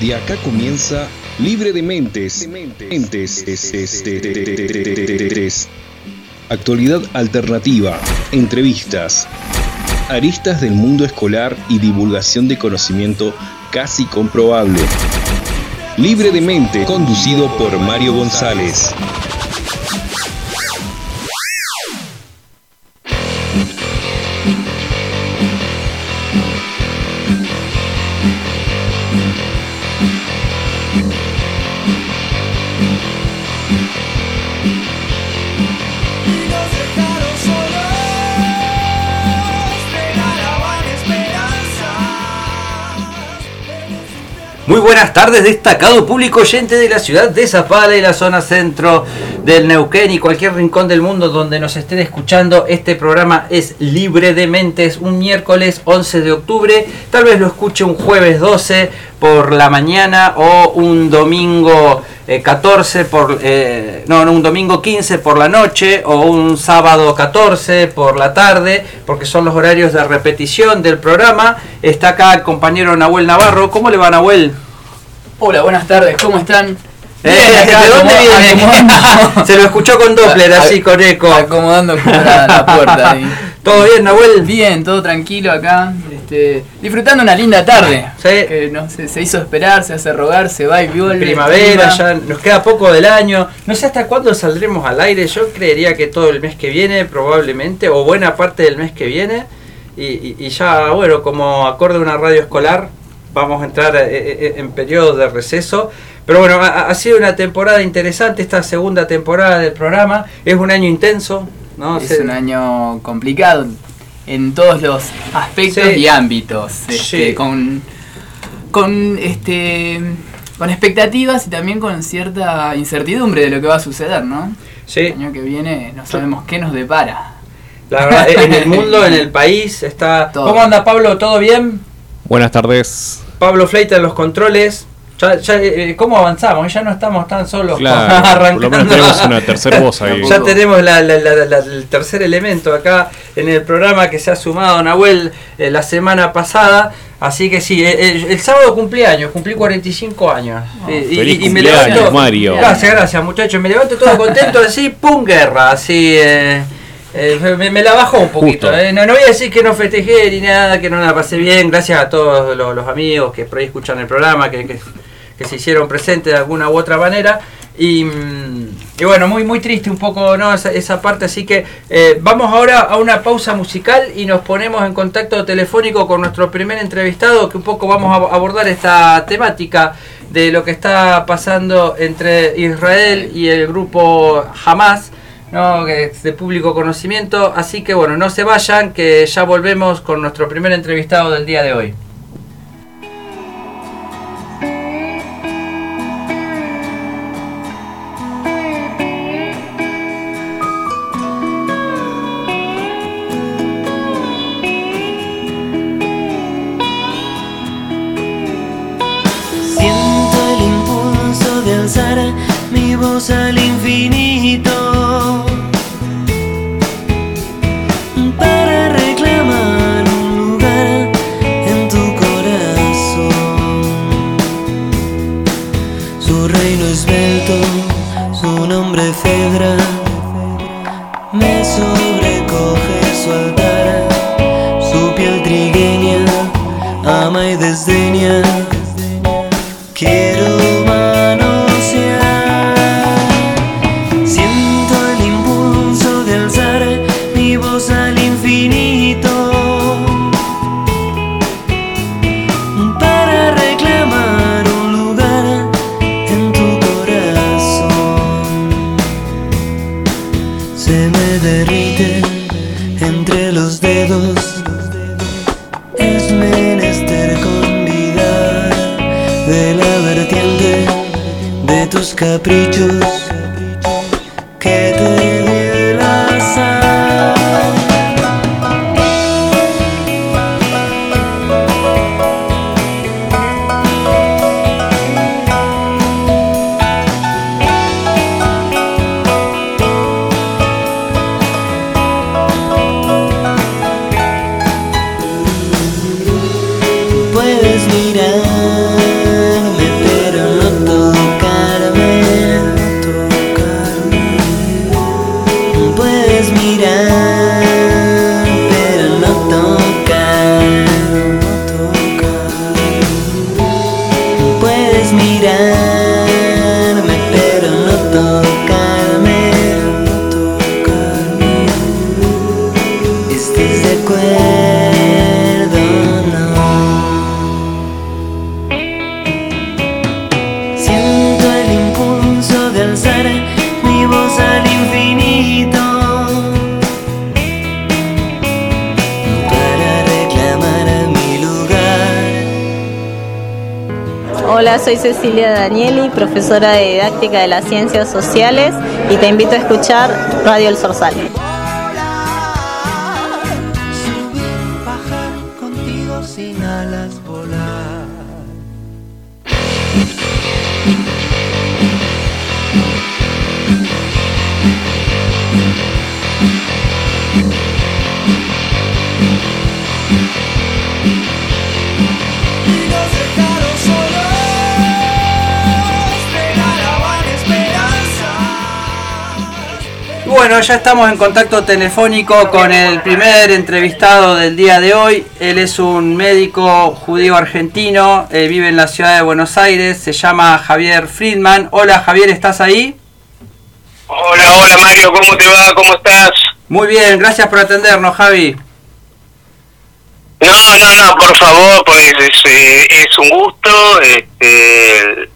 De acá comienza Libre de Mentes. Actualidad alternativa, entrevistas, aristas del mundo escolar y divulgación de conocimiento casi comprobable. Libre de Mente, conducido por Mario González. Muy buenas tardes, destacado público oyente de la ciudad de Zapala y la zona centro del Neuquén y cualquier rincón del mundo donde nos estén escuchando. Este programa es libre de mentes, un miércoles 11 de octubre. Tal vez lo escuche un jueves 12 por la mañana o un domingo 14 eh, por eh, no, un domingo 15 por la noche o un sábado 14 por la tarde porque son los horarios de repetición del programa está acá el compañero Nahuel Navarro ¿cómo le va Nahuel? Hola buenas tardes ¿cómo están? Eh, ¿De dónde viene? Se lo escuchó con Doppler, así con eco. Acomodando la, la puerta. Ahí. ¿Todo bien, Nahuel? Bien, todo tranquilo acá. Este, disfrutando una linda tarde. Sí. Que no, se, se, hizo esperar, se hace rogar, se va y vuelve. Primavera, ya nos queda poco del año. No sé hasta cuándo saldremos al aire. Yo creería que todo el mes que viene, probablemente, o buena parte del mes que viene. Y, y, y ya, bueno, como acorde a una radio escolar, vamos a entrar eh, eh, en periodo de receso. Pero bueno, ha, ha, sido una temporada interesante, esta segunda temporada del programa. Es un año intenso, ¿no? Es Se... un año complicado en todos los aspectos sí. y ámbitos. Este, Sí. Con, con, este, con expectativas y también con cierta incertidumbre de lo que va a suceder, ¿no? Sí. El año que viene no sabemos qué nos depara. La verdad, en el mundo, en el país, está... Todo. ¿Cómo anda Pablo? ¿Todo bien? Buenas tardes. Pablo Fleita en los controles. Ya, ya, eh, ¿Cómo avanzamos? Ya no estamos tan solos Claro, por lo menos tenemos una tercera voz ahí. Ya tenemos la, la, la, el tercer elemento acá en el programa que se ha sumado Nahuel eh, la semana pasada. Así que sí, eh, el, el, sábado cumpleaños, cumplí 45 años. Oh, y, feliz y, y me levanto, Mario. Gracias, gracias muchachos. Me levanto todo contento así, pum, guerra. Así, eh, me, me, la bajó un poquito. No, no, voy a decir que no festejé ni nada, que no la pasé bien. Gracias a todos los, los amigos que por ahí escuchan el programa, que, que que se hicieron presentes de alguna u otra manera. Y, y, bueno, muy muy triste un poco ¿no? esa, esa parte, así que eh, vamos ahora a una pausa musical y nos ponemos en contacto telefónico con nuestro primer entrevistado, que un poco vamos a abordar esta temática de lo que está pasando entre Israel y el grupo Hamas. ¿No? que es de público conocimiento, así que bueno, no se vayan, que ya volvemos con nuestro primer entrevistado del día de hoy. Me sobrecoge su altar, su piel trigueña, ama y desdeña. creature Cecilia Danieli, profesora de didáctica de las ciencias sociales y te invito a escuchar Radio El Sorsal. Bueno, ya estamos en contacto telefónico con el primer entrevistado del día de hoy. Él es un médico judío argentino, eh, vive en la ciudad de Buenos Aires, se llama Javier Friedman. Hola Javier, ¿estás ahí? Hola, hola Mario, ¿cómo te va? ¿Cómo estás? Muy bien, gracias por atendernos, Javi. No, no, no, por favor, pues es, es un gusto. Este,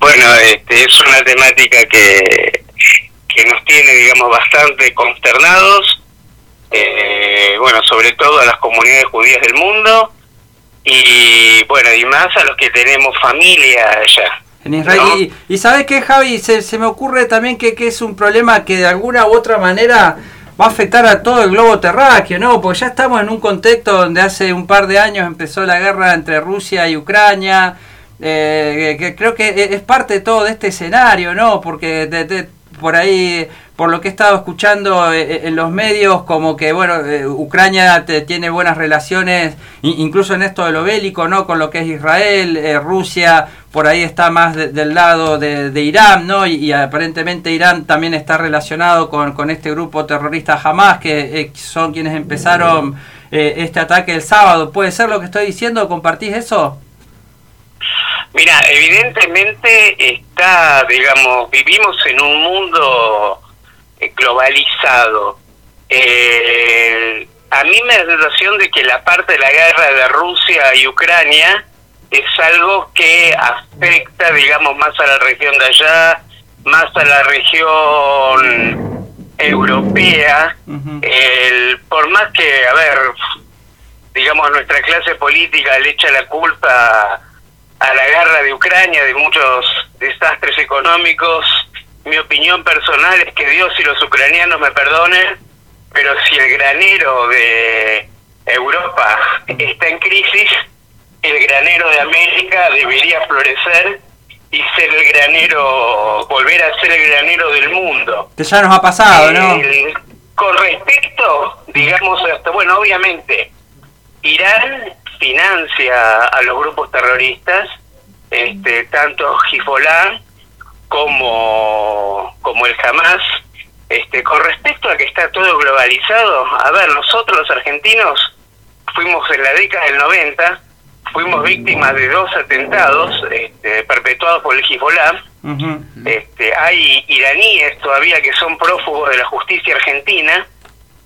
bueno, este, es una temática que que nos tiene, digamos, bastante consternados, eh, bueno, sobre todo a las comunidades judías del mundo y, bueno, y más a los que tenemos familia allá. En Israel. Y, sabes qué, Javi, se, se me ocurre también que, que es un problema que de alguna u otra manera va a afectar a todo el globo terráqueo, ¿no? Porque ya estamos en un contexto donde hace un par de años empezó la guerra entre Rusia y Ucrania, eh, que, creo que es parte de todo de este escenario, ¿no? Porque de, por ahí, por lo que he estado escuchando eh, eh, en los medios, como que, bueno, eh, Ucrania tiene buenas relaciones, incluso en esto de lo bélico, ¿no? Con lo que es Israel, Rusia, por ahí está más del lado de, Irán, ¿no? Y, aparentemente Irán también está relacionado con, con este grupo terrorista Hamas, que son quienes empezaron este ataque el sábado. ¿Puede ser lo que estoy diciendo? ¿Compartís eso? Mira, evidentemente está, digamos, vivimos en un mundo eh, globalizado. Eh, a mí me da la sensación de que la parte de la guerra de Rusia y Ucrania es algo que afecta, digamos, más a la región de allá, más a la región europea. el, por más que, a ver, digamos, nuestra clase política le echa la culpa a la guerra de Ucrania, de muchos desastres económicos. Mi opinión personal es que Dios y los ucranianos me perdonen, pero si el granero de Europa está en crisis, el granero de América debería florecer y ser el granero, volver a ser el granero del mundo. Que ya nos ha pasado, ¿no? con respecto, digamos, hasta, bueno, obviamente, Irán financia a los grupos terroristas, este, tanto Hezbollah como, como el Hamas. Este, con respecto a que está todo globalizado, a ver, nosotros los argentinos fuimos en la década del 90, fuimos víctimas de dos atentados este, perpetuados por el Hezbollah. este, hay iraníes todavía que son prófugos de la justicia argentina.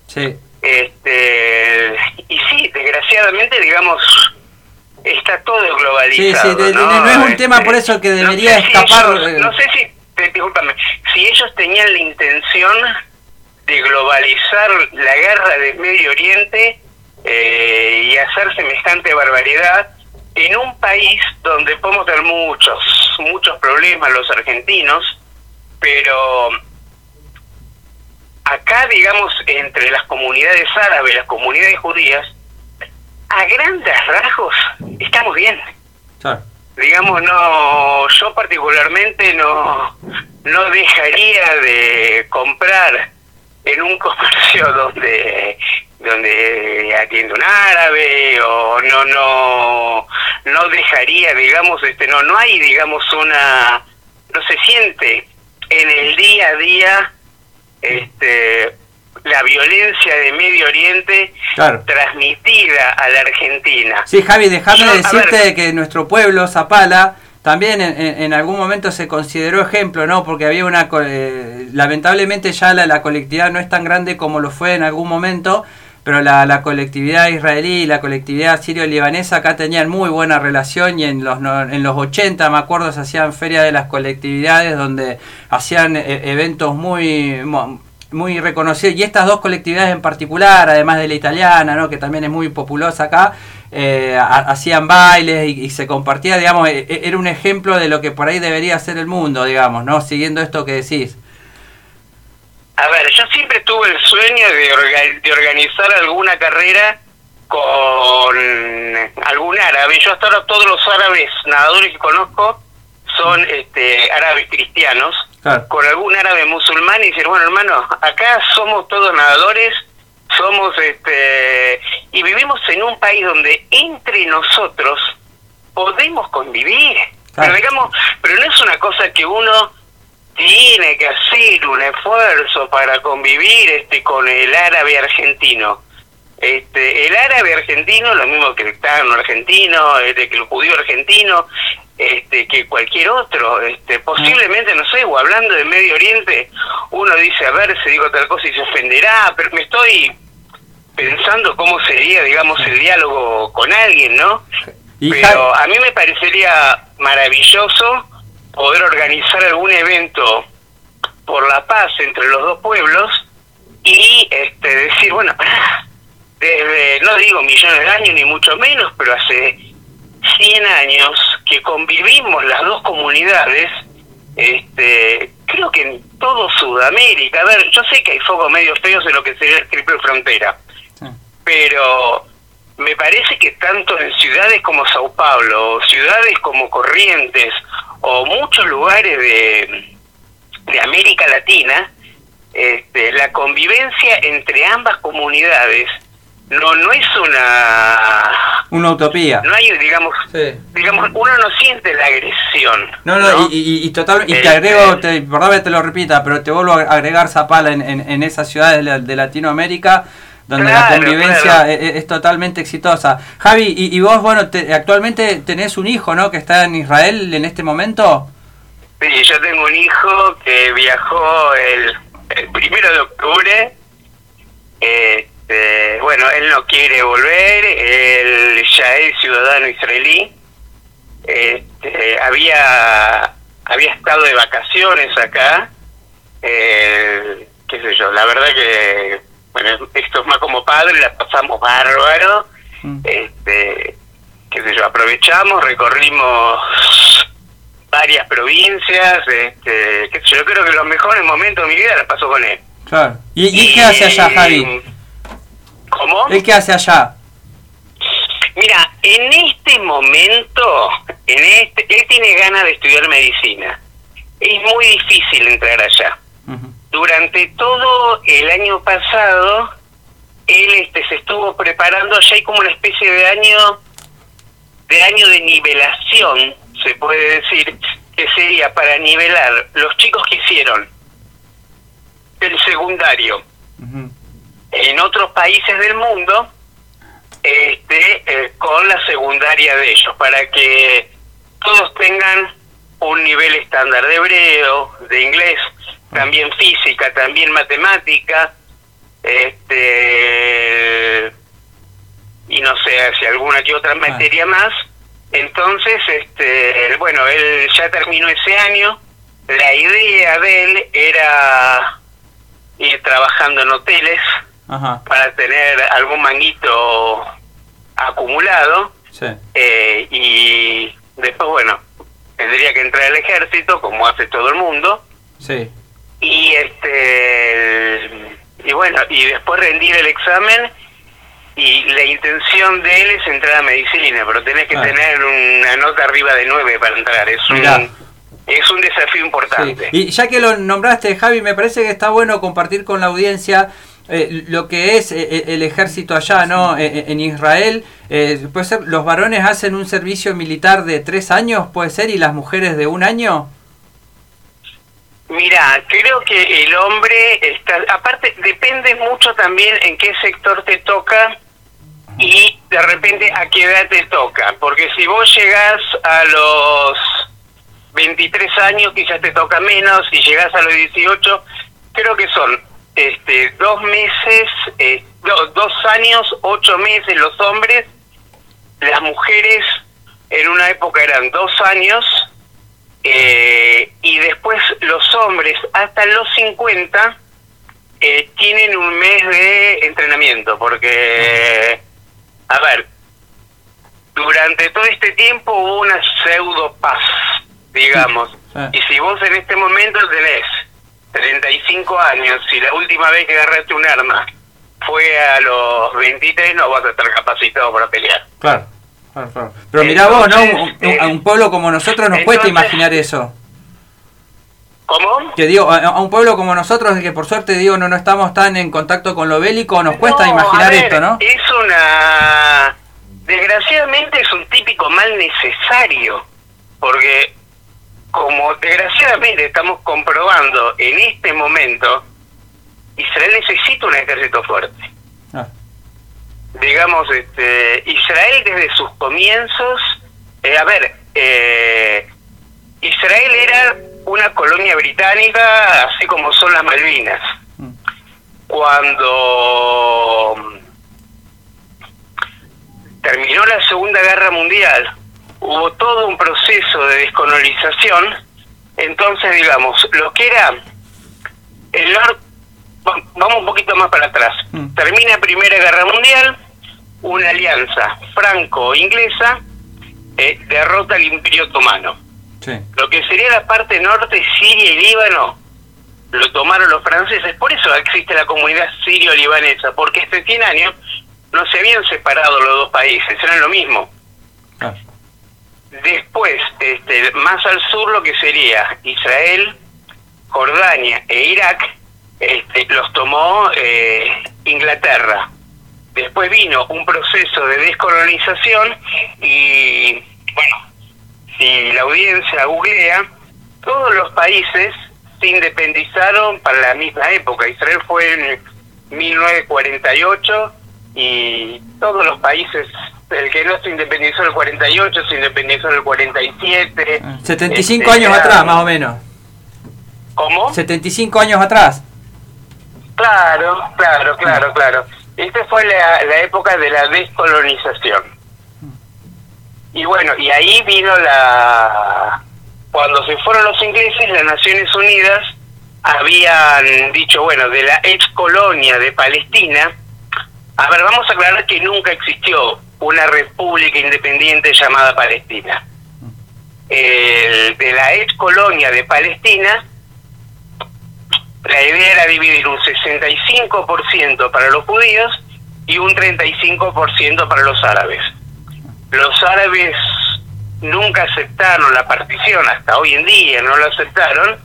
Sí. Este, y sí, desgraciadamente, digamos, está todo globalizado. Sí, sí, ¿no? es un este, tema por eso que debería escapar. no sé si, discúlpame, si ellos tenían la intención de globalizar la guerra del Medio Oriente eh, y hacer semejante barbaridad en un país donde podemos tener muchos, muchos problemas los argentinos, pero acá, digamos, entre las comunidades árabes las comunidades judías, a grandes rasgos estamos bien. Digamos, no, yo particularmente no, no dejaría de comprar en un comercio donde donde atiende un árabe o no no no dejaría digamos este no no hay digamos una no se siente en el día a día este la violencia de Medio Oriente transmitida a la Argentina. Sí, Javi, déjame decirte que nuestro pueblo, Zapala, también en, algún momento se consideró ejemplo, ¿no? Porque había una... Eh, lamentablemente ya la, colectividad no es tan grande como lo fue en algún momento, pero la, colectividad israelí y la colectividad sirio-libanesa acá tenían muy buena relación y en los, en los 80, me acuerdo, se hacían ferias de las colectividades donde hacían eh, eventos muy muy reconocido y estas dos colectividades en particular, además de la italiana, ¿no? que también es muy populosa acá, eh, hacían bailes y, se compartía, digamos, e, e, era un ejemplo de lo que por ahí debería ser el mundo, digamos, ¿no? Siguiendo esto que decís. A ver, yo siempre tuve el sueño de, organizar alguna carrera con algún árabe. Yo hasta ahora todos los árabes nadadores que conozco son este, árabes cristianos, con algún árabe musulmán y decir, bueno hermano, acá somos todos nadadores, somos este y vivimos en un país donde entre nosotros podemos convivir. Pero digamos, pero no es una cosa que uno tiene que hacer un esfuerzo para convivir este con el árabe argentino. Este, el árabe argentino, lo mismo que el tano argentino, este, que el judío argentino, este, que cualquier otro. Este, posiblemente, no sé, o hablando de Medio Oriente, uno dice, a ver, si digo tal cosa y se ofenderá, pero me estoy pensando cómo sería, digamos, el diálogo con alguien, ¿no? Pero a mí me parecería maravilloso poder organizar algún evento por la paz entre los dos pueblos y este, decir, bueno, desde, no digo millones de años ni mucho menos, pero hace 100 años que convivimos las dos comunidades, este, creo que en todo Sudamérica, a ver, yo sé que hay focos medio feos en lo que sería el triple frontera, pero me parece que tanto en ciudades como Sao Paulo, ciudades como Corrientes, o muchos lugares de, de América Latina, este, la convivencia entre ambas comunidades no no es una una utopía. no hay digamos digamos uno no siente la agresión no no, Y, y, total y te este, agrego te, perdón que te lo repita pero te vuelvo a agregar Zapala en, en, esas ciudades de, Latinoamérica donde la convivencia es, totalmente exitosa. Javi y, vos bueno actualmente tenés un hijo no que está en Israel en este momento. Sí yo tengo un hijo que viajó el, el primero de octubre eh, este, bueno, él no quiere volver, él ya es ciudadano israelí. Este, había había estado de vacaciones acá, eh, qué sé yo, la verdad que, bueno, esto es más como padre, la pasamos bárbaro, mm. este, qué sé yo, aprovechamos, recorrimos varias provincias, este, qué sé yo, creo que los mejores momentos de mi vida la pasó con él. Claro. ¿Y, y qué hace allá, Javi? ¿Cómo? ¿El qué hace allá? Mira, en este momento, en este, él tiene ganas de estudiar medicina. Es muy difícil entrar allá. Durante todo el año pasado, él este, se estuvo preparando, allá hay como una especie de año, de año de nivelación, se puede decir, que sería para nivelar los chicos que hicieron el secundario en otros países del mundo este, eh, con la secundaria de ellos, para que todos tengan un nivel estándar de hebreo, de inglés, también física, también matemática, este y no sé si alguna que otra materia más. Entonces, este, bueno, él ya terminó ese año. La idea de él era ir trabajando en hoteles para tener algún manguito acumulado eh, y después bueno tendría que entrar al ejército como hace todo el mundo sí. y este y bueno y después rendir el examen y la intención de él es entrar a medicina pero tenés que tener una nota arriba de 9 para entrar es un es un desafío importante. Y ya que lo nombraste, Javi, me parece que está bueno compartir con la audiencia eh, lo que es eh, eh, el ejército allá, ¿no? en Israel, puede ser, los varones hacen un servicio militar de tres años, puede ser, y las mujeres de un año. Mira, creo que el hombre está, aparte depende mucho también en qué sector te toca y de repente a qué edad te toca, porque si vos llegás a los 23 años quizás te toca menos, si llegás a los 18 creo que son este, dos meses, eh, dos años, ocho meses los hombres, las mujeres en una época eran dos años, eh, y después los hombres hasta los 50 eh, tienen un mes de entrenamiento, porque, a ver, durante todo este tiempo hubo una pseudo paz, digamos. Y si vos en este momento tenés 35 años y la última vez que agarraste un arma fue a los 23, no vas a estar capacitado para pelear. Claro, claro, claro. Pero mira vos, ¿no? Un, a un pueblo como nosotros nos cuesta imaginar eso. ¿Cómo? Que digo, a, un pueblo como nosotros, que por suerte digo no no estamos tan en contacto con lo bélico, nos cuesta imaginar esto, ¿no? Es una... Desgraciadamente es un típico mal necesario, porque como desgraciadamente estamos comprobando en este momento, Israel necesita un ejército fuerte. Ah. Digamos, este, Israel desde sus comienzos, eh, a ver, eh, Israel era una colonia británica, así como son las Malvinas. Mm. Cuando terminó la Segunda Guerra Mundial, hubo todo un proceso de descolonización, entonces digamos, lo que era el norte, vamos un poquito más para atrás, mm. termina Primera Guerra Mundial, una alianza franco-inglesa eh, derrota al Imperio Otomano. Lo que sería la parte norte, Siria y Líbano, lo tomaron los franceses, por eso existe la comunidad sirio-libanesa, porque hace 100 años no se habían separado los dos países, eran lo mismo. Ah. Después, este, más al sur, lo que sería Israel, Jordania e Irak, este, los tomó eh, Inglaterra. Después vino un proceso de descolonización y, bueno, si la audiencia googlea, todos los países se independizaron para la misma época. Israel fue en 1948 y todos los países el que no se independizó en el 48, se independizó en el 47. 75 años atrás, más o menos. ¿Cómo? 75 años atrás. Claro, claro, claro, claro. Esta fue la, la época de la descolonización. Y bueno, y ahí vino la... Cuando se fueron los ingleses, las Naciones Unidas habían dicho, bueno, de la ex colonia de Palestina, a ver, vamos a aclarar que nunca existió una república independiente llamada Palestina. de la ex colonia de Palestina, la idea era dividir un 65% para los judíos y un 35% para los árabes. Los árabes nunca aceptaron la partición, hasta hoy en día no lo aceptaron,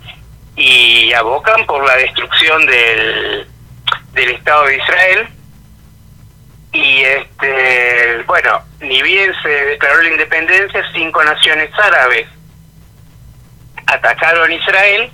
y abocan por la destrucción del, del Estado de Israel y este bueno ni bien se declaró la independencia cinco naciones árabes atacaron Israel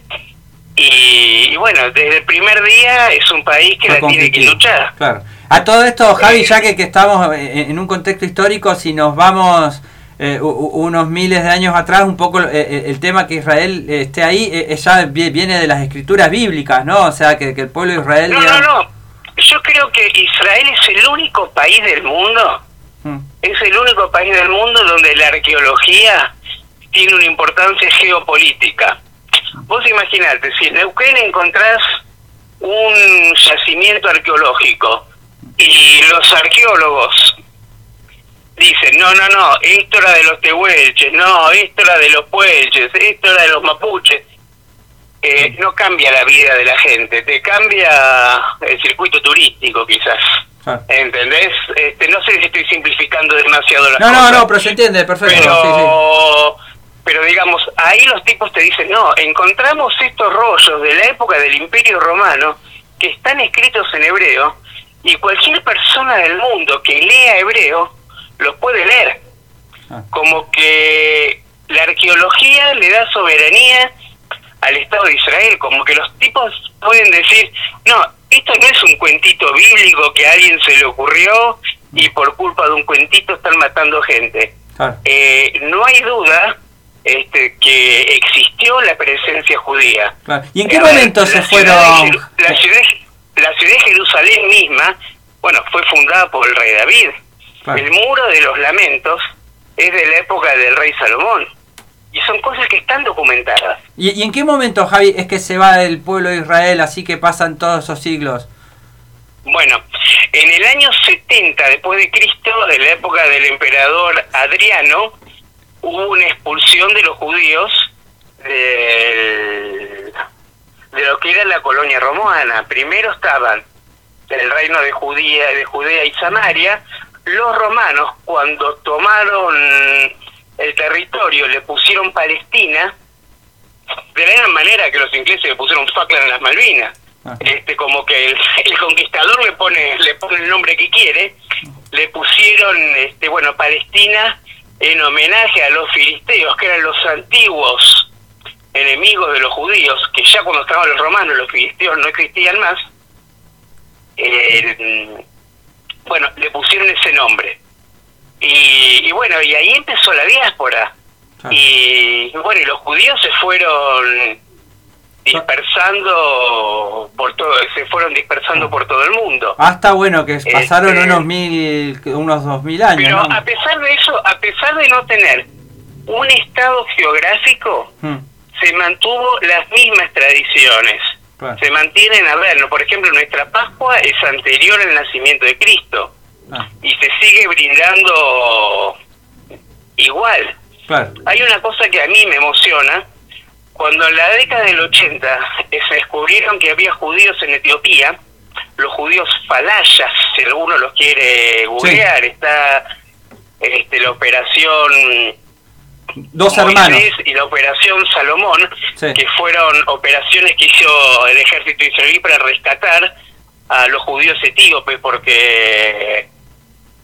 y, bueno desde el primer día es un país que la tiene que luchar. claro. A todo esto Javi ya que, que estamos en un contexto histórico si nos vamos eh, unos miles de años atrás, un poco eh, eh, el tema que Israel esté ahí ya viene de las escrituras bíblicas, ¿no? O sea, que, el pueblo de Israel... No, no, no, yo creo que Israel es el único país del mundo, mm. es el único país del mundo donde la arqueología tiene una importancia geopolítica. Vos imaginate, si en Neuquén encontrás un yacimiento arqueológico y los arqueólogos dicen, no, no, no, esto era de los tehuelches, no, esto era de los puelches, esto era de los mapuches, eh, no cambia la vida de la gente, te cambia el circuito turístico quizás. Ah. ¿Entendés? Este, no sé si estoy simplificando demasiado la no, No, no, pero se entiende, perfecto. Pero, pero digamos, ahí los tipos te dicen, no, encontramos estos rollos de la época del Imperio Romano que están escritos en hebreo y cualquier persona del mundo que lea hebreo los puede leer. Ah. Como que la arqueología le da soberanía al Estado de Israel, como que los tipos pueden decir, no, esto no es un cuentito bíblico que a alguien se le ocurrió y por culpa de un cuentito están matando gente. Eh, no hay duda este, que existió la presencia judía. ¿Y en qué momento se fueron? la, ciudad, la ciudad de Jerusalén misma, bueno, fue fundada por el rey David. El muro de los lamentos es de la época del rey Salomón. Y son cosas que están documentadas. ¿Y, ¿Y, en qué momento, Javi, es que se va el pueblo de Israel así que pasan todos esos siglos? Bueno, en el año 70 después de Cristo, en la época del emperador Adriano, hubo una expulsión de los judíos de, de lo que era la colonia romana. Primero estaban el reino de Judía, de Judea y Samaria. Los romanos, cuando tomaron el territorio, le pusieron Palestina, de la misma manera que los ingleses le pusieron Falkland en las Malvinas. Este, como que el, el, conquistador le pone le pone el nombre que quiere, le pusieron, este, bueno, Palestina en homenaje a los filisteos, que eran los antiguos enemigos de los judíos, que ya cuando estaban los romanos, los filisteos no existían más. Eh, bueno, le pusieron ese nombre. Y, y, bueno, y ahí empezó la diáspora. Y bueno, y los judíos se fueron dispersando por todo, se fueron dispersando por todo el mundo. Ah, está bueno que pasaron este, unos mil, unos dos mil años. Pero a pesar de eso, a pesar de no tener un estado geográfico, hmm. se mantuvo las mismas tradiciones. Se mantienen a ver, ¿no? por ejemplo, nuestra Pascua es anterior al nacimiento de Cristo ah. y se sigue brindando igual. Hay una cosa que a mí me emociona, cuando en la década del 80 se descubrieron que había judíos en Etiopía, los judíos falayas, si alguno los quiere googlear, está este, la operación Dos hermanos. y la operación Salomón, que fueron operaciones que hizo el ejército israelí para rescatar a los judíos etíopes porque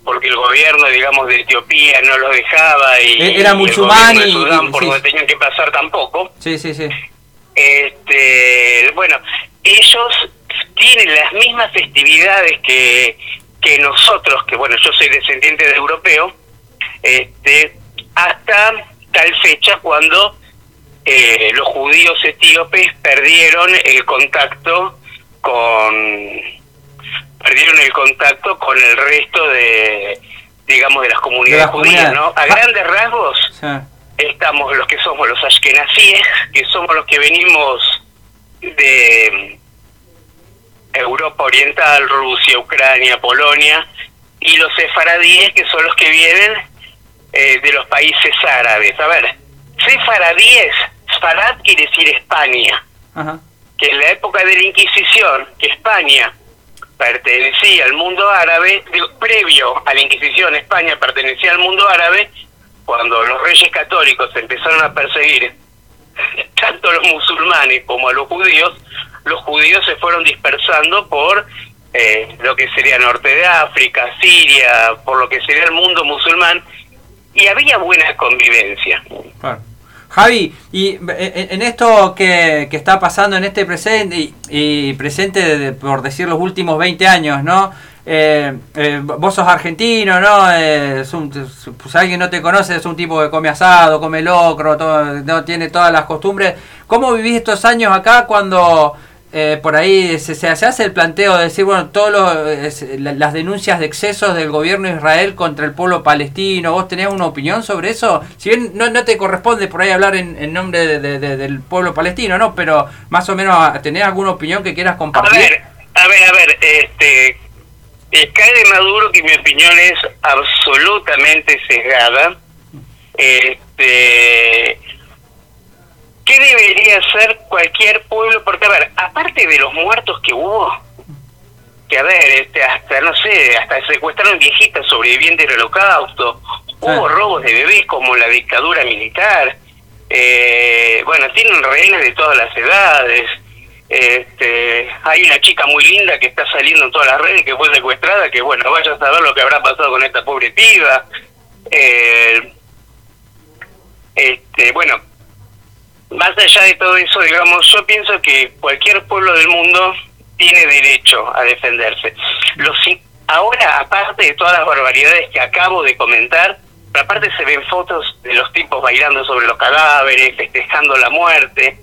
porque el gobierno, digamos, de Etiopía no los dejaba y e-, era musulmán y, Sudán, por donde tenían que pasar tampoco. Sí, sí, sí. Este, bueno, ellos tienen las mismas festividades que, que nosotros, que bueno, yo soy descendiente de europeo, este, hasta tal fecha cuando eh, los judíos etíopes perdieron el contacto con perdieron el contacto con el resto de, digamos, de las comunidades judías, ¿no? A ah. grandes rasgos estamos los que somos los ashkenazíes, que somos los que venimos de Europa Oriental, Rusia, Ucrania, Polonia, y los sefaradíes, que son los que vienen eh, de los países árabes. A ver, sefaradíes, Sfarad quiere decir España, que en la época de la Inquisición, que España pertenecía al mundo árabe, previo a la Inquisición, España pertenecía al mundo árabe, cuando los reyes católicos empezaron a perseguir tanto a los musulmanes como a los judíos, los judíos se fueron dispersando por eh, lo que sería norte de África, Siria, por lo que sería el mundo musulmán, y había buena convivencia. Javi, y en esto que, está pasando en este presente y, presente, por decir los últimos 20 años, ¿no? Eh, eh, vos sos argentino, ¿no? Eh, pues alguien no te conoce, es un tipo que come asado, come locro, no tiene todas las costumbres. ¿Cómo vivís estos años acá cuando eh, por ahí se, se, hace el planteo de decir, bueno, todas las denuncias de excesos del gobierno de Israel contra el pueblo palestino, ¿vos tenés una opinión sobre eso? Si bien no, no te corresponde por ahí hablar en, nombre de, del pueblo palestino, ¿no? Pero más o menos, ¿tenés alguna opinión que quieras compartir? A ver, a ver, a ver, este, cae de Maduro que mi opinión es absolutamente sesgada. Este ¿Qué debería hacer cualquier pueblo? Porque, a ver, aparte de los muertos que hubo, que a ver, este, hasta, no sé, hasta secuestraron viejitas sobrevivientes del holocausto, hubo robos de bebés como la dictadura militar, eh, bueno, tienen rehenes de todas las edades, este, hay una chica muy linda que está saliendo en todas las redes que fue secuestrada, que bueno, vaya a saber lo que habrá pasado con esta pobre piba. Eh, este, bueno, más allá de todo eso, digamos, yo pienso que cualquier pueblo del mundo tiene derecho a defenderse. Los, ahora, aparte de todas las barbaridades que acabo de comentar, aparte se ven fotos de los tipos bailando sobre los cadáveres, festejando la muerte.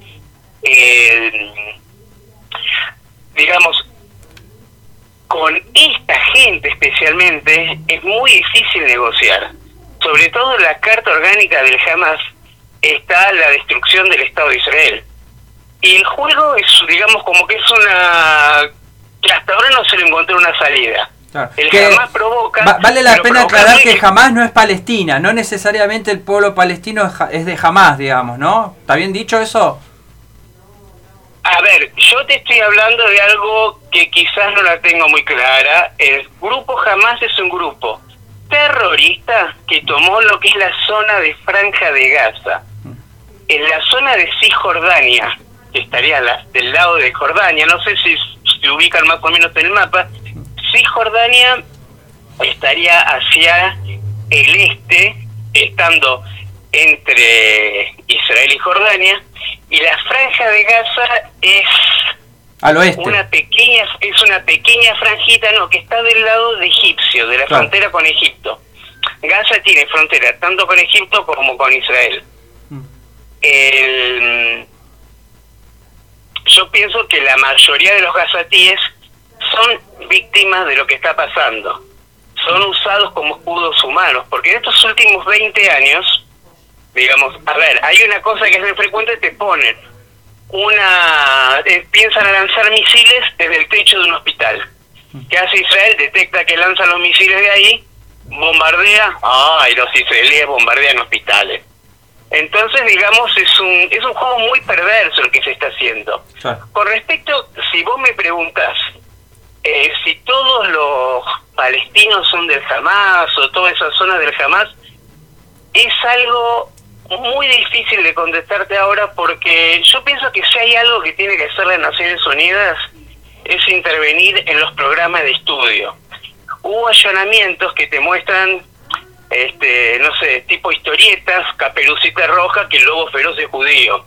digamos, con esta gente especialmente es muy difícil negociar. Sobre todo la carta orgánica del Hamas está la destrucción del Estado de Israel. Y el juego es, digamos, como que es una y hasta ahora no se le encontró una salida. El Que Hamas provoca... va- vale la pena aclarar que Hamas no es Palestina, no necesariamente el pueblo palestino es de Hamas, digamos, ¿no? ¿Está bien dicho eso? A ver, yo te estoy hablando de algo que quizás no la tengo muy clara. El grupo Hamas es un grupo terrorista que tomó lo que es la zona de Franja de Gaza. En la zona de Cisjordania, que estaría la- del lado de Jordania, no sé si se ubican más o menos en el mapa, Cisjordania estaría hacia el este, estando entre Israel y Jordania, y la franja de Gaza es Al oeste. una pequeña es una pequeña franjita no que está del lado de egipcio de la Claro. frontera con Egipto Gaza tiene frontera tanto con Egipto como con Israel. El- yo pienso que la mayoría de los gazatíes son víctimas de lo que está pasando son usados como escudos humanos porque en estos últimos 20 años digamos a ver hay una cosa que es muy frecuente te ponen una eh, piensan a lanzar misiles desde el techo de un hospital. ¿Qué hace Israel? Detecta que lanzan los misiles de ahí, bombardea, ¡ay! Los israelíes bombardean hospitales. Entonces, digamos, es un, es un juego muy perverso el que se está haciendo. Claro. Con respecto, si vos me preguntás eh, si todos los palestinos son del Hamas o toda esa zona del Hamas, es algo muy difícil de contestarte ahora porque yo pienso que si hay algo que tiene que hacer las Naciones Unidas es intervenir en los programas de estudio. Hubo allanamientos que te muestran, este, no sé, tipo historietas, caperucita roja, que el lobo feroz es judío.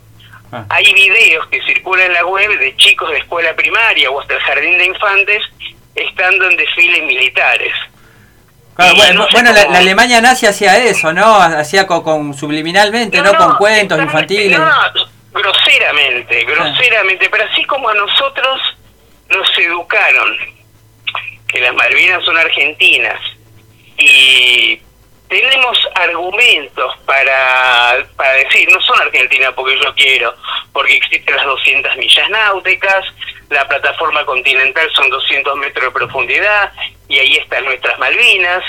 Ah. Hay videos que circulan en la web de chicos de escuela primaria o hasta el jardín de infantes estando en desfiles militares. Claro, bueno, no sé bueno, la, Alemania nazi hacía eso, ¿no? Hacía con, con- subliminalmente, ¿no? Con cuentos infantiles. No, no, groseramente, groseramente, pero así como a nosotros nos educaron que las Malvinas son argentinas y tenemos argumentos para, para decir, no son argentinas porque yo quiero, porque existen las 200 millas náuticas, la plataforma continental son 200 metros de profundidad y ahí están nuestras Malvinas,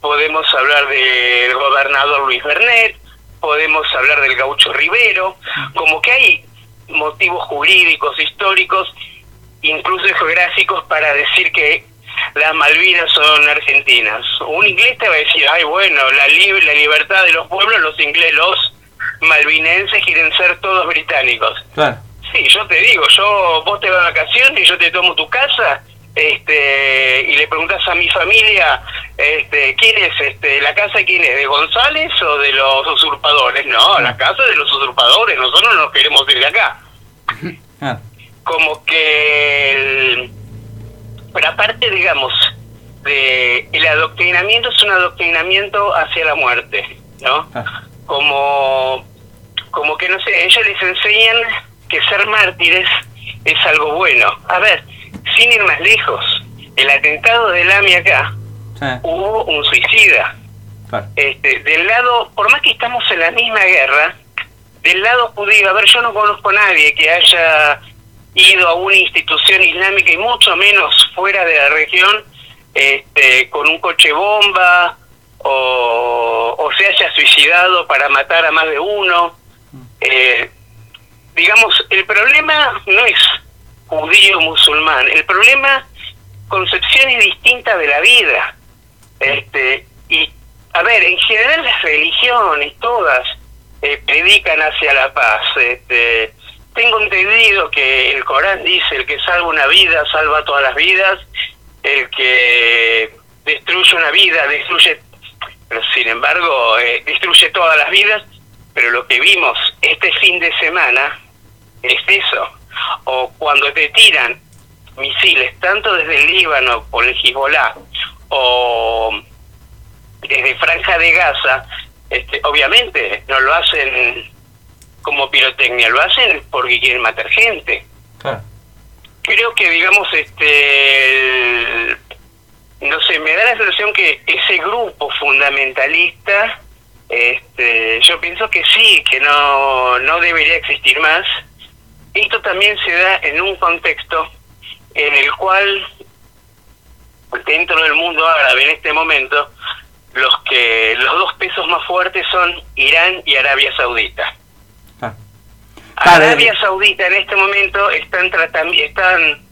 podemos hablar del gobernador Luis Bernet, podemos hablar del gaucho Rivero, como que hay motivos jurídicos, históricos, incluso geográficos para decir que las Malvinas son argentinas. Un inglés te va a decir, ay bueno, la, lib- la libertad de los pueblos, los ingleses, los malvinenses quieren ser todos británicos. Claro. Sí, yo te digo, yo vos te vas de vacaciones y yo te tomo tu casa este y le preguntas a mi familia este quién es este la casa quién es de González o de los usurpadores no la casa de los usurpadores nosotros no nos queremos ir de acá Ah, como que el- pero aparte digamos de el adoctrinamiento es un adoctrinamiento hacia la muerte no ah. como como que no sé ellos les enseñan que ser mártires es algo bueno a ver sin ir más lejos el atentado del AMI acá Sí, hubo un suicida claro. este, del lado, por más que estamos en la misma guerra, del lado judío, a ver, yo no conozco a nadie que haya ido a una institución islámica y mucho menos fuera de la región este, con un coche bomba o, o se haya suicidado para matar a más de uno. Eh, digamos, el problema no es judío musulmán, el problema concepciones distintas de la vida. Este, y a ver, en general las religiones, todas, eh, predican hacia la paz. Este, tengo entendido que el Corán dice, el que salva una vida, salva todas las vidas, el que destruye una vida, destruye, pero sin embargo, eh, destruye todas las vidas, pero lo que vimos este fin de semana es eso. O cuando te tiran misiles, tanto desde el Líbano por el Hezbollah, o desde Franja de Gaza, este, obviamente no lo hacen como pirotecnia, lo hacen porque quieren matar gente. claro. Creo que, digamos, este, el- no sé, me da la sensación que ese grupo fundamentalista, este, yo pienso que sí, que no, no debería existir más. Esto también se da en un contexto en el cual dentro del mundo árabe en este momento los que los dos pesos más fuertes son Irán y Arabia Saudita. Ah. Arabia Saudita en este momento están están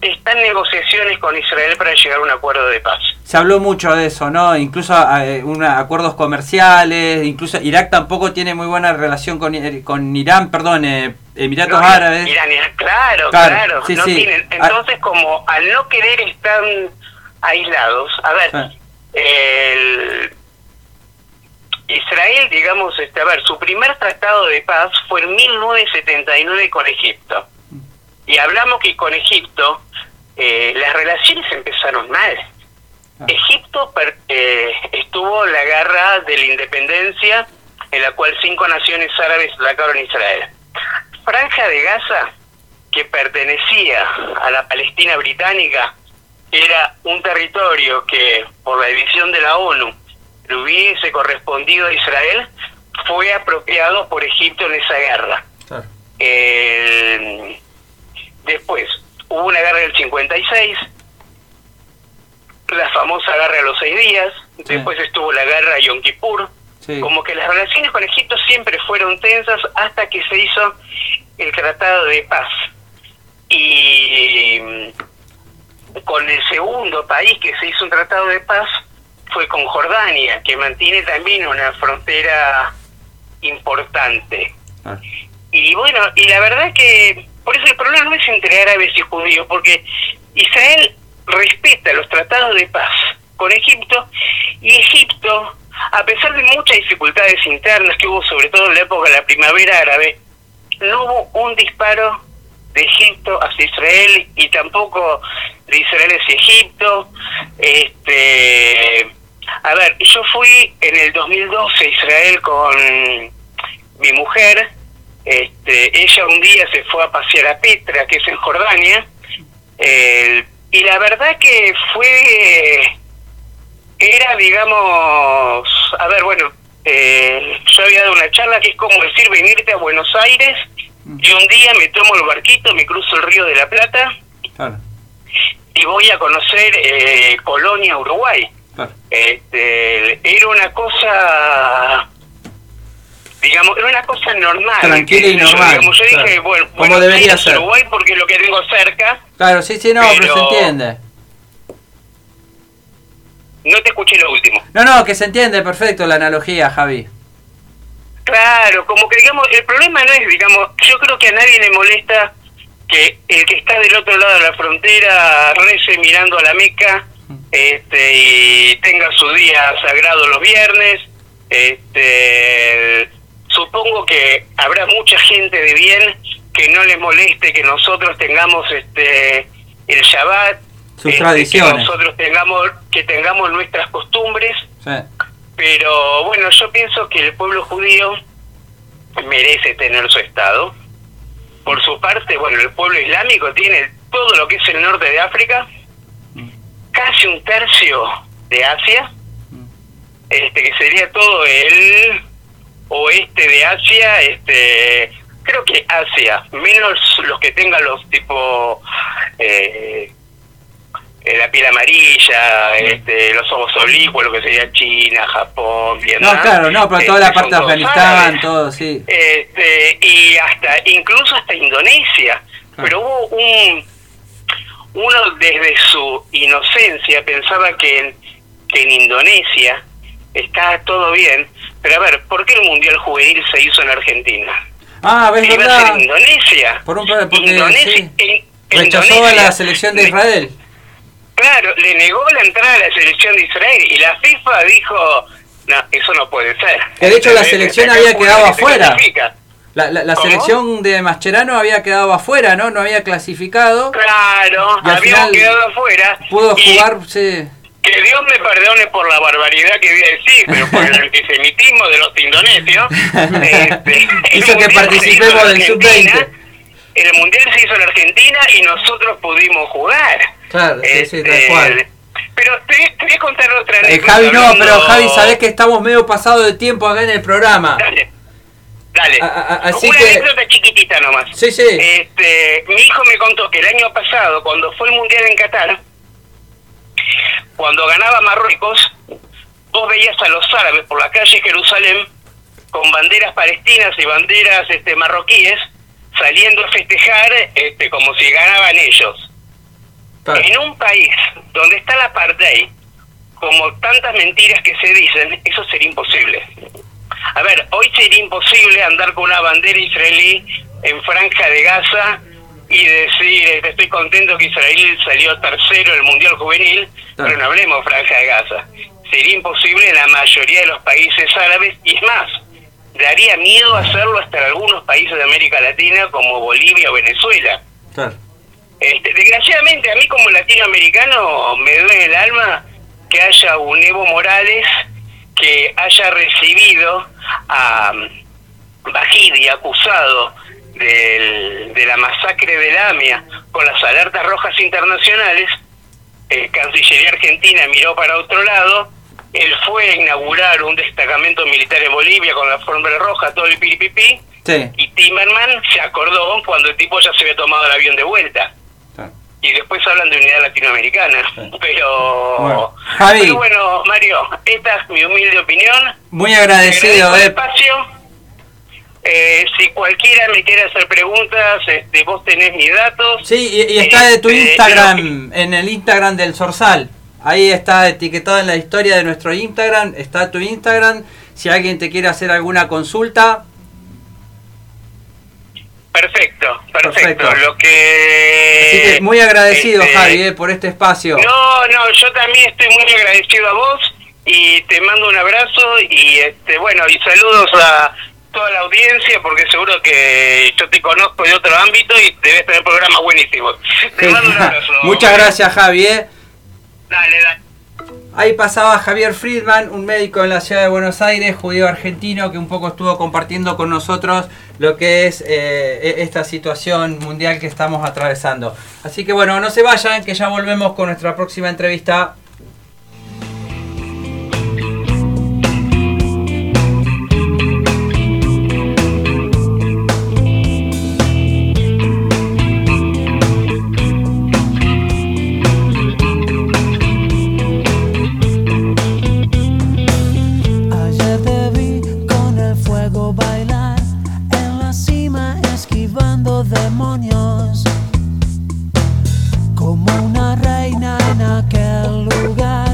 están negociaciones con Israel para llegar a un acuerdo de paz. Se habló mucho de eso, ¿no? Incluso eh, una, acuerdos comerciales, incluso Irak tampoco tiene muy buena relación con, eh, con Irán, perdón, eh, Emiratos Árabes. Irán, claro, claro. no Tienen. Entonces, como al no querer estar aislados, a ver, el, Israel, digamos, este, a ver, su primer tratado de paz fue en 1979 con Egipto. Y hablamos que con Egipto eh, las relaciones empezaron mal. Ah. Egipto eh, estuvo en la guerra de la independencia en la cual cinco naciones árabes atacaron a Israel. Franja de Gaza, que pertenecía a la Palestina británica, era un territorio que por la división de la ONU le hubiese correspondido a Israel, fue apropiado por Egipto en esa guerra. después hubo una guerra del 56, la famosa guerra de los seis días, después estuvo la guerra de Yom Kippur, como que las relaciones con Egipto siempre fueron tensas hasta que se hizo el Tratado de Paz. Y con el segundo país que se hizo un tratado de paz fue con Jordania, que mantiene también una frontera importante. Ah. Y bueno, y la verdad que por eso el problema no es entre árabes y judíos, porque Israel respeta los tratados de paz con Egipto y Egipto, a pesar de muchas dificultades internas que hubo, sobre todo en la época de la primavera árabe, no hubo un disparo de Egipto hacia Israel y tampoco de Israel hacia Egipto. Este, a ver, yo fui en el 2012 a Israel con mi mujer. Este, ella un día se fue a pasear a Petra, que es en Jordania. y la verdad que fue, era, digamos, a ver, bueno, eh, yo había dado una charla que es como decir venirte a Buenos Aires y un día me tomo el barquito, me cruzo el río de la Plata y voy a conocer eh, Colonia, Uruguay. Este, era una cosa, digamos, era una cosa normal. Tranquila y normal. Yo, dije, bueno, como debería ser. Uruguay porque es lo que tengo cerca. Claro, sí, sí, no, pero, se entiende. No te escuché lo último. No, no, que se entiende perfecto la analogía, Javi. Claro, como que digamos, el problema no es, digamos, yo creo que a nadie le molesta que el que está del otro lado de la frontera rece mirando a la Meca este, y tenga su día sagrado los viernes. Este, supongo que habrá mucha gente de bien que no le moleste que nosotros tengamos este el Shabbat, sus este, tradiciones, que nosotros tengamos que tengamos nuestras costumbres. Sí pero bueno, yo pienso que el pueblo judío merece tener su Estado. Por su parte, bueno, el pueblo islámico tiene todo lo que es el norte de África, casi un tercio de Asia, este que sería todo el oeste de Asia, este creo que Asia, menos los que tengan los tipo eh, eh, la piel amarilla, este, los ojos oblicuos, lo que sería China, Japón, Vietnam. No, claro, no, pero toda la este, parte de Afganistán, todo, sí. Este, y hasta, incluso hasta Indonesia. Pero hubo un, uno desde su inocencia pensaba que en, que en Indonesia estaba todo bien, pero a ver, ¿por qué el Mundial Juvenil se hizo en Argentina? Ah, ves verdad. en Indonesia. Por un, porque, Indonesia, Rechazó a la selección de Israel. Claro, le negó la entrada a la selección de Israel y la FIFA dijo, no, eso no puede ser. Que de hecho la selección había quedado afuera. La, la, selección de Mascherano había quedado afuera, ¿no? No había clasificado. Claro, había quedado afuera. Pudo jugar, sí. Que Dios me perdone por la barbaridad que voy a decir, pero por el antisemitismo de los indonesios. este, Hizo que participemos del sub-20. El mundial se hizo en Argentina y nosotros pudimos jugar. Claro, sí, sí, tal este, cual. Pero te, te, voy a contar otra eh, Javi, no, pero Javi, sabés que estamos medio pasado de tiempo acá en el programa. Dale. Dale. así Una que... anécdota chiquitita nomás. Sí, sí. Este, mi hijo me contó que el año pasado, cuando fue el Mundial en Qatar, cuando ganaba Marruecos, vos veías a los árabes por la calle Jerusalén con banderas palestinas y banderas este, marroquíes saliendo a festejar este, como si ganaban ellos. En un país donde está la apartheid, como tantas mentiras que se dicen, eso sería imposible. A ver, hoy sería imposible andar con una bandera israelí en Franja de Gaza y decir, este, estoy contento que Israel salió tercero en el Mundial Juvenil, pero no hablemos Franja de Gaza. Sería imposible en la mayoría de los países árabes y es más, daría miedo hacerlo hasta en algunos países de América Latina como Bolivia o Venezuela. Este, desgraciadamente a mí como latinoamericano me duele el alma que haya un Evo Morales que haya recibido a Bajidi acusado de la masacre de la AMIA con las alertas rojas internacionales, el Cancillería Argentina miró para otro lado, él fue a inaugurar un destacamento militar en Bolivia con la forma roja, todo el piripipi, y Timerman se acordó cuando el tipo ya se había tomado el avión de vuelta y después hablan de unidad latinoamericana. Pero bueno, pero bueno, Mario, esta es mi humilde opinión. Muy agradecido. Eh. espacio. Eh, si cualquiera me quiere hacer preguntas, este, vos tenés mis datos. Sí, y, está de tu este, Instagram, en el Instagram del Sorsal. Ahí está etiquetado en la historia de nuestro Instagram, está tu Instagram. Si alguien te quiere hacer alguna consulta, Perfecto, perfecto. Lo que. Así que muy agradecido, este, Javi, eh, por este espacio. No, no, yo también estoy muy agradecido a vos y te mando un abrazo y este bueno y saludos a toda la audiencia porque seguro que yo te conozco de otro ámbito y debes tener programas buenísimos. Te mando un abrazo. Muchas gracias, Javi. Eh. Dale, dale. Ahí pasaba Javier Friedman, un médico en la ciudad de Buenos Aires, judío argentino, que un poco estuvo compartiendo con nosotros lo que es eh, e-, esta situación mundial que estamos atravesando. Así que bueno, no se vayan, que ya volvemos con nuestra próxima entrevista. Como una reina en aquel lugar.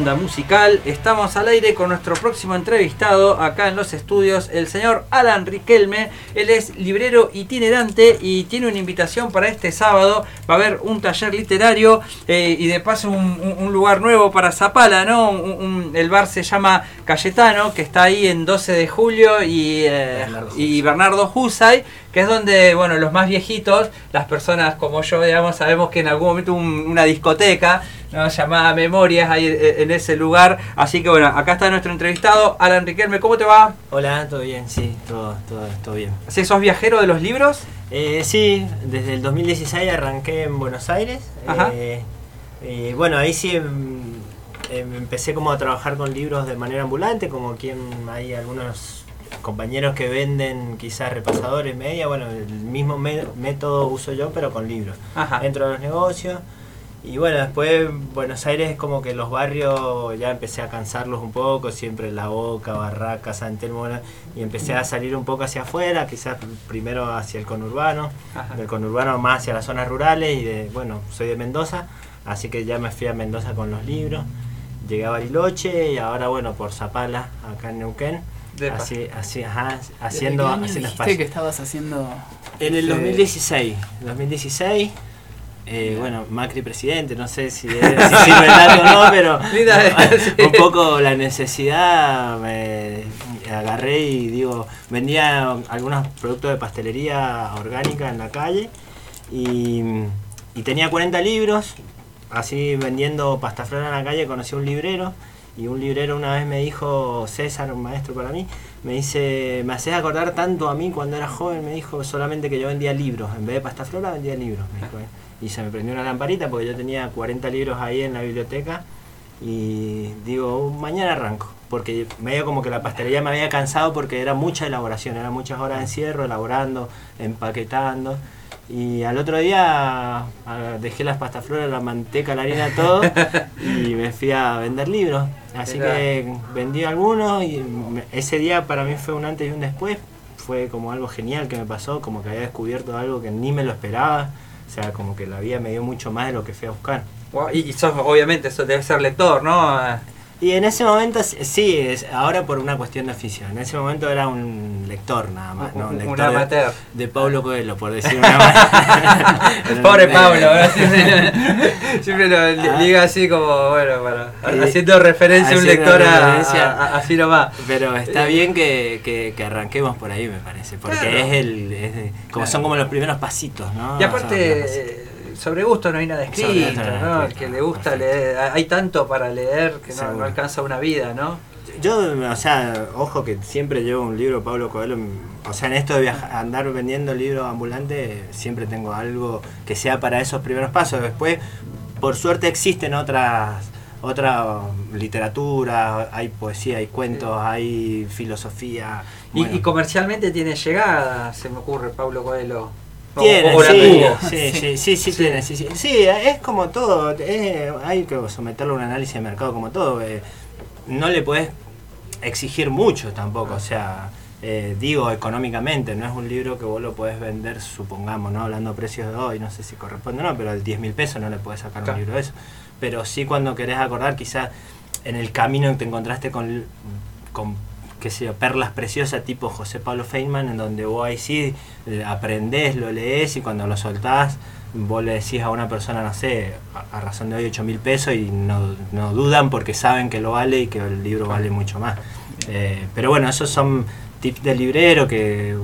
Musical. Estamos al aire con nuestro próximo entrevistado acá en los estudios, el señor Alan Riquelme. Él es librero itinerante y tiene una invitación para este sábado. Va a haber un taller literario eh, y de paso un, lugar nuevo para Zapala, ¿no? el bar se llama Cayetano, que está ahí en 12 de julio y, eh, y Bernardo Husay que es donde, bueno, los más viejitos, las personas como yo, digamos, sabemos que en algún momento una discoteca ¿no? llamada Memorias ahí en ese lugar. Así que bueno, acá está nuestro entrevistado, Alan Riquelme, ¿cómo te va? Hola, todo bien, sí, todo, todo, todo bien. ¿Sí, ¿Sos viajero de los libros? Eh, sí, desde el 2016 arranqué en Buenos Aires. Eh, y bueno, ahí sí em, em, empecé como a trabajar con libros de manera ambulante, como quien hay algunos compañeros que venden quizás repasadores, media, bueno, el mismo método uso yo, pero con libros. Dentro de los negocios. Y bueno, después Buenos Aires es como que los barrios ya empecé a cansarlos un poco, siempre La Boca, Barraca, San Telmo, y empecé a salir un poco hacia afuera, quizás primero hacia el conurbano, del conurbano más hacia las zonas rurales, y de, bueno, soy de Mendoza, así que ya me fui a Mendoza con los libros, llegué a Bariloche y ahora bueno, por Zapala, acá en Neuquén. Así, así, ajá, haciendo, haciendo que estabas haciendo? En el 2016, 2016, eh, bueno, Macri presidente, no sé si, es, si sirve o no, pero un poco la necesidad me agarré y digo, vendía algunos productos de pastelería orgánica en la calle y, y tenía 40 libros, así vendiendo pasta flora en la calle conocí a un librero y un librero una vez me dijo, César, un maestro para mí, me dice, me haces acordar tanto a mí cuando era joven, me dijo solamente que yo vendía libros, en vez de pasta flora vendía libros, ¿eh? Y se me prendió una lamparita porque yo tenía 40 libros ahí en la biblioteca y digo, mañana arranco, porque medio como que la pastelería me había cansado porque era mucha elaboración, eran muchas horas de encierro, elaborando, empaquetando. Y al otro día dejé las pastafloras, la manteca, la harina, todo y me fui a vender libros. Así que vendí algunos y ese día para mí fue un antes y un después. Fue como algo genial que me pasó, como que había descubierto algo que ni me lo esperaba. O sea, como que la vida me dio mucho más de lo que fui a buscar. y, sos, obviamente, eso debe ser lector, ¿no? Y en ese momento, sí, ahora por una cuestión de afición. En ese momento era un lector nada más, ¿no? Un, lector amateur. De, Pablo Coelho, por decir una manera. Pobre Pablo, siempre, lo ah. diga así como, bueno, para, haciendo referencia a un lector a, así nomás. Pero está eh, bien que, que, arranquemos por ahí, me parece, porque es el. como Son como los primeros pasitos, ¿no? Y aparte sobre gusto no hay nada escrito, ¿no? Que le gusta leer, hay tanto para leer que no, alcanza una vida, ¿no? Yo, o sea, ojo que siempre llevo un libro, Pablo Coelho, o sea, en esto de viajar, andar vendiendo libros ambulantes, siempre tengo algo que sea para esos primeros pasos. Después, por suerte existen otras otra literatura, hay poesía, hay cuentos, hay filosofía. Y, comercialmente tiene llegada, se me ocurre, Pablo Coelho. Tiene, sí, sí, sí, sí, tiene, sí, sí. Sí, es como todo, hay que someterlo a un análisis de mercado como todo. Eh, no le puedes exigir mucho tampoco, o sea, eh, digo económicamente, no es un libro que vos lo podés vender, supongamos, ¿no? Hablando de precios de hoy, no sé si corresponde o no, pero al 10 mil pesos no le puedes sacar un libro de eso. Pero sí cuando querés acordar, quizás en el camino te encontraste con, con qué sé yo, perlas preciosas tipo José Pablo Feynman, en donde vos ahí sí eh, aprendés, lo lees y cuando lo soltás, vos le decís a una persona, no sé, a, razón de hoy 8 mil pesos y no, no, dudan porque saben que lo vale y que el libro vale mucho más. Eh, pero bueno, esos son tips del librero que,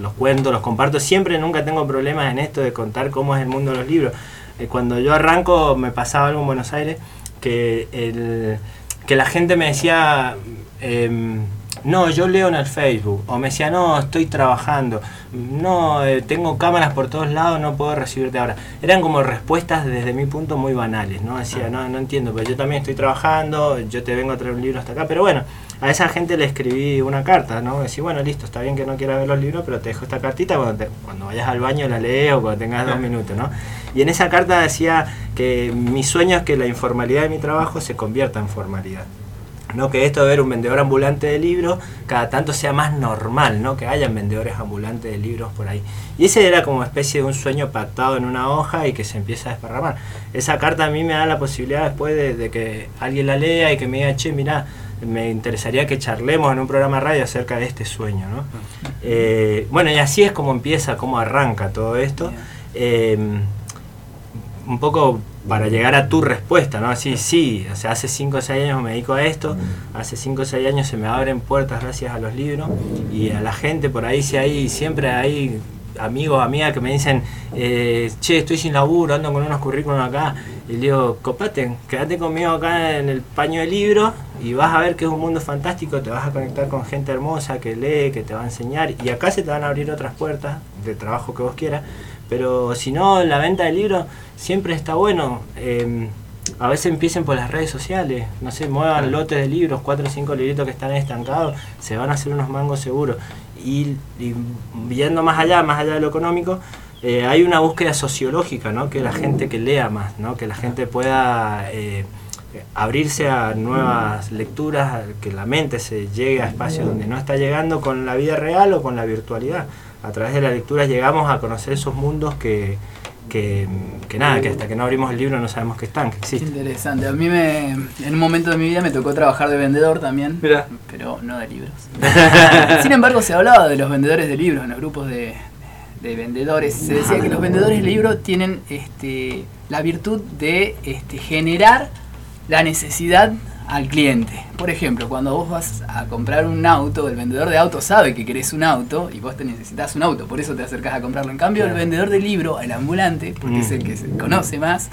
los cuento, los comparto. Siempre nunca tengo problemas en esto de contar cómo es el mundo de los libros. Eh, cuando yo arranco me pasaba algo en Buenos Aires que, el, que la gente me decía... Em, no, yo leo en el Facebook. O me decía, no, estoy trabajando. No, eh, tengo cámaras por todos lados, no puedo recibirte ahora. Eran como respuestas desde mi punto muy banales, ¿no? Decía, no, no entiendo, pero yo también estoy trabajando, yo te vengo a traer un libro hasta acá. Pero bueno, a esa gente le escribí una carta, ¿no? Decía, bueno, listo, está bien que no quieras ver los libros, pero te dejo esta cartita cuando, cuando vayas al baño la lees o cuando tengas dos minutos, ¿no? Y en esa carta decía que mi sueño es que la informalidad de mi trabajo se convierta en formalidad. ¿No? Que esto de ver un vendedor ambulante de libros cada tanto sea más normal, ¿no? Que hayan vendedores ambulantes de libros por ahí. Y ese era como especie de un sueño pactado en una hoja y que se empieza a desparramar. Esa carta a mí me da la posibilidad después de, de que alguien la lea y que me diga, che, mira, me interesaría que charlemos en un programa de radio acerca de este sueño, ¿no? Eh, bueno, y así es como empieza, cómo arranca todo esto. Eh, un poco para llegar a tu respuesta, ¿no? Así, sí, o sea, hace 5 o 6 años me dedico a esto, hace 5 o 6 años se me abren puertas gracias a los libros y a la gente por ahí, si hay, siempre hay amigos, amigas que me dicen, eh, che, estoy sin laburo, ando con unos currículums acá, y le digo, copate, quédate conmigo acá en el paño de libros y vas a ver que es un mundo fantástico, te vas a conectar con gente hermosa que lee, que te va a enseñar, y acá se te van a abrir otras puertas de trabajo que vos quieras, pero si no, la venta de libros siempre está bueno. Eh, a veces empiecen por las redes sociales, no sé, muevan lotes de libros, cuatro o cinco libritos que están estancados, se van a hacer unos mangos seguros. Y, y viendo más allá, más allá de lo económico, eh, hay una búsqueda sociológica, ¿no? Que la gente que lea más, ¿no? Que la gente pueda eh, abrirse a nuevas lecturas, que la mente se llegue a espacios donde no está llegando con la vida real o con la virtualidad. A través de la lectura llegamos a conocer esos mundos que, que, que nada, que hasta que no abrimos el libro no sabemos que están, que existen. interesante. A mí me, en un momento de mi vida me tocó trabajar de vendedor también, Mirá. pero no de libros. Sin embargo, se hablaba de los vendedores de libros en los grupos de, de vendedores. Se decía que los vendedores de libros tienen este, la virtud de este, generar la necesidad al cliente. Por ejemplo, cuando vos vas a comprar un auto, el vendedor de auto sabe que querés un auto y vos te necesitas un auto, por eso te acercás a comprarlo. En cambio, Claro. el vendedor de libro, el ambulante, porque es Mm. el que se conoce más,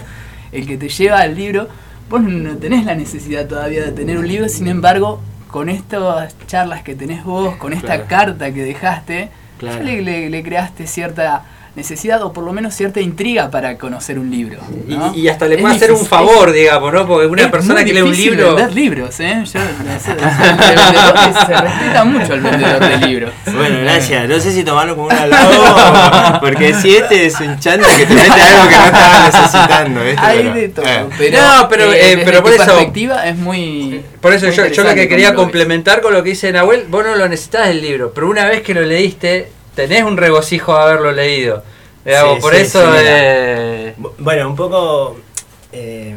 el que te lleva el libro, vos no tenés la necesidad todavía de tener un libro, sin embargo, con estas charlas que tenés vos, con esta Claro. carta que dejaste, Claro. ya le, le- le creaste cierta necesidad o por lo menos cierta intriga para conocer un libro. Y, ¿no? y hasta le Es puede hacer un favor, digamos, ¿no? Porque una es persona que lee un libro. vender libros, ¿eh? Yo, no sé, el vendedor se respeta mucho al vendedor de libros. Bueno, gracias. No sé si tomarlo como un halago, porque si este es un chanta que te mete algo que no estaba necesitando. ¿viste? Hay Pero, de todo, eh. pero, No, pero, eh, desde pero por tu eso- perspectiva es muy. Por eso muy yo, yo lo que quería complementar con lo que dice Nahuel, vos no lo necesitas el libro, pero una vez que lo leíste, tenés un regocijo de haberlo leído. Digamos, Sí, por sí, eso sí, eh, Bu- Bueno, un poco eh,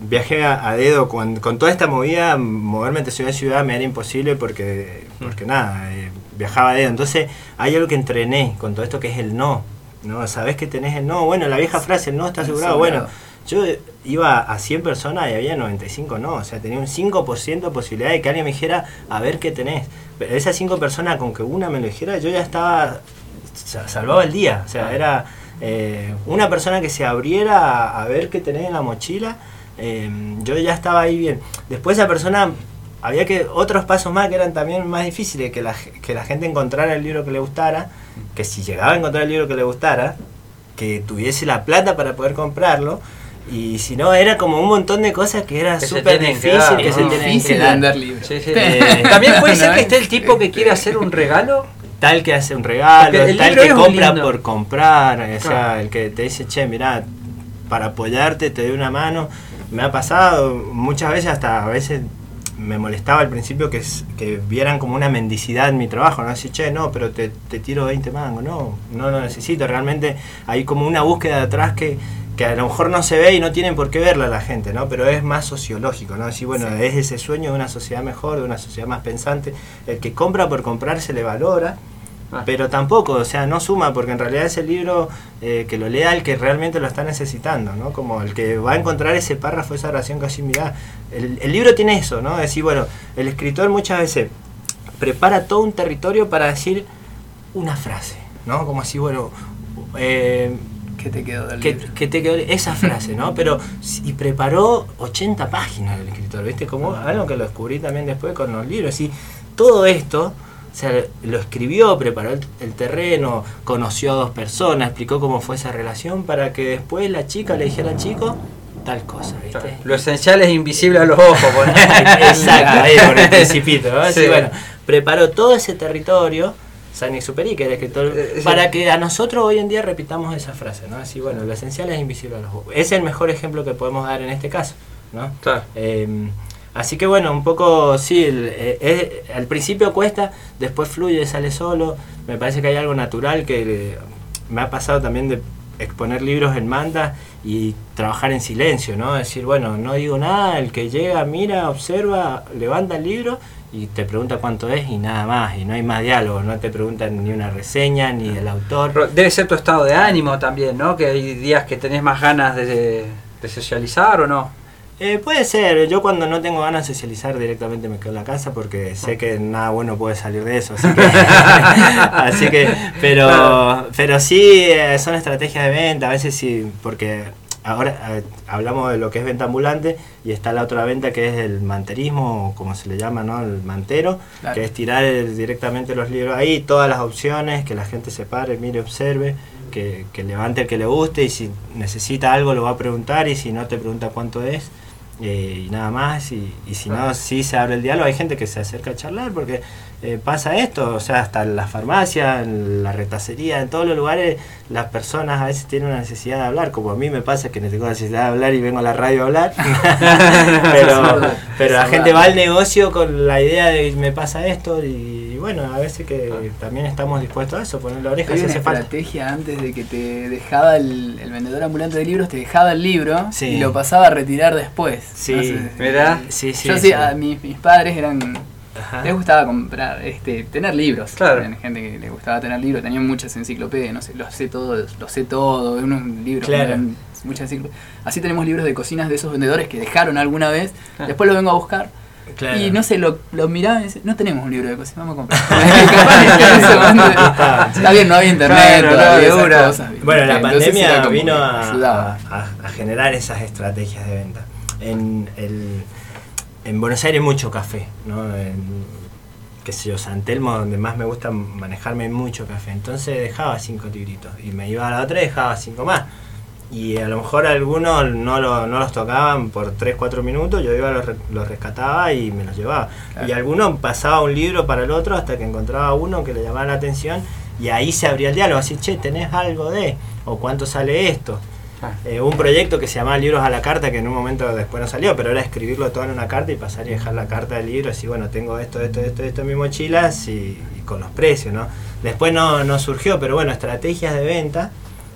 viajé a, a dedo con, con toda esta movida, moverme entre ciudad y ciudad me era imposible porque, porque nada, eh, viajaba a dedo. Entonces hay algo que entrené con todo esto que es el no. ¿no? Sabés que tenés el no. Bueno, la vieja frase, el no está. Asegurado. Bueno, yo iba a 100 personas y había 95 no. O sea, tenía un 5% de posibilidad de que alguien me dijera, a ver qué tenés. Pero esas 5 personas, con que una me lo dijera, yo ya estaba sa- salvaba el día. O sea, era eh, una persona que se abriera a, a ver qué tenés en la mochila. eh, yo ya estaba ahí bien. Después esa persona, había que otros pasos más que eran también más difíciles, que la, que la gente encontrara el libro que le gustara, que si llegaba a encontrar el libro que le gustara, que tuviese la plata para poder comprarlo. Y si no, era como un montón de cosas que era Que se súper tienen que difícil dar, que ¿no? se tienen que difícil dar. vender libros. sí, sí. Eh, También puede ser que es- esté el tipo que quiere hacer un regalo. tal que hace un regalo, el tal que compra por comprar, o sea, Claro. el que te dice, che, mirá, para apoyarte te doy una mano. Me ha pasado muchas veces, hasta a veces me molestaba al principio que, que vieran como una mendicidad en mi trabajo, no decir, che, no, pero te, te tiro 20 mangos, no, no lo necesito, realmente hay como una búsqueda detrás que, que a lo mejor no se ve y no tienen por qué verla la gente, ¿no? Pero es más sociológico, ¿no? Decir, bueno, es ese sueño de una sociedad mejor, de una sociedad más pensante, el que compra por comprar se le valora, Ah. pero tampoco, o sea, no suma, porque en realidad es el libro eh, que lo lea el que realmente lo está necesitando, ¿no? Como el que va a encontrar ese párrafo, esa oración que así, mirá, el, el libro tiene eso, ¿no? Decir, bueno, el escritor muchas veces prepara todo un territorio para decir una frase, ¿no? Como así, bueno, eh, ¿Qué te quedó del libro? que te quedó esa frase, ¿no? Pero, y preparó 80 páginas del escritor, ¿viste? Como algo que lo descubrí también después con los libros, y todo esto, o sea, lo escribió, preparó el, el terreno, conoció a dos personas, explicó cómo fue esa relación para que después la chica le dijera al chico tal cosa, ¿viste? Lo esencial es invisible a los ojos. Exacto, ahí por el principito, ¿no? Sí. bueno, preparó todo ese territorio, San Exuperi, que era escritor, Eh, sí. para que a nosotros hoy en día repitamos esa frase, ¿no? Así, bueno, lo esencial es invisible a los ojos. Es el mejor ejemplo que podemos dar en este caso, ¿no? Claro. Eh, Así que bueno, un poco, sí, el- eh, es- al principio cuesta, después fluye, sale solo. Me parece que hay algo natural que eh, me ha pasado también de exponer libros en manda y trabajar en silencio, ¿no? Decir, bueno, no digo nada, el que llega, mira, observa, levanta el libro y te pregunta cuánto es y nada más, y no hay más diálogo, no te preguntan ni una reseña, ni el autor. Debe ser tu estado de ánimo también, ¿no? Que hay días que tenés más ganas de, de socializar o no. Eh, puede ser, yo cuando no tengo ganas de socializar directamente me quedo en la casa porque sé que nada bueno puede salir de eso, así que, así que pero, pero sí eh, son estrategias de venta, a veces sí, porque ahora eh, hablamos de lo que es venta ambulante y está la otra venta que es el manterismo, como se le llama, ¿no? El mantero, Claro. que es tirar el- directamente los libros ahí, todas las opciones, que la gente se pare, mire, observe, que, que levante el que le guste y si necesita algo lo va a preguntar y si no te pregunta cuánto es. eh, y nada más, y, y si no, sí se abre el diálogo. Hay gente que se acerca a charlar porque eh, pasa esto, o sea, hasta en la farmacia, en la retacería, en todos los lugares, las personas a veces tienen una necesidad de hablar, como a mí me pasa que no tengo necesidad de hablar y vengo a la radio a hablar. pero pero la gente va al negocio con la idea de me pasa esto y, bueno, a veces que también estamos dispuestos a eso, poner la oreja Hay si una hace falta. estrategia antes de que te dejaba el, el vendedor ambulante de libros, te dejaba el libro Sí. y lo pasaba a retirar después. Sí, No sé, mirá. Sí, sí. yo sí. sí, a mis, mis padres eran Ajá. les gustaba comprar, este, tener libros. Claro. Eran gente que les gustaba tener libros, tenían muchas enciclopedias, no sé, los sé todo, los sé todo, unos libros, Claro. muchas enciclo- Así tenemos libros de cocinas de esos vendedores que dejaron alguna vez, Ah. después lo vengo a buscar. Claro. Y no sé, lo, lo miraba y decía, no tenemos un libro de cocina, vamos a comprar. Está bien, no había internet, Claro, no, todavía una. cosas. Bueno, la Entonces pandemia vino a- a- a generar esas estrategias de venta. En, el, en Buenos Aires mucho café, ¿no? En, qué sé yo, San Telmo, donde más me gusta manejarme mucho café. Entonces dejaba cinco libritos y me iba a la otra y dejaba cinco más. Y a lo mejor algunos no, lo- no los tocaban por 3, 4 minutos, yo iba, los, los rescataba y me los llevaba. Claro. Y alguno pasaba un libro para el otro hasta que encontraba uno que le llamaba la atención y ahí se abría el diálogo, así, che, ¿tenés algo de? ¿O cuánto sale esto? Ah. Eh, un proyecto que se llamaba Libros a la Carta, que en un momento después no salió, pero era escribirlo todo en una carta y pasar y dejar la carta del libro, así, bueno, tengo esto, esto, esto, esto en mi mochila y, y con los precios, ¿no? Después no, no surgió, pero bueno, estrategias de venta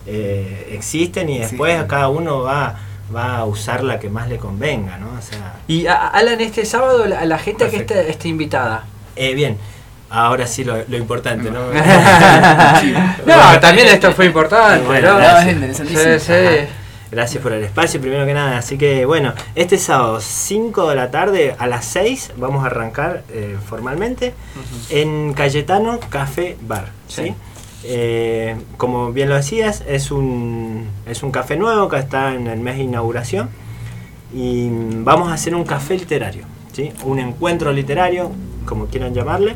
eh, existen y después cada uno va, va a usar la que más le convenga, ¿no? O sea, Y a- Alan, este sábado la, la gente que está, está invitada. eh, bien, ahora sí lo, lo importante, ¿no? no, también esto fue importante. Bueno, ¿no? Gracias. Sí, sí. Gracias por el espacio, primero que nada. Así que bueno, este sábado 5 de la tarde a las 6 vamos a arrancar eh, formalmente en Cayetano Café Bar. ¿sí? Sí. Eh, como bien lo decías, es un, es un café nuevo que está en el mes de inauguración y vamos a hacer un café literario, ¿sí? un encuentro literario, como quieran llamarle.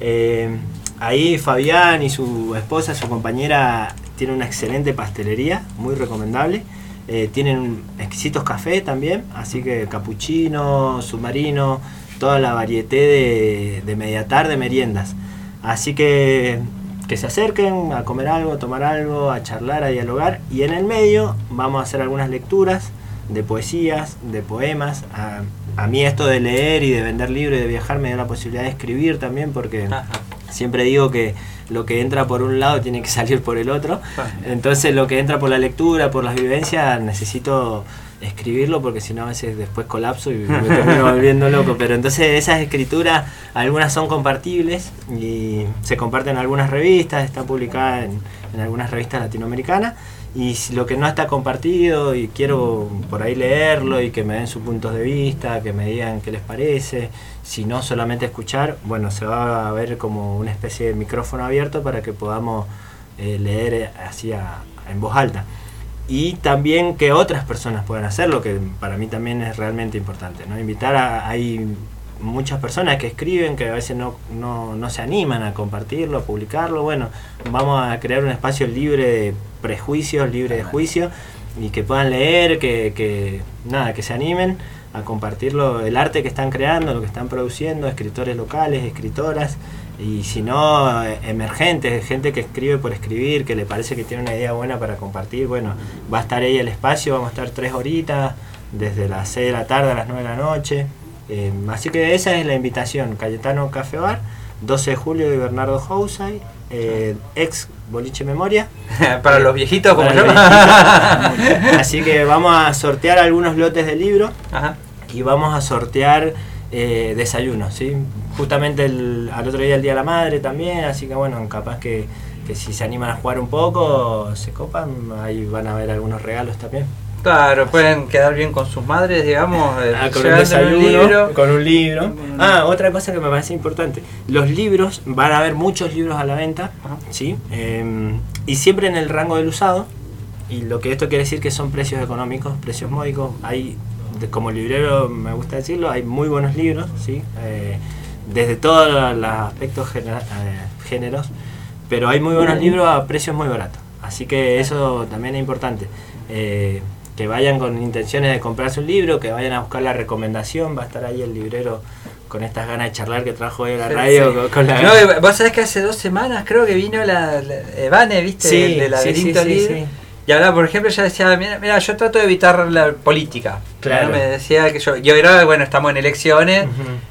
Eh, ahí Fabián y su esposa, su compañera, tienen una excelente pastelería, muy recomendable. Eh, tienen exquisitos cafés también, así que capuchino, submarino, toda la variedad de, de media tarde, meriendas. Así que que se acerquen a comer algo, a tomar algo, a charlar, a dialogar. Y en el medio vamos a hacer algunas lecturas de poesías, de poemas. A, a mí esto de leer y de vender libros y de viajar me dio la posibilidad de escribir también porque Ajá. siempre digo que lo que entra por un lado tiene que salir por el otro. Entonces lo que entra por la lectura, por las vivencias, necesito escribirlo porque si no a veces después colapso y me termino volviendo loco. Pero entonces esas escrituras, algunas son compartibles y se comparten en algunas revistas, están publicadas en, en algunas revistas latinoamericanas. Y lo que no está compartido y quiero por ahí leerlo y que me den sus puntos de vista, que me digan qué les parece, si no solamente escuchar, bueno, se va a ver como una especie de micrófono abierto para que podamos eh, leer eh, así en voz alta. Y también que otras personas puedan hacerlo, que para mí también es realmente importante. ¿no? Invitar a. Hay muchas personas que escriben que a veces no, no, no se animan a compartirlo, a publicarlo. Bueno, vamos a crear un espacio libre de prejuicios, libre de juicio, y que puedan leer, que, que nada, que se animen a compartirlo, el arte que están creando, lo que están produciendo, escritores locales, escritoras, y si no, eh, emergentes, gente que escribe por escribir, que le parece que tiene una idea buena para compartir, bueno, va a estar ahí el espacio, vamos a estar tres horitas, desde las 6 de la tarde a las 9 de la noche, Eh, así que esa es la invitación, Cayetano Café Bar, 12 de julio de Bernardo Housay, eh, ex Boliche Memoria. Para los viejitos como yo. Así que vamos a sortear algunos lotes de libro Ajá. y vamos a sortear eh, desayunos, ¿sí? Justamente el, al otro día el Día de la Madre también, así que bueno, capaz que, que si se animan a jugar un poco, se copan, ahí van a ver algunos regalos también. Claro, pueden quedar bien con sus madres, digamos, eh, Ah, con un llevándole desayuno, un libro. con un libro. Ah, otra cosa que me parece importante. Los libros, van a haber muchos libros a la venta, Ajá. ¿sí? Eh, y siempre en el rango del usado. Y lo que esto quiere decir que son precios económicos, precios módicos. Hay, como librero me gusta decirlo, hay muy buenos libros, ¿sí? Eh, desde todos los aspectos genera- eh, géneros. Pero hay muy buenos libros a precios muy baratos. Así que eso también es importante. Que vayan con intenciones de comprarse un libro, que vayan a buscar la recomendación, va a estar ahí el librero con estas ganas de charlar que trajo hoy a la radio sí. con, con la No, vos sabés que hace dos semanas creo que vino la, la Evane, ¿viste? Sí, El de Laberinto sí, sí. Y hablaba, por ejemplo, ya decía, mira, mira, yo trato de evitar la política. Claro. Me decía que yo, y ahora, bueno, estamos en elecciones,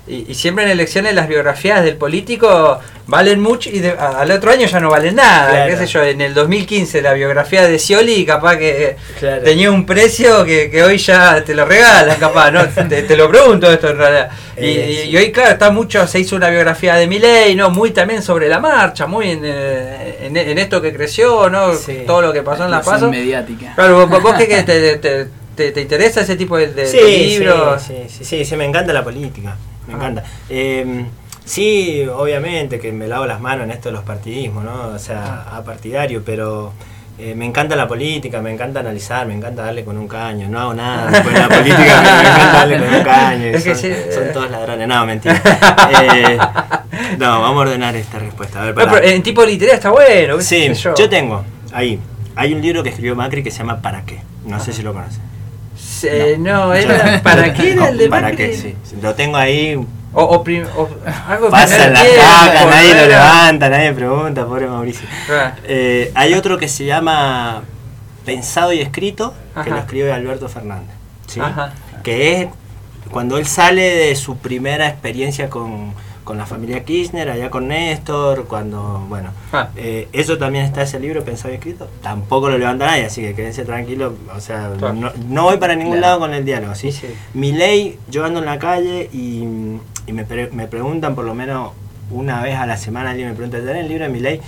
y, y siempre en elecciones las biografías del político valen mucho y de- al otro año ya no valen nada. Claro. ¿Qué sé yo? En el 2015 la biografía de Scioli capaz que Claro. tenía un precio que, que hoy ya te lo regalan, capaz, ¿no? te, te lo pregunto esto en realidad. Y, Eh, sí. y hoy, claro, está mucho, se hizo una biografía de Milei, ¿no? Muy también sobre la marcha, muy en, eh, en, en esto que creció, ¿no? Sí. Todo lo que pasó en la paso. mediática. Claro, vos, vos que te, te, te, te interesa ese tipo de, de- Sí, de sí, libros. Sí, sí, sí, sí, me encanta la política, me Ah. encanta. Eh, sí, obviamente que me lavo las manos en esto de los partidismos, ¿no? O sea, Ah. a partidario, pero eh, me encanta la política, me encanta analizar, me encanta darle con un caño. No hago nada después de la política, me encanta darle con un caño. son, sí, son todos ladrones, no, mentira. Eh, no, vamos a ordenar esta respuesta. A ver, No, pará. pero en tipo literario está bueno. Sí, yo tengo ahí. Hay un libro que escribió Macri que se llama ¿Para qué? No sé si lo conoces. Sí, no, era, ¿para qué era el de ¿Para Macri? qué? Sí. Lo tengo ahí. O, o prim- o algo de Pasa primer en la tiempo, caja, nadie lo levanta, nadie pregunta, pobre Mauricio. Ah, Eh, hay otro que se llama Pensado y Escrito, que lo escribe Alberto Fernández. ¿sí? Ajá. Que es cuando él sale de su primera experiencia con, con la familia Kirchner, allá con Néstor, cuando, bueno, Ah. eh, eso también está ese libro, Pensado y Escrito, tampoco lo levanta nadie, así que quédense tranquilos, o sea, Claro. no, no voy para ningún Claro. lado con el diálogo, ¿sí? Sí. Mi ley, yo ando en la calle y, y me, pre- me preguntan por lo menos una vez a la semana, alguien me pregunta, ¿tenés el libro de mi ley?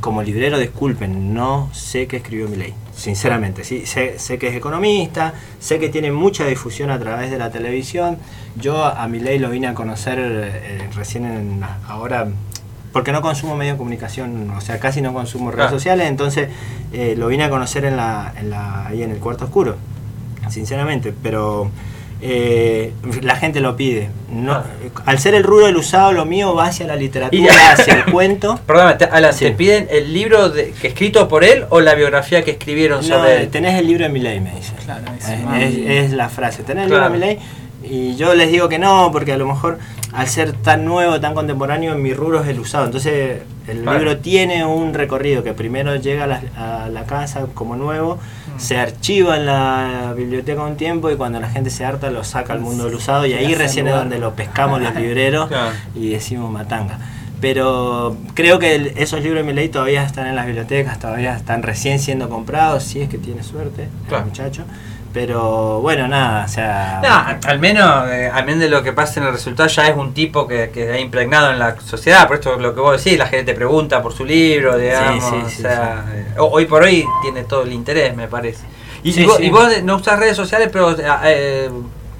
Como librero, disculpen, no sé qué escribió mi ley, sinceramente. ¿sí? Sé, sé que es economista, sé que tiene mucha difusión a través de la televisión. Yo a mi ley lo vine a conocer eh, recién en, ahora, porque no consumo medio de comunicación, o sea, casi no consumo redes Ah. sociales, entonces eh, lo vine a conocer en la, en la, ahí en el cuarto oscuro sinceramente, pero eh, la gente lo pide. No, Ah. Al ser el rubro del usado, lo mío va hacia la literatura, Y- hacia el cuento. Perdóname, te, Alan, Sí. ¿te piden el libro de, que escrito por él o la biografía que escribieron No, sobre él? tenés el libro de mi ley, me dice. Claro, es la frase. Tenés el libro de mi ley. Y yo les digo que no, porque a lo mejor al ser tan nuevo, tan contemporáneo, mi rubro es el usado. Entonces el libro tiene un recorrido que primero llega a la, a la casa como nuevo, Mm. se archiva en la biblioteca un tiempo y cuando la gente se harta lo saca al mundo del usado y ahí recién es donde lo pescamos los libreros Claro. y decimos matanga. Pero creo que el- esos libros de mi ley todavía están en las bibliotecas, todavía están recién siendo comprados, si es que tiene suerte Claro. el muchacho. Pero bueno, nada, o sea... No, al menos, eh, al menos de lo que pasa en el resultado, ya es un tipo que, que ha impregnado en la sociedad. Por esto es lo que vos decís, la gente te pregunta por su libro, digamos. sí, o sí, sea, eh, ho- hoy por hoy tiene todo el interés, me parece. Y, Sí, y vos, sí. y vos no usás redes sociales, pero eh,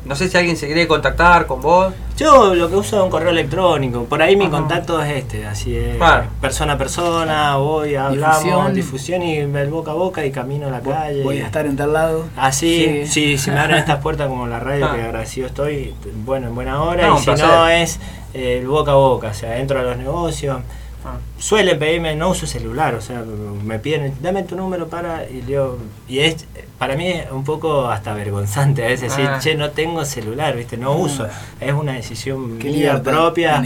no sé si alguien se quiere contactar con vos. Yo lo que uso es un correo electrónico, por ahí mi Ajá. contacto es este, así es, Claro. persona a persona, voy, hablamos, difusión, Difusión. y el boca a boca y camino a la calle. Voy a estar en tal lado. Así, Sí. sí, si me abren estas puertas como la radio, Ah. que agradecido estoy, bueno, en buena hora, No, y si placer. no es eh, el boca a boca, o sea, entro a los negocios, Ah. Suelen pedirme, no uso celular, o sea, me piden, dame tu número para, y yo, y es, para mí es un poco hasta vergonzante a veces decir, Ah. che, no tengo celular, viste, no uso, es una decisión Qué mía propia,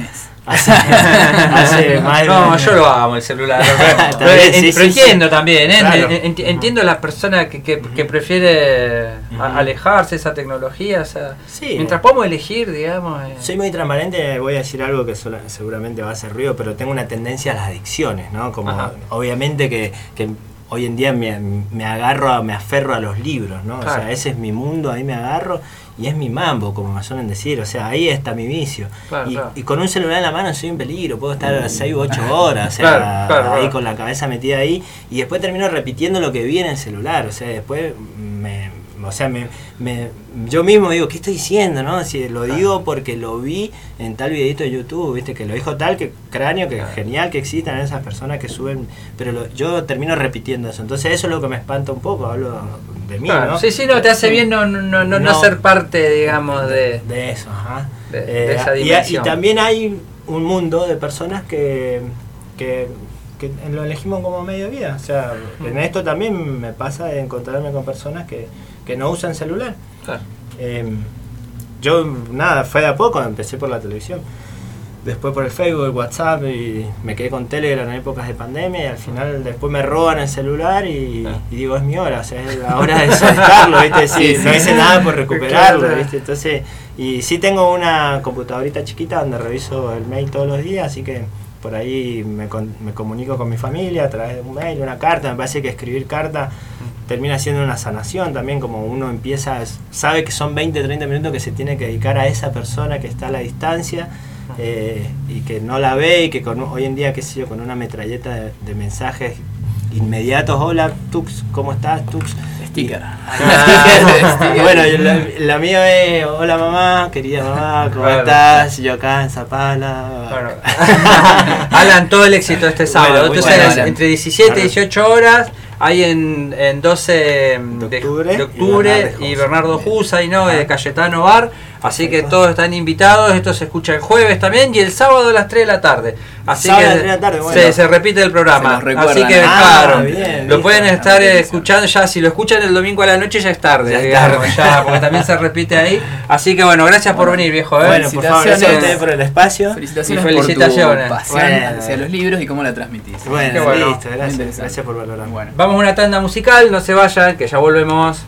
hace, más No, yo lo amo el celular. pero, entiendo también, ¿eh? entiendo la persona que, que, prefiere alejarse de esa tecnología. O sea, mientras podemos elegir, digamos. Eh. Soy muy transparente, voy a decir algo que seguramente va a hacer ruido, pero tengo una tendencia a las adicciones, ¿no? Como obviamente que, que hoy en día me, me, agarro, me aferro a los libros, ¿no? O sea, ese es mi mundo, ahí me agarro y es mi mambo, como me suelen decir, o sea, ahí está mi vicio. y, con un celular en la mano soy un peligro, puedo estar 6 u 8 horas, o sea, ahí con la cabeza metida ahí, y después termino repitiendo lo que vi en el celular, o sea, después me, o sea, me, me, yo mismo digo, ¿qué estoy diciendo? ¿no? Si lo digo porque lo vi en tal videito de YouTube, ¿viste? Que lo dijo tal, que cráneo, que genial que existan esas personas que suben, pero yo termino repitiendo eso. Entonces eso es lo que me espanta un poco, hablo de mí, ¿no? Sí, sí, no, te hace bien no, no, no, no ser parte, digamos, de... De eso, ajá. De, esa dimensión. Y, y, también hay un mundo de personas que, que que lo elegimos como medio vida. O sea, en esto también me pasa de encontrarme con personas que, que no usan celular. Em, yo, nada, fue de a poco, empecé por la televisión. Después por el Facebook, el WhatsApp y me quedé con Telegram en épocas de pandemia y al final después me roban el celular y, digo, es mi hora, o sea, es la hora de soltarlo, ¿viste? no hice nada por recuperarlo, ¿viste? Entonces, y sí tengo una computadorita chiquita donde reviso el mail todos los días, así que por ahí me, me comunico con mi familia a través de un mail, una carta, me parece que escribir carta termina siendo una sanación también, como uno empieza, sabe que son 20, 30 minutos que se tiene que dedicar a esa persona que está a la distancia eh, y que no la ve y que con, hoy en día, qué sé yo, con una metralleta de, mensajes inmediatos, hola Tux, ¿cómo estás Tux? Sticker. Ah, bueno, la, mía es, hola mamá, querida mamá, ¿cómo estás? Yo acá en Zapala. Bueno. Alan, todo el éxito este sábado. Entonces, entre 17 y 18 horas hay en, en 12 de octubre, y Bernardo Jusa. Y no, de Cayetano Bar. Así que todos están invitados. Esto se escucha el jueves también y el sábado a las 3 de la tarde. Así que se, repite el programa. Así que, claro, lo pueden estar escuchando ya. Si lo escuchan el domingo a la noche, ya es tarde. Ya porque también se repite ahí. Así que, bueno, gracias por venir, viejo. ¿eh? Bueno, por favor, gracias a ustedes por el espacio. Felicitaciones, felicitaciones. por tu pasión hacia los libros y cómo la transmitís. Bueno, listo, gracias. Gracias por valorar. Bueno. Vamos a una tanda musical, no se vayan, que ya volvemos.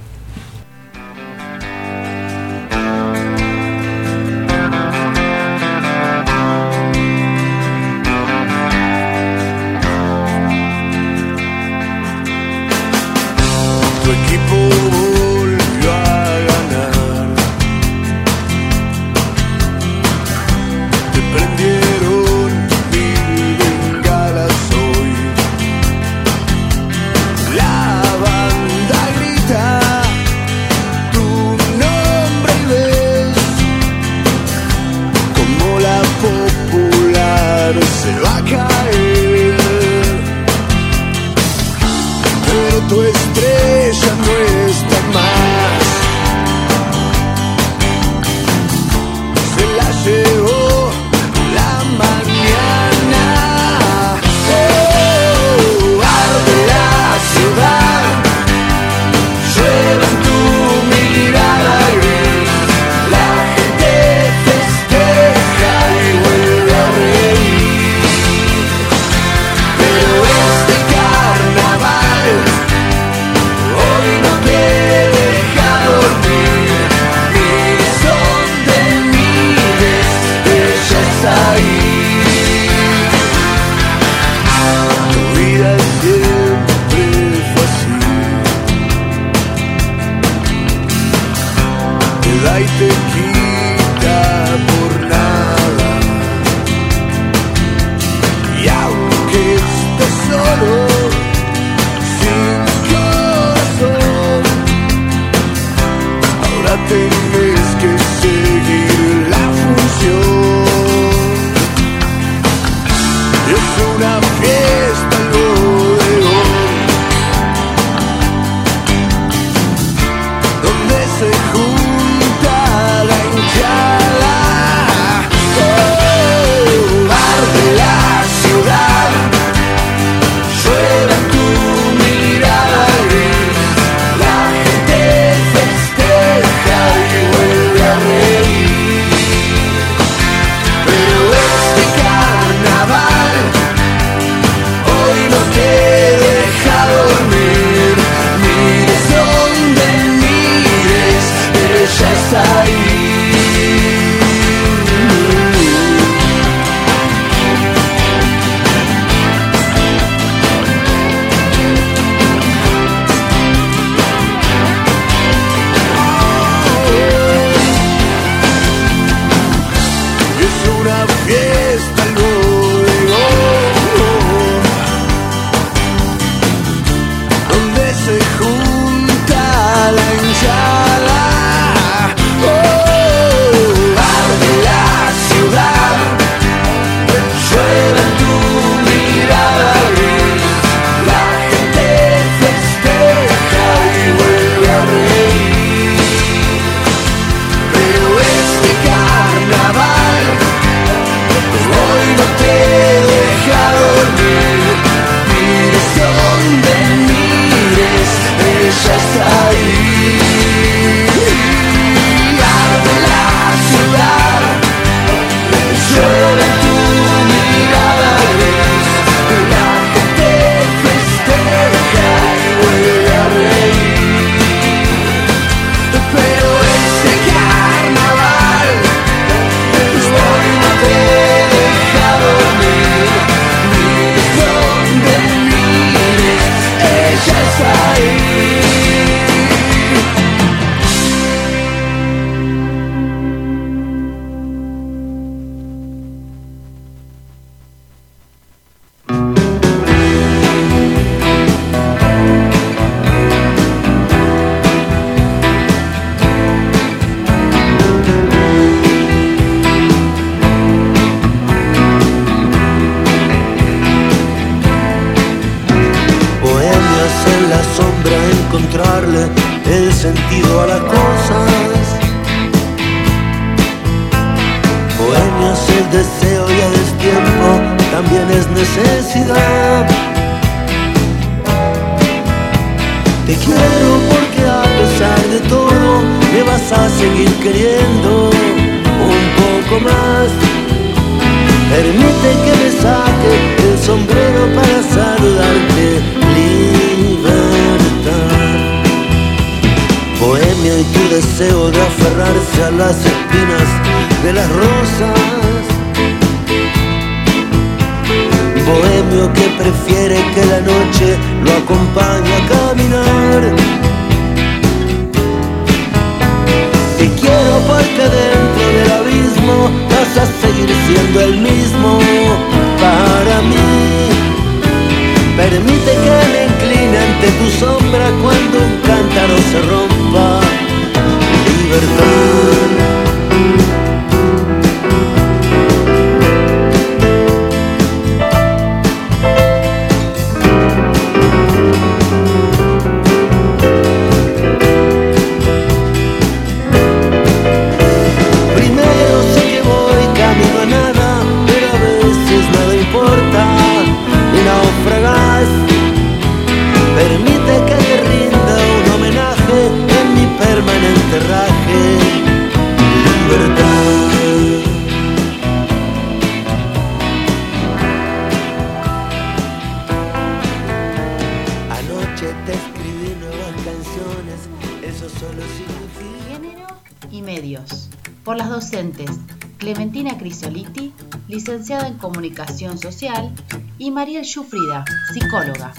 Y Mariel Schufrida, psicóloga.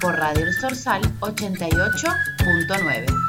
Por Radio El Sorsal 88.9.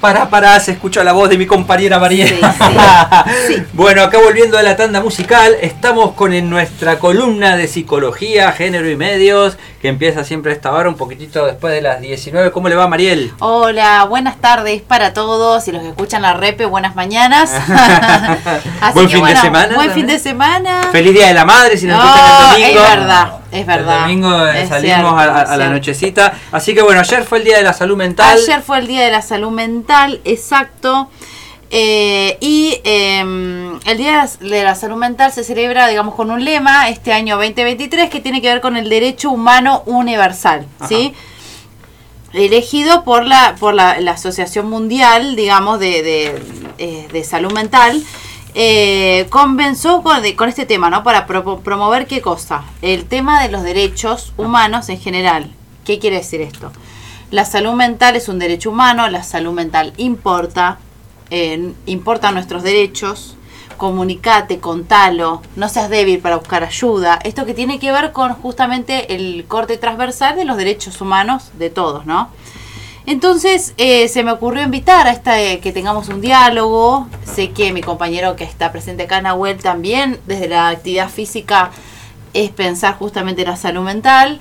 Pará, pará, se escucha la voz de mi compañera María. bueno, acá volviendo a la tanda musical, estamos con en nuestra columna de psicología, género y medios, que empieza siempre a esta hora, un poquitito después de las 19. ¿Cómo le va, Mariel? Hola, buenas tardes para todos y los que escuchan la repe, buenas mañanas. Así Buen que, fin de semana Buen también. fin de semana. Feliz Día de la Madre, si nos No, escuchan el domingo. es verdad, es verdad. El domingo eh, Es salimos cierto, a, a- la nochecita. Así que bueno, ayer fue el Día de la Salud Mental. Ayer fue el Día de la Salud Mental, exacto. Eh, y eh, el Día de la Salud Mental se celebra, digamos, con un lema este año 2023 que tiene que ver con el derecho humano universal, ¿sí? Elegido por la por la, la Asociación Mundial, digamos, de, de, eh, de Salud Mental, eh, comenzó con, de- con este tema, ¿no? Para pro- promover qué cosa? El tema de los derechos humanos en general. ¿Qué quiere decir esto? La salud mental es un derecho humano, la salud mental importa, eh, importan nuestros derechos, comunicate, contalo, no seas débil para buscar ayuda. Esto que tiene que ver con justamente el corte transversal de los derechos humanos de todos, ¿no? Entonces eh, se me ocurrió invitar a esta eh, que tengamos un diálogo. Sé que mi compañero que está presente acá, Nahuel, también desde la actividad física es pensar justamente la salud mental.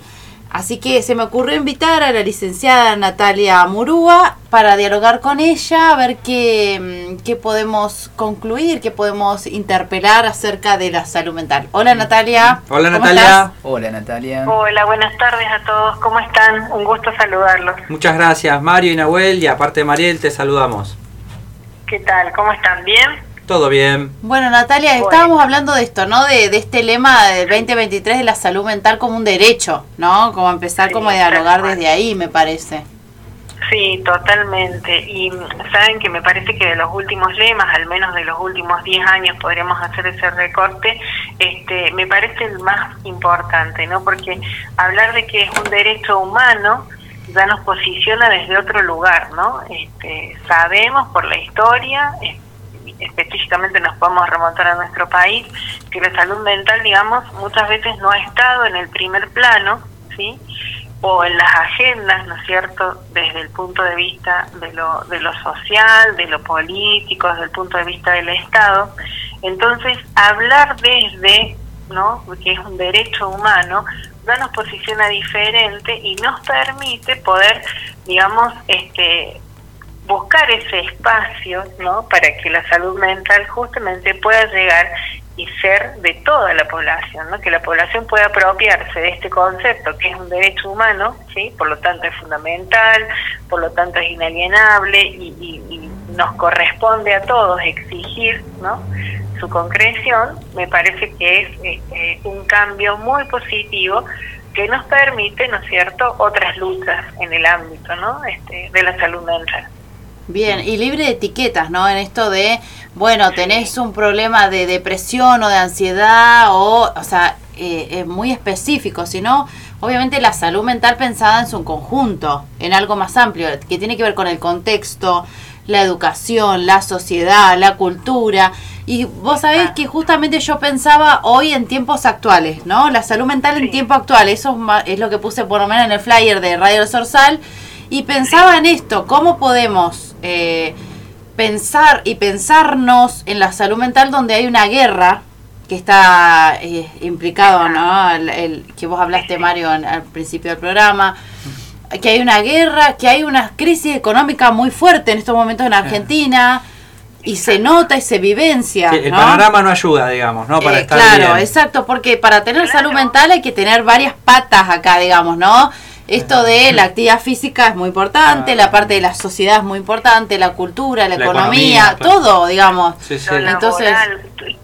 Así que se me ocurrió invitar a la licenciada Natalia Murúa para dialogar con ella, a ver qué, mm, qué podemos concluir, qué podemos interpelar acerca de la salud mental. Hola Natalia. Hola Natalia. Hola Natalia. Hola, buenas tardes a todos. ¿Cómo están? Un gusto saludarlos. Muchas gracias Mario y Nahuel y aparte de Mariel te saludamos. ¿Qué tal? ¿Cómo están? ¿Bien? Todo bien. Bueno, Natalia, estábamos hablando de esto, ¿no? De, de, este lema del 2023 de la salud mental como un derecho, ¿no? Como empezar como a dialogar desde ahí, me parece. Sí, totalmente. Y saben que me parece que de los últimos lemas, al menos de los últimos 10 años, podríamos hacer ese recorte, este, me parece el más importante, ¿no? Porque hablar de que es un derecho humano ya nos posiciona desde otro lugar, ¿no? Este, sabemos por la historia, específicamente nos podemos remontar a nuestro país, que la salud mental, digamos, muchas veces no ha estado en el primer plano, ¿sí? o en las agendas, ¿no es cierto?, desde el punto de vista de lo, de lo social, de lo político, desde el punto de vista del Estado. Entonces, hablar desde, ¿no?, que es un derecho humano, ya nos posiciona diferente y nos permite poder, digamos, este buscar ese espacio ¿no? para que la salud mental justamente pueda llegar y ser de toda la población, ¿no? que la población pueda apropiarse de este concepto que es un derecho humano, ¿sí? por lo tanto es fundamental, por lo tanto es inalienable y, nos corresponde a todos exigir ¿no? su concreción, me parece que es este, un cambio muy positivo que nos permite, ¿no es cierto?, otras luchas en el ámbito ¿no? este, de la salud mental. Bien, y libre de etiquetas, ¿no? En esto de, bueno, tenés un problema de depresión o de ansiedad, o, o sea, eh, es muy específico, sino, obviamente, la salud mental pensada en su conjunto, en algo más amplio, que tiene que ver con el contexto, la educación, la sociedad, la cultura. Y vos sabés que justamente yo pensaba hoy en tiempos actuales, ¿no? La salud mental en tiempo actual, eso es lo que puse por lo menos en el flyer de Radio del Sorsal y pensaba en esto, ¿cómo podemos eh, pensar y pensarnos en la salud mental donde hay una guerra que está eh, implicado, ¿no? El, que vos hablaste, Mario, al principio del programa, que hay una guerra, que hay una crisis económica muy fuerte en estos momentos en Argentina. Y se nota y se vivencia. el panorama no ayuda, digamos, ¿no? Para eh, estar claro, exacto, porque para tener salud mental hay que tener varias patas acá, digamos, ¿no? Esto de la actividad física es muy importante, la parte de la sociedad es muy importante, la cultura, la, economía, todo, digamos. Entonces,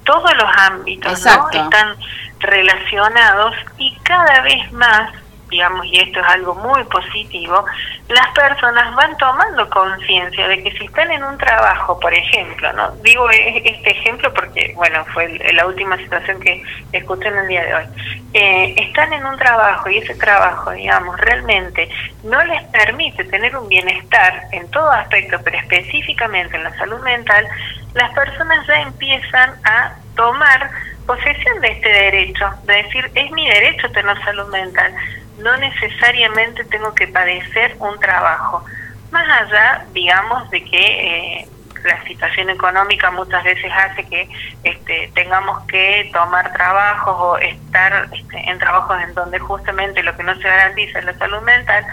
todos los ámbitos ¿no? están relacionados y cada vez más digamos, y esto es algo muy positivo, las personas van tomando conciencia de que si están en un trabajo, por ejemplo, no digo e-, este ejemplo porque, bueno, fue la última situación que escuché en el día de hoy, eh, están en un trabajo y ese trabajo, digamos, realmente no les permite tener un bienestar en todo aspecto, pero específicamente en la salud mental, las personas ya empiezan a tomar posesión de este derecho, de decir, es mi derecho tener salud mental no necesariamente tengo que padecer un trabajo. Más allá, digamos, de que eh, la situación económica muchas veces hace que este, tengamos que tomar trabajos o estar este, en trabajos en donde justamente lo que no se garantiza es la salud mental,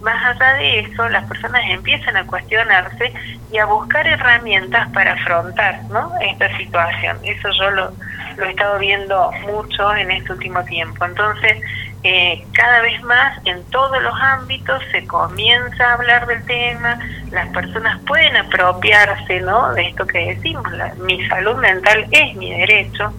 más allá de eso, las personas empiezan a cuestionarse y a buscar herramientas para afrontar ¿no? esta situación. Eso yo lo, lo he estado viendo mucho en este último tiempo. Entonces, eh, cada vez más en todos los ámbitos se comienza a hablar del tema, las personas pueden apropiarse ¿no? de esto que decimos, mi salud mental es mi derecho,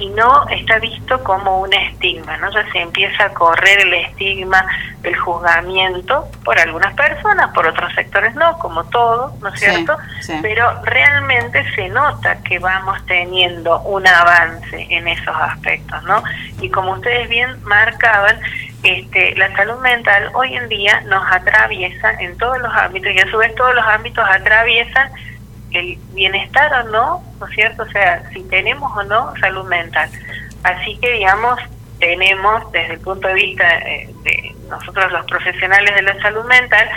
y no está visto como un estigma, ¿no? Ya se empieza a correr el estigma del juzgamiento por algunas personas, por otros sectores no, como todo, ¿no es cierto? Pero realmente se nota que vamos teniendo un avance en esos aspectos, ¿no? Y como ustedes bien marcaban, este, la salud mental hoy en día nos atraviesa en todos los ámbitos y a su vez todos los ámbitos atraviesan el bienestar o no, ¿no es cierto? O sea, si tenemos o no salud mental. Así que, digamos, tenemos desde el punto de vista eh, de nosotros los profesionales de la salud mental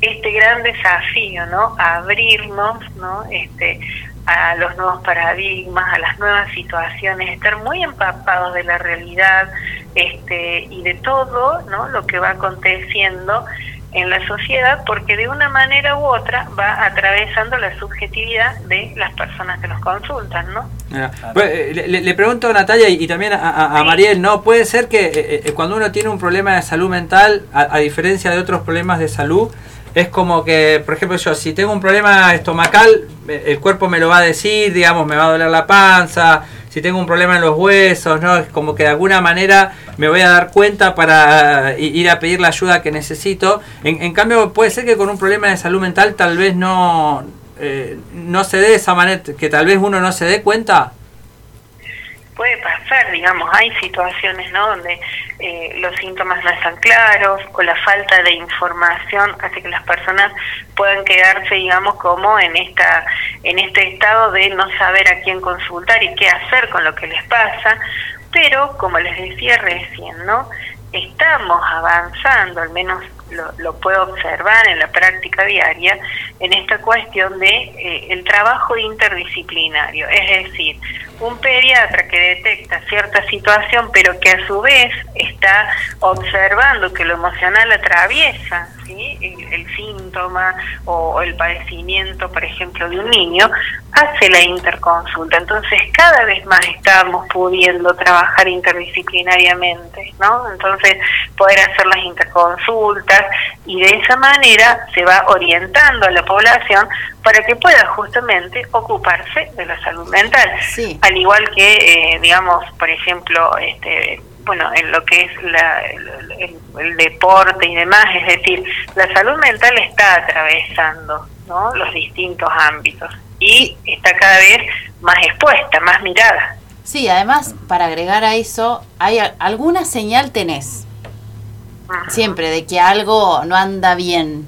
este gran desafío, ¿no? abrirnos, ¿no? Este, a los nuevos paradigmas, a las nuevas situaciones, estar muy empapados de la realidad, este, y de todo ¿no? lo que va aconteciendo en la sociedad porque de una manera u otra va atravesando la subjetividad de las personas que nos consultan, ¿no? Pues, eh, le, pregunto a Natalia y, también a, Mariel, ¿no? Puede ser que eh, eh, cuando uno tiene un problema de salud mental, a, diferencia de otros problemas de salud, es como que, por ejemplo, yo si tengo un problema estomacal, el cuerpo me lo va a decir, digamos, me va a doler la panza, si tengo un problema en los huesos, ¿no? Es como que de alguna manera me voy a dar cuenta para ir a pedir la ayuda que necesito. En, cambio, puede ser que con un problema de salud mental tal vez no, eh, no se dé de esa manera, que tal vez uno no se dé cuenta puede pasar, digamos, hay situaciones ¿no? donde eh, los síntomas no están claros o la falta de información hace que las personas puedan quedarse, digamos, como en esta en este estado de no saber a quién consultar y qué hacer con lo que les pasa, pero como les decía recién, ¿no? Estamos avanzando, al menos lo, lo puedo observar en la práctica diaria, en esta cuestión de eh, el trabajo interdisciplinario, es decir, un pediatra que detecta cierta situación, pero que a su vez está observando que lo emocional atraviesa el, síntoma o, el padecimiento, por ejemplo, de un niño, hace la interconsulta. Entonces, cada vez más estamos pudiendo trabajar interdisciplinariamente, ¿no? Entonces, poder hacer las interconsultas y de esa manera se va orientando a la población para que pueda justamente ocuparse de la salud mental. Al igual que, eh, digamos, por ejemplo, este, bueno, en lo que es la, el, deporte y demás, es decir, la salud mental está atravesando ¿no? los distintos ámbitos y está cada vez más expuesta, más mirada. Sí, además, para agregar a eso, hay alguna señal tenés, siempre, de que algo no anda bien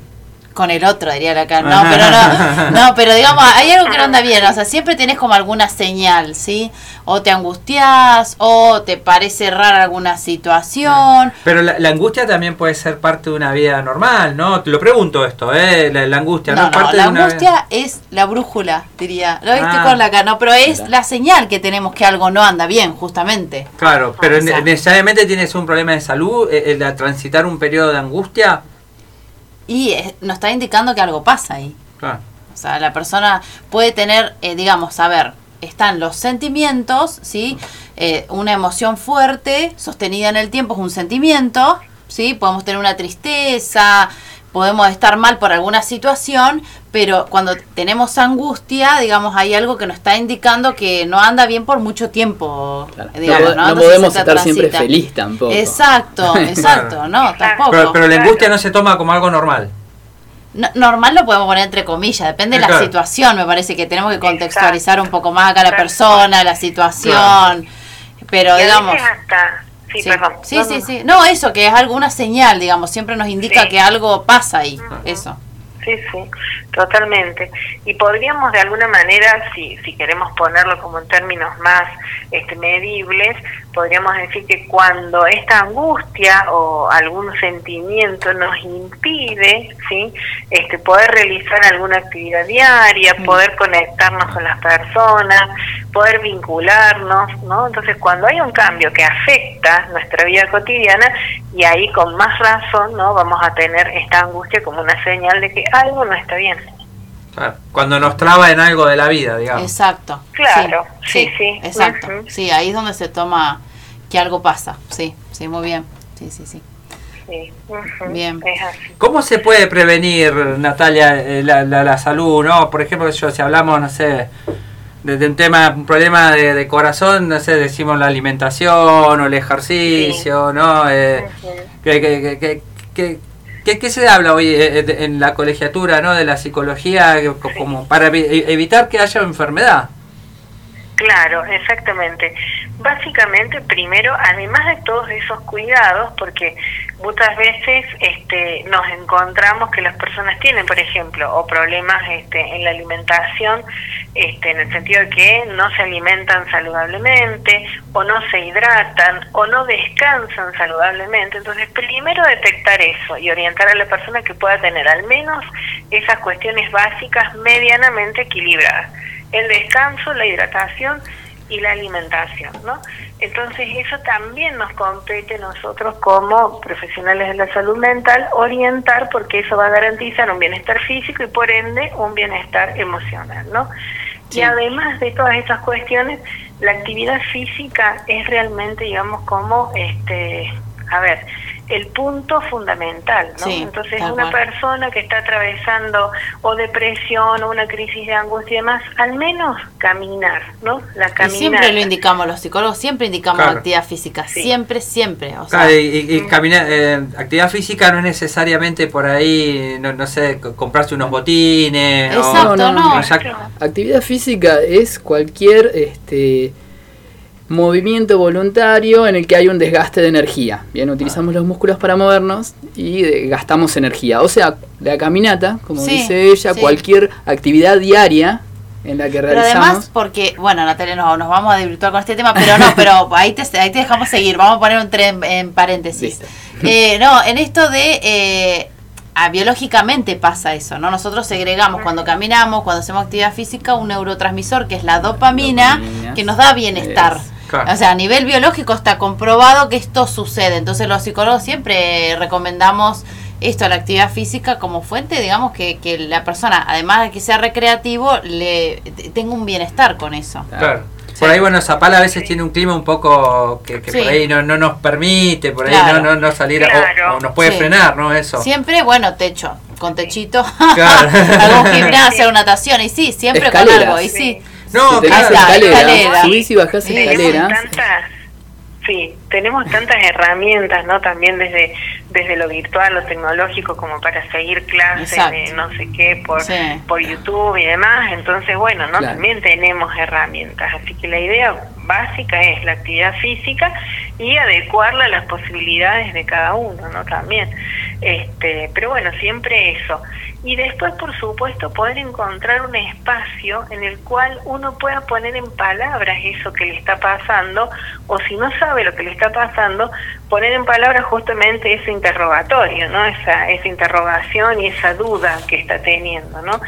con el otro, diría acá. No, pero no, no, pero digamos, hay algo que no anda bien, o sea, siempre tenés como alguna señal, ¿sí? O te angustias, o te parece rara alguna situación. Pero la, angustia también puede ser parte de una vida normal, ¿no? Te lo pregunto esto, ¿eh? La, angustia, ¿no? no, la angustia es la brújula, diría. Lo viste ah. con la cara, no, pero es la señal que tenemos que algo no anda bien, justamente. Claro, pero necesariamente tienes un problema de salud, el de transitar un periodo de angustia y nos está indicando que algo pasa ahí. O sea, la persona puede tener, eh, digamos, a ver, están los sentimientos, ¿sí? Eh, una emoción fuerte, sostenida en el tiempo, es un sentimiento, ¿sí? Podemos tener una tristeza, podemos estar mal por alguna situación, pero cuando tenemos angustia, digamos, hay algo que nos está indicando que no anda bien por mucho tiempo. Digamos, no, podemos estar siempre feliz tampoco. Exacto, exacto, no, tampoco. Pero, la angustia no se toma como algo normal. normal lo podemos poner entre comillas, depende de la situación, me parece que tenemos que contextualizar un poco más a la persona, la situación, pero digamos... Sí, sí, sí, sí, No, eso, que es alguna señal, digamos, siempre nos indica que algo pasa ahí, eso. Sí, sí, totalmente. Y podríamos de alguna manera, si, si queremos ponerlo como en términos más este, medibles, podríamos decir que cuando esta angustia o algún sentimiento nos impide ¿sí? este, poder realizar alguna actividad diaria, mm. poder conectarnos con las personas, poder vincularnos, ¿no? Entonces cuando hay un cambio que afecta nuestra vida cotidiana, y ahí con más razón no vamos a tener esta angustia como una señal de que algo no está bien. Cuando nos traba en algo de la vida, digamos. Exacto. Claro, sí, sí. exacto. Sí, ahí es donde se toma que algo pasa. Sí, sí, muy bien. Sí, sí, sí. Bien. ¿Cómo se puede prevenir, Natalia, eh, la, la, salud? ¿no? Por ejemplo, yo, si hablamos, no sé, de, un tema, un problema de, corazón, no sé, decimos la alimentación o el ejercicio, ¿no? Eh, ¿Qué, se habla hoy eh, eh, en la colegiatura ¿no? de la psicología como para evitar que haya enfermedad? Claro, exactamente. Básicamente, primero, además de todos esos cuidados, porque muchas veces este, nos encontramos que las personas tienen, por ejemplo, o problemas este, en la alimentación, este, en el sentido de que no se alimentan saludablemente, o no se hidratan, o no descansan saludablemente. Entonces, primero detectar eso y orientar a la persona que pueda tener al menos esas cuestiones básicas medianamente equilibradas. El descanso, la hidratación y la alimentación, ¿no? Entonces eso también nos compete a nosotros como profesionales de la salud mental orientar porque eso va a garantizar un bienestar físico y por ende un bienestar emocional, ¿no? Y además de todas estas cuestiones, la actividad física es realmente, digamos, como, este, a ver, el punto fundamental, ¿no? Entonces, una persona que está atravesando o depresión o una crisis de angustia y demás, al menos caminar, ¿no? La caminar. siempre lo indicamos los psicólogos, siempre indicamos actividad física, siempre, siempre. O sea, y, caminar, eh, actividad física no es necesariamente por ahí, no, no sé, comprarse unos botines. Exacto, no, no. Actividad física es cualquier, este movimiento voluntario en el que hay un desgaste de energía. Bien, utilizamos los músculos para movernos y gastamos energía. O sea, la caminata, como dice ella, cualquier actividad diaria en la que pero realizamos. además, porque, bueno, Natalia, nos, nos vamos a desvirtuar con este tema, pero no, pero ahí te, ahí te dejamos seguir. Vamos a poner un tren en paréntesis. Eh, no, en esto de. Eh, biológicamente pasa eso, ¿no? Nosotros segregamos cuando caminamos, cuando hacemos actividad física, un neurotransmisor que es la dopamina, que nos da bienestar. O sea, a nivel biológico está comprobado que esto sucede. Entonces los psicólogos siempre recomendamos esto, la actividad física como fuente, digamos, que, que la persona, además de que sea recreativo, le tenga un bienestar con eso. Claro. Por ahí, bueno, Zapala a veces tiene un clima un poco que, por ahí no, no nos permite, por ahí no, no, no salir o, nos puede frenar, ¿no? Eso. Siempre, bueno, techo, con techito, claro. algún gimnasio, una natación, y sí, siempre con algo, y sí. No, si escalera, Subís y bajás sí, escaleras. Sí, tenemos tantas herramientas, ¿no? También desde desde lo virtual, lo tecnológico, como para seguir clases de no sé qué por, por YouTube y demás. Entonces, bueno, ¿no? También tenemos herramientas. Así que la idea básica es la actividad física y adecuarla a las posibilidades de cada uno, ¿no? También. Este, pero bueno, siempre eso. Y después, por supuesto, poder encontrar un espacio en el cual uno pueda poner en palabras eso que le está pasando, o si no sabe lo que le está pasando, poner en palabras justamente ese interrogatorio, ¿no? Esa, esa interrogación y esa duda que está teniendo, ¿no?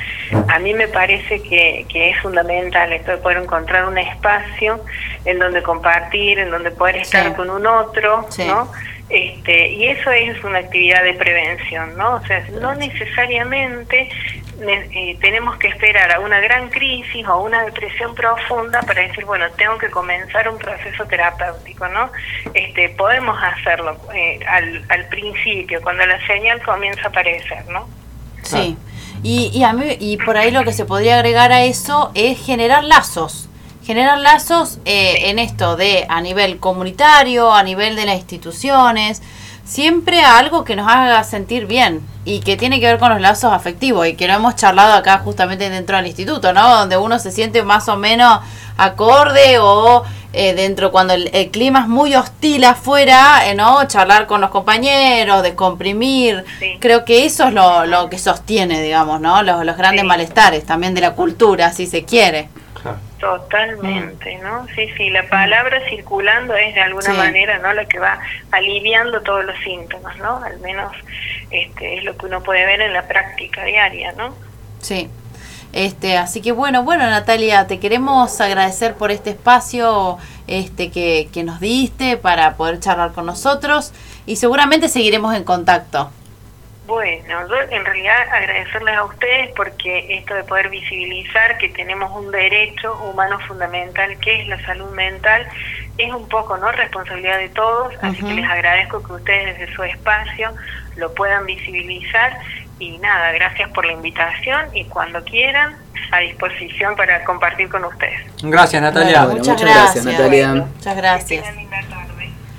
A mí me parece que, que es fundamental esto de poder encontrar un espacio en donde compartir, en donde poder estar con un otro, ¿no? Este, y eso es una actividad de prevención, ¿no? O sea, no necesariamente eh, tenemos que esperar a una gran crisis o una depresión profunda para decir, bueno, tengo que comenzar un proceso terapéutico, ¿no? Este, podemos hacerlo eh, al, al principio, cuando la señal comienza a aparecer, ¿no? Sí. Y, y, a mí, y por ahí lo que se podría agregar a eso es generar lazos generar lazos eh, en esto de a nivel comunitario, a nivel de las instituciones, siempre algo que nos haga sentir bien y que tiene que ver con los lazos afectivos y que lo hemos charlado acá justamente dentro del instituto, ¿no? Donde uno se siente más o menos acorde o eh, dentro cuando el, clima es muy hostil afuera, eh, ¿no? Charlar con los compañeros, descomprimir. Creo que eso es lo, lo que sostiene, digamos, ¿no? Los, los grandes malestares también de la cultura, si se quiere. Totalmente, ¿no? Sí, sí, la palabra circulando es de alguna manera, ¿no? La que va aliviando todos los síntomas, ¿no? Al menos este es lo que uno puede ver en la práctica diaria, ¿no? Sí. Este, así que bueno, bueno Natalia, te queremos agradecer por este espacio este que, que nos diste para poder charlar con nosotros y seguramente seguiremos en contacto. Bueno, yo en realidad agradecerles a ustedes porque esto de poder visibilizar que tenemos un derecho humano fundamental que es la salud mental es un poco no responsabilidad de todos, así que les agradezco que ustedes desde su espacio lo puedan visibilizar y nada, gracias por la invitación y cuando quieran a disposición para compartir con ustedes. Gracias Natalia. muchas, gracias, Natalia. muchas gracias.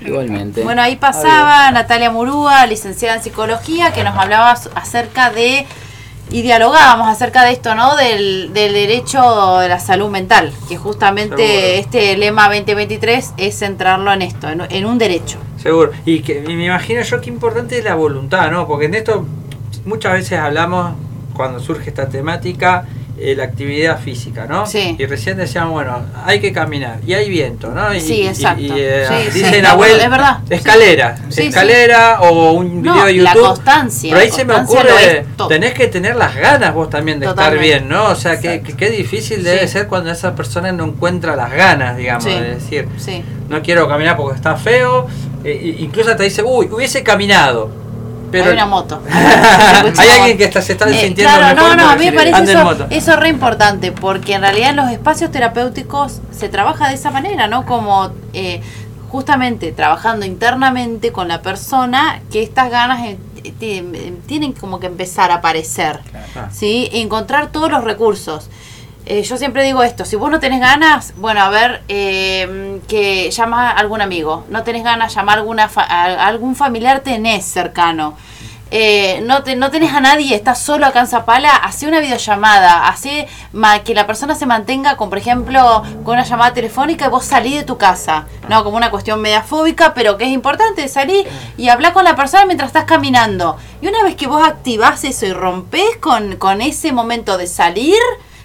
Igualmente. Bueno, ahí pasaba Natalia Murúa, licenciada en psicología, que nos hablaba acerca de y dialogábamos acerca de esto, ¿no? Del, derecho de la salud mental, que justamente este lema 2023 es centrarlo en esto, en, un derecho. Seguro. Y, que, me imagino yo qué importante es la voluntad, ¿no? Porque en esto muchas veces hablamos, cuando surge esta temática, eh, la actividad física, ¿no? Sí. Y recién decíamos, bueno, hay que caminar y hay viento, ¿no? Y, sí, exacto. Y, eh, sí, dice sí. Es verdad. escalera, escalera o un No, video de la YouTube. constancia, Pero ahí la se me ocurre, tenés que tener las ganas vos también de Totalmente. estar bien, ¿no? O sea, que, que- qué difícil debe ser cuando esa persona no encuentra las ganas, digamos, de decir, no quiero caminar porque está feo. eh, incluso hasta dice, uy, hubiese caminado. Pero Hay una moto. hay alguien que está, se está Eh, sintiendo claro, mejor no, no, a mí me parece eso, eso es re importante, porque en realidad en los espacios terapéuticos se trabaja de esa manera, ¿no? Como eh, justamente trabajando internamente con la persona, que estas ganas eh, eh, tienen como que empezar a aparecer, Claro. ¿sí? Encontrar todos los recursos. Eh, yo siempre digo esto, si vos no tenés ganas, bueno, a ver, eh, que llama a algún amigo, no tenés ganas, llama a, alguna a algún familiar tenés cercano. Eh, no, te, no tenés a nadie, estás solo acá en hace una videollamada, hace que la persona se mantenga con, por ejemplo, con una llamada telefónica y vos salís de tu casa, no como una cuestión mediafóbica, pero que es importante salir y hablar con la persona mientras estás caminando. Y una vez que vos activás eso y rompés con, con ese momento de salir,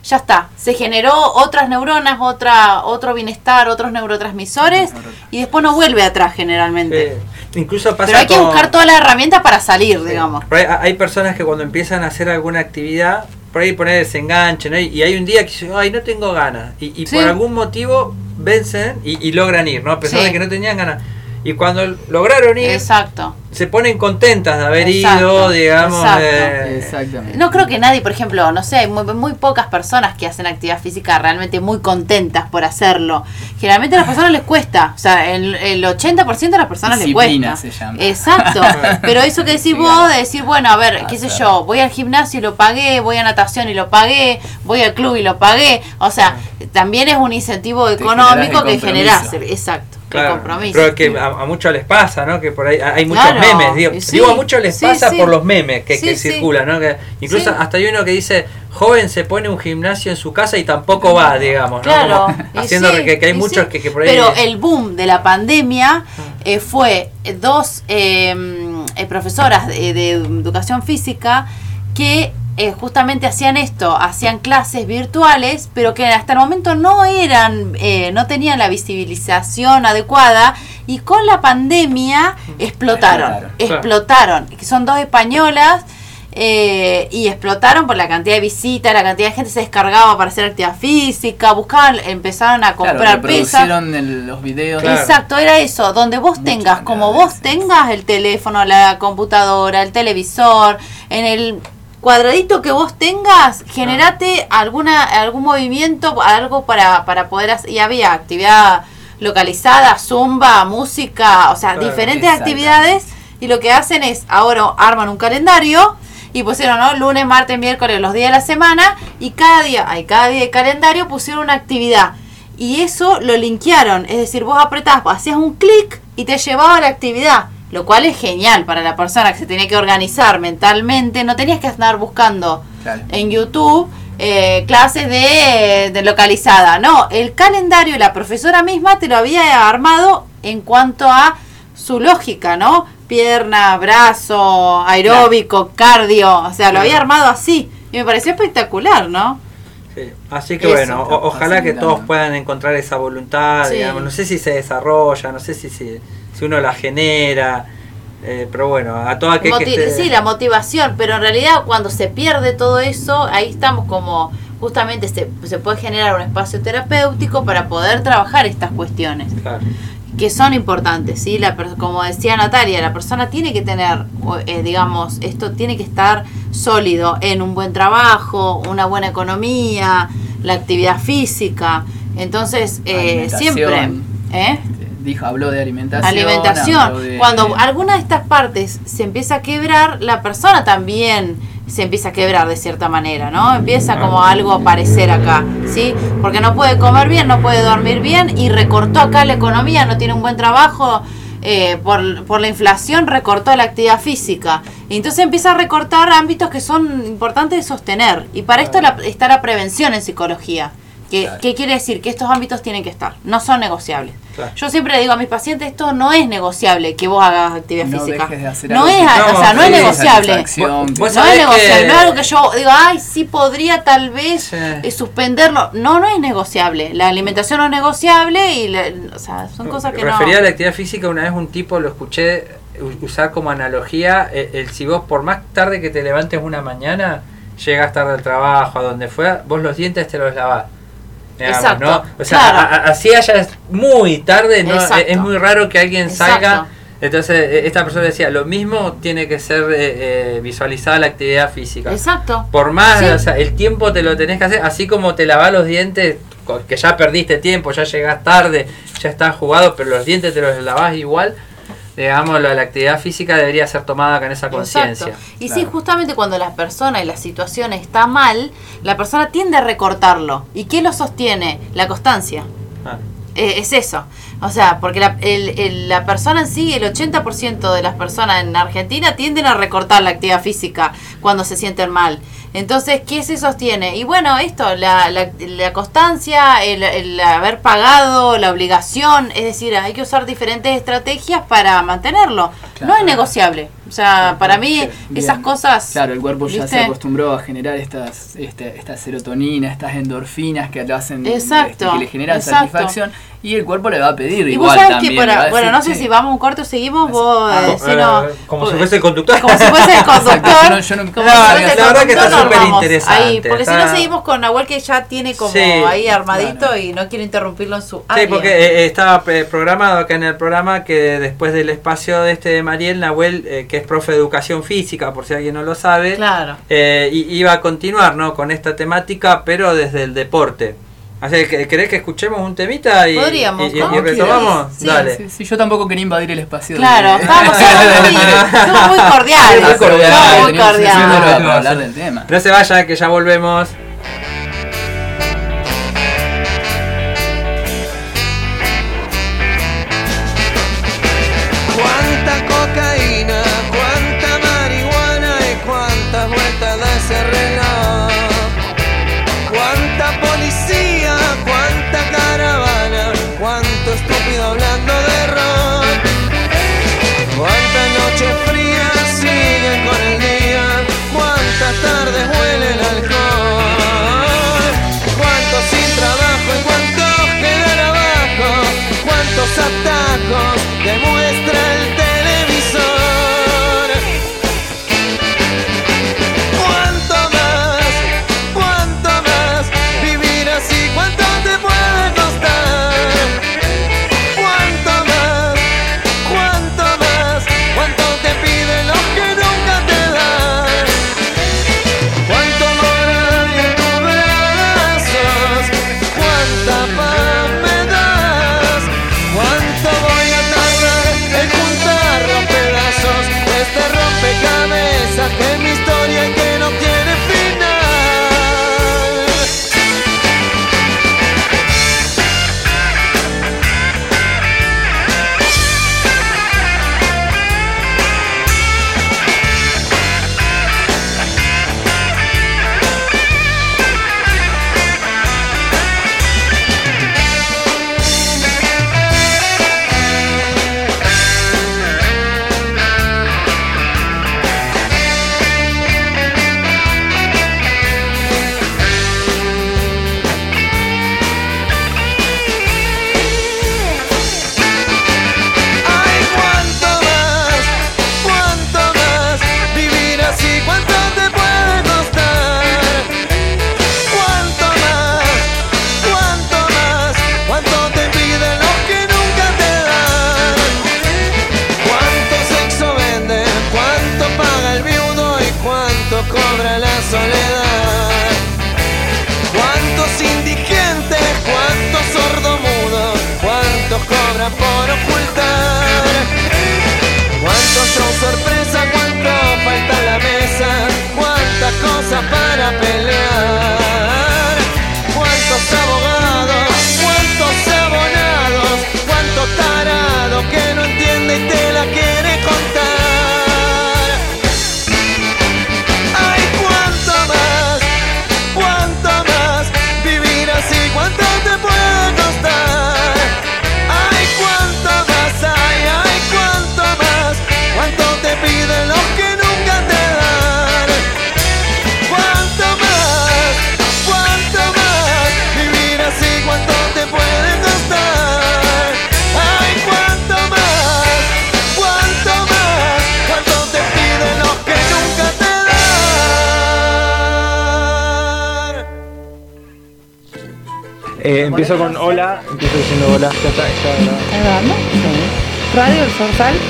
ya está, se generó otras neuronas, otra, otro bienestar, otros neurotransmisores y después no vuelve atrás generalmente. Incluso pasa Pero hay que con- buscar todas las herramientas para salir, digamos. Por ahí hay personas que cuando empiezan a hacer alguna actividad, por ahí poner ese enganche, ¿no? Y hay un día que dicen, ay, no tengo ganas. Y, y Sí. por algún motivo vencen y, y logran ir, ¿no? A pesar de que no tenían ganas. Y cuando lograron ir, Exacto. se ponen contentas de haber Exacto, ido, digamos. exacto. eh, Exactamente. No creo que nadie, por ejemplo, no sé, hay muy, muy pocas personas que hacen actividad física realmente muy contentas por hacerlo. Generalmente a las personas les cuesta, o sea, el, el 80% de las personas les cuesta. se llama. Exacto. Pero eso que decís vos, de decir, bueno, a ver, qué sé yo, voy al gimnasio y lo pagué, voy a natación y lo pagué, voy al club y lo pagué. O sea, también es un incentivo económico que generás. Exacto. Claro, compromiso. pero que a, a muchos les pasa, ¿no? Que por ahí hay muchos Claro, memes. Digo, sí, digo, a muchos les sí, pasa sí. por los memes que, que circulan, ¿no? Que incluso hasta hay uno que dice, joven se pone un gimnasio en su casa y tampoco va, digamos, ¿no? Como haciendo que, que hay muchos que, que por ahí... Pero el boom de la pandemia eh, fue dos eh, eh, profesoras de, de educación física que eh, justamente hacían esto, hacían clases virtuales, pero que hasta el momento no eran, eh, no tenían la visibilización adecuada y con la pandemia explotaron, Explotaron. explotaron, que son dos españolas. eh, y explotaron por la cantidad de visitas, la cantidad de gente se descargaba para hacer actividad física, buscaban, empezaron a Claro, comprar pesas. reproducieron el- los videos. Exacto, era eso, donde vos tengas, como vos tengas el teléfono, la computadora, el televisor, en el cuadradito que vos tengas, generate alguna algún movimiento, algo para, para poder hacer, y había actividad localizada, zumba, música, o sea, Claro, diferentes exacto. actividades, y lo que hacen es, ahora arman un calendario, y pusieron, ¿no? Lunes, martes, miércoles, los días de la semana, y cada día, hay cada día de calendario pusieron una actividad. Y eso lo linkearon, es decir, vos apretás, hacías un clic y te llevaba a la actividad, lo cual es genial para la persona que se tiene que organizar mentalmente, no tenías que andar buscando Claro. en YouTube eh, clases de, de localizada, no, el calendario la profesora misma te lo había armado en cuanto a su lógica, ¿no? Pierna, brazo, aeróbico, cardio, o sea, lo había armado así y me pareció espectacular, ¿no? Sí, Así que Eso. bueno, o- ojalá que todos puedan encontrar esa voluntad, Sí. digamos. No sé si se desarrolla, no sé si, si, si uno la genera, eh, pero bueno, a todo aquel que Moti- esté... Sí, la motivación, pero en realidad cuando se pierde todo eso, ahí estamos como, justamente se, se puede generar un espacio terapéutico para poder trabajar estas cuestiones, Claro. que son importantes, ¿sí? La, como decía Natalia, la persona tiene que tener, eh, digamos, esto tiene que estar sólido en un buen trabajo, una buena economía, la actividad física, entonces eh, siempre... ¿eh? Dijo, habló de alimentación. alimentación. de- Cuando alguna de estas partes se empieza a quebrar, la persona también se empieza a quebrar de cierta manera, ¿no? Empieza como algo a aparecer acá, ¿sí? Porque no puede comer bien, no puede dormir bien y recortó acá la economía, no tiene un buen trabajo. eh, por, por la inflación recortó la actividad física y entonces empieza a recortar ámbitos que son importantes de sostener y para esto la- está la prevención en psicología ¿Qué, ¿Qué, quiere decir? Que estos ámbitos tienen que estar, no son negociables. Yo siempre le digo a mis pacientes, esto no es negociable que vos hagas actividad física. no es, o sea, no es negociable. no es negociable, no es algo que yo digo, ay, sí podría tal vez eh, suspenderlo. No, no es negociable. La alimentación no es negociable y, o sea, son cosas que Refería a la actividad física, una vez un tipo lo escuché usar como analogía, el, el si vos por más tarde que te levantes una mañana, llegas tarde al trabajo, a donde fuera, vos los dientes te los lavás. Exacto. O sea, así allá es muy tarde, ¿no? es muy raro que alguien salga. Entonces, e, esta persona decía, lo mismo tiene que ser eh, eh, visualizada la actividad física. Exacto. Por más, o sea, el tiempo te lo tenés que hacer, así como te lavas los dientes, que ya perdiste tiempo, ya llegas tarde, ya estás jugado, pero los dientes te los lavas igual digamos, la, actividad física debería ser tomada con esa conciencia. Y sí, justamente cuando la persona y la situación está mal, la persona tiende a recortarlo. ¿Y qué lo sostiene? La constancia. Ah. Eh, es eso. O sea, porque la, el, la persona en sí, el 80% de las personas en Argentina tienden a recortar la actividad física cuando se sienten mal. Entonces, ¿qué se sostiene? Y bueno, esto, la, la, constancia, el, haber pagado, la obligación, es decir, hay que usar diferentes estrategias para mantenerlo. No es negociable. O sea, para mí esas cosas... Claro, el cuerpo ya se acostumbró a generar estas, este, estas serotonina, estas endorfinas que lo hacen, exacto, este, que le generan satisfacción y el cuerpo le va a pedir y igual vos sabés también. Que para, bueno, no sé si vamos un corto o seguimos, vos... Ah, eh, no, como si fuese el conductor. Como si fuese el conductor. yo no, como no, la verdad que está súper interesante. Ahí, porque si no seguimos con Nahuel que ya tiene como ahí armadito y no quiero interrumpirlo en su área. Sí, porque eh, estaba eh, programado acá en el programa que después del espacio de este de Mariel, Nahuel, que es profe de educación física, por si alguien no lo sabe, claro. eh, iba a continuar ¿no? con esta temática, pero desde el deporte. Así que, ¿querés que escuchemos un temita y, Podríamos, y, y, retomamos? Sí, Dale. Sí, yo tampoco quería invadir el espacio. Claro, de... estamos muy, muy cordiales. Muy cordiales. Muy cordiales. No se vayan, que ya volvemos.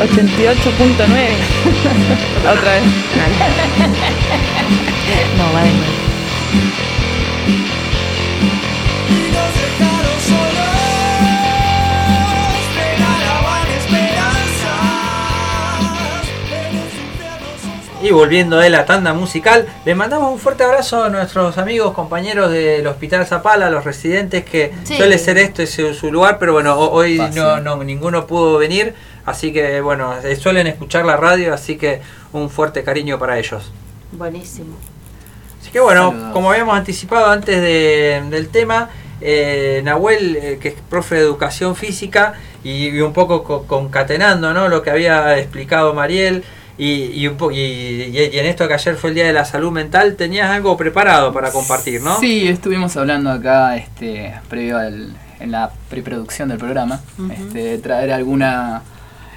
88.9. Otra vez. no, va de nuevo. Y volviendo de la tanda musical, le mandamos un fuerte abrazo a nuestros amigos, compañeros del Hospital Zapala, los residentes, que suele ser esto, es su, lugar, pero bueno, hoy no, no, ninguno pudo venir, así que bueno, eh, suelen escuchar la radio, así que un fuerte cariño para ellos. Buenísimo. Así que bueno, como habíamos anticipado antes del tema, eh, Nahuel, eh, que es profe de educación física, y, un poco concatenando ¿no? lo que había explicado Mariel, y, y, y, en esto que ayer fue el Día de la Salud Mental, tenías algo preparado para compartir, ¿no? Sí, estuvimos hablando acá este, previo al, en la preproducción del programa, este, traer alguna,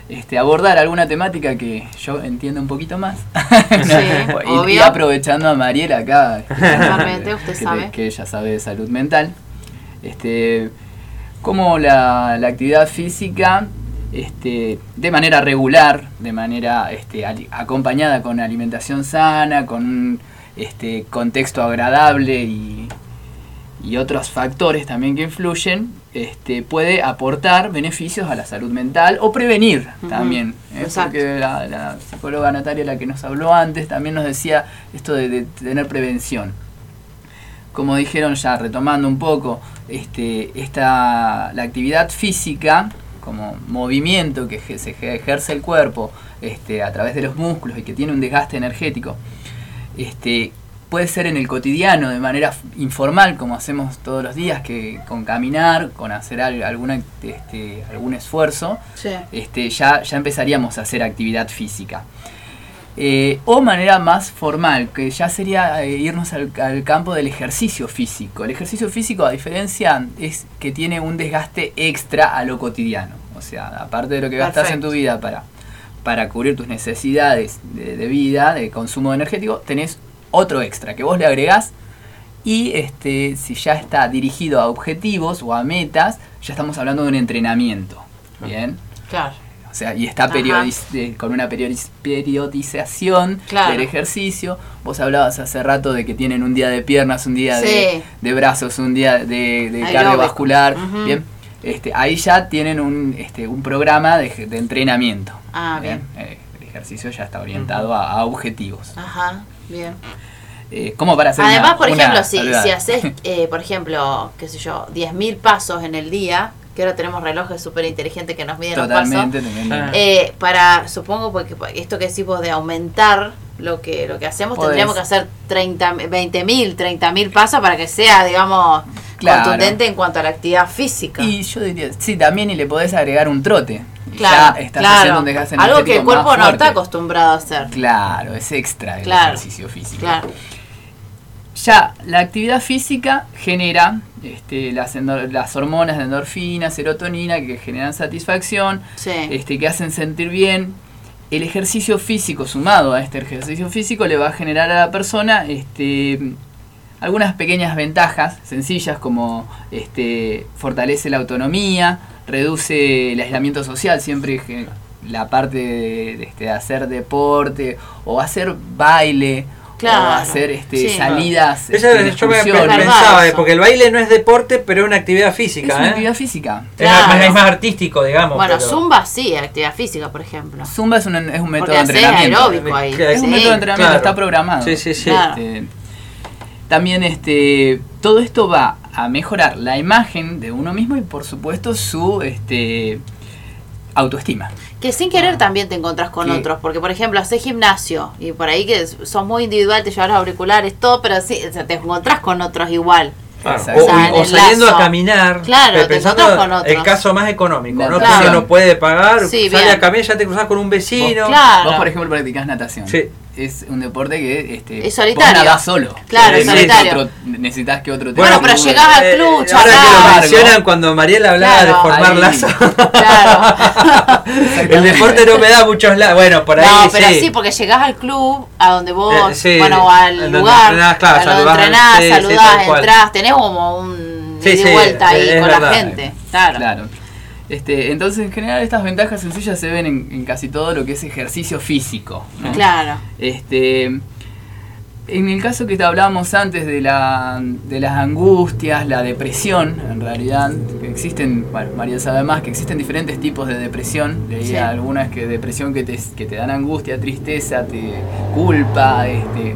este, abordar alguna temática que yo entiendo un poquito más. y, aprovechando a Mariela acá, usted sabe. que ella sabe de salud mental, este, como la, la actividad física este, de manera regular, de manera este, acompañada con alimentación sana, con un este, contexto agradable y, otros factores también que influyen, este, puede aportar beneficios a la salud mental o prevenir también. ¿eh? Porque la, psicóloga Natalia, la que nos habló antes, también nos decía esto de, tener prevención. Como dijeron ya, retomando un poco, este, esta, la actividad física como movimiento que se ejerce el cuerpo este, a través de los músculos y que tiene un desgaste energético, este, puede ser en el cotidiano, de manera informal, como hacemos todos los días, que con caminar, con hacer alguna, este, algún esfuerzo, este, ya, ya empezaríamos a hacer actividad física. Eh, o manera más formal, que ya sería eh, irnos al, campo del ejercicio físico. El ejercicio físico, a diferencia, es que tiene un desgaste extra a lo cotidiano. O sea, aparte de lo que gastas en tu vida para, para cubrir tus necesidades de, vida, de consumo energético, tenés otro extra que vos le agregás y este, si ya está dirigido a objetivos o a metas, ya estamos hablando de un entrenamiento. ¿Bien? Claro. O sea, y está con una periodización del ejercicio. Vos hablabas hace rato de que tienen un día de piernas, un día de, brazos, un día de, cardiovascular. Bien. Este, ahí ya tienen un, este, un programa de, entrenamiento. Ah, bien. Eh, el ejercicio ya está orientado a, objetivos. Ajá, bien. Eh, ¿Cómo para hacer Además, por ejemplo, si, si haces, eh, por ejemplo, qué sé yo, 10.000 pasos en el día, que ahora tenemos relojes súper inteligentes que nos miden los pasos. Eh, para, supongo, porque esto que decimos de aumentar lo que lo que hacemos, tendríamos que hacer 30, 20 mil, 30 mil pasos para que sea, digamos, contundente en cuanto a la actividad física. Y yo diría, sí, también y le podés agregar un trote. Claro, ya estás haciendo un desgaste Algo que el cuerpo no está acostumbrado a hacer. Claro, es extra el ejercicio físico. Claro. Ya, la actividad física genera este, las, las hormonas de endorfina, serotonina, que generan satisfacción, este, que hacen sentir bien. El ejercicio físico, sumado a este ejercicio físico, le va a generar a la persona este, algunas pequeñas ventajas sencillas como este, fortalece la autonomía, reduce el aislamiento social, siempre la parte de, de, este, hacer deporte o hacer baile Claro. hacer este, salidas. Eso este, yo me pensaba, porque el baile no es deporte, pero es una actividad física. Es una ¿eh? actividad física. Es, más, artístico, digamos. Bueno, Zumba sí, actividad física, por ejemplo. Zumba es un, es un método de entrenamiento. Es un método de entrenamiento, está programado. Sí, sí, sí. Este, también este, todo esto va a mejorar la imagen de uno mismo y por supuesto su este, autoestima. Que sin querer también te encontrás con otros, porque por ejemplo haces gimnasio y por ahí que sos muy individual, te llevas los auriculares, todo, pero sí, te encontrás con otros igual. O, saliendo a caminar, claro, pensando con el caso más económico, ¿no? Que no puede pagar, sí, sale a caminar, ya te cruzas con un vecino. Vos, por ejemplo, practicás natación. Sí es un deporte que este, es solitario. Vos solo. Claro, es solitario. necesitas que otro te Bueno, pero llegás al eh, club, Ahora que lo mencionan cuando Mariela hablaba de formar lazos. Claro. el deporte no me da muchos lazos. Bueno, por ahí No, pero sí. porque llegás al club, a donde vos, eh, bueno, al lugar, entrenás, claro, donde entrenás, saludás, entrás, tenés como un de vuelta ahí con la gente. Claro. claro. Este, entonces, en general, estas ventajas sencillas se ven en, casi todo lo que es ejercicio físico. Claro. Este, en el caso que te hablábamos antes de, la, de las angustias, la depresión, en realidad, existen, bueno, María sabe más, que existen diferentes tipos de depresión. Leía algunas que depresión que te, que te dan angustia, tristeza, te culpa, este,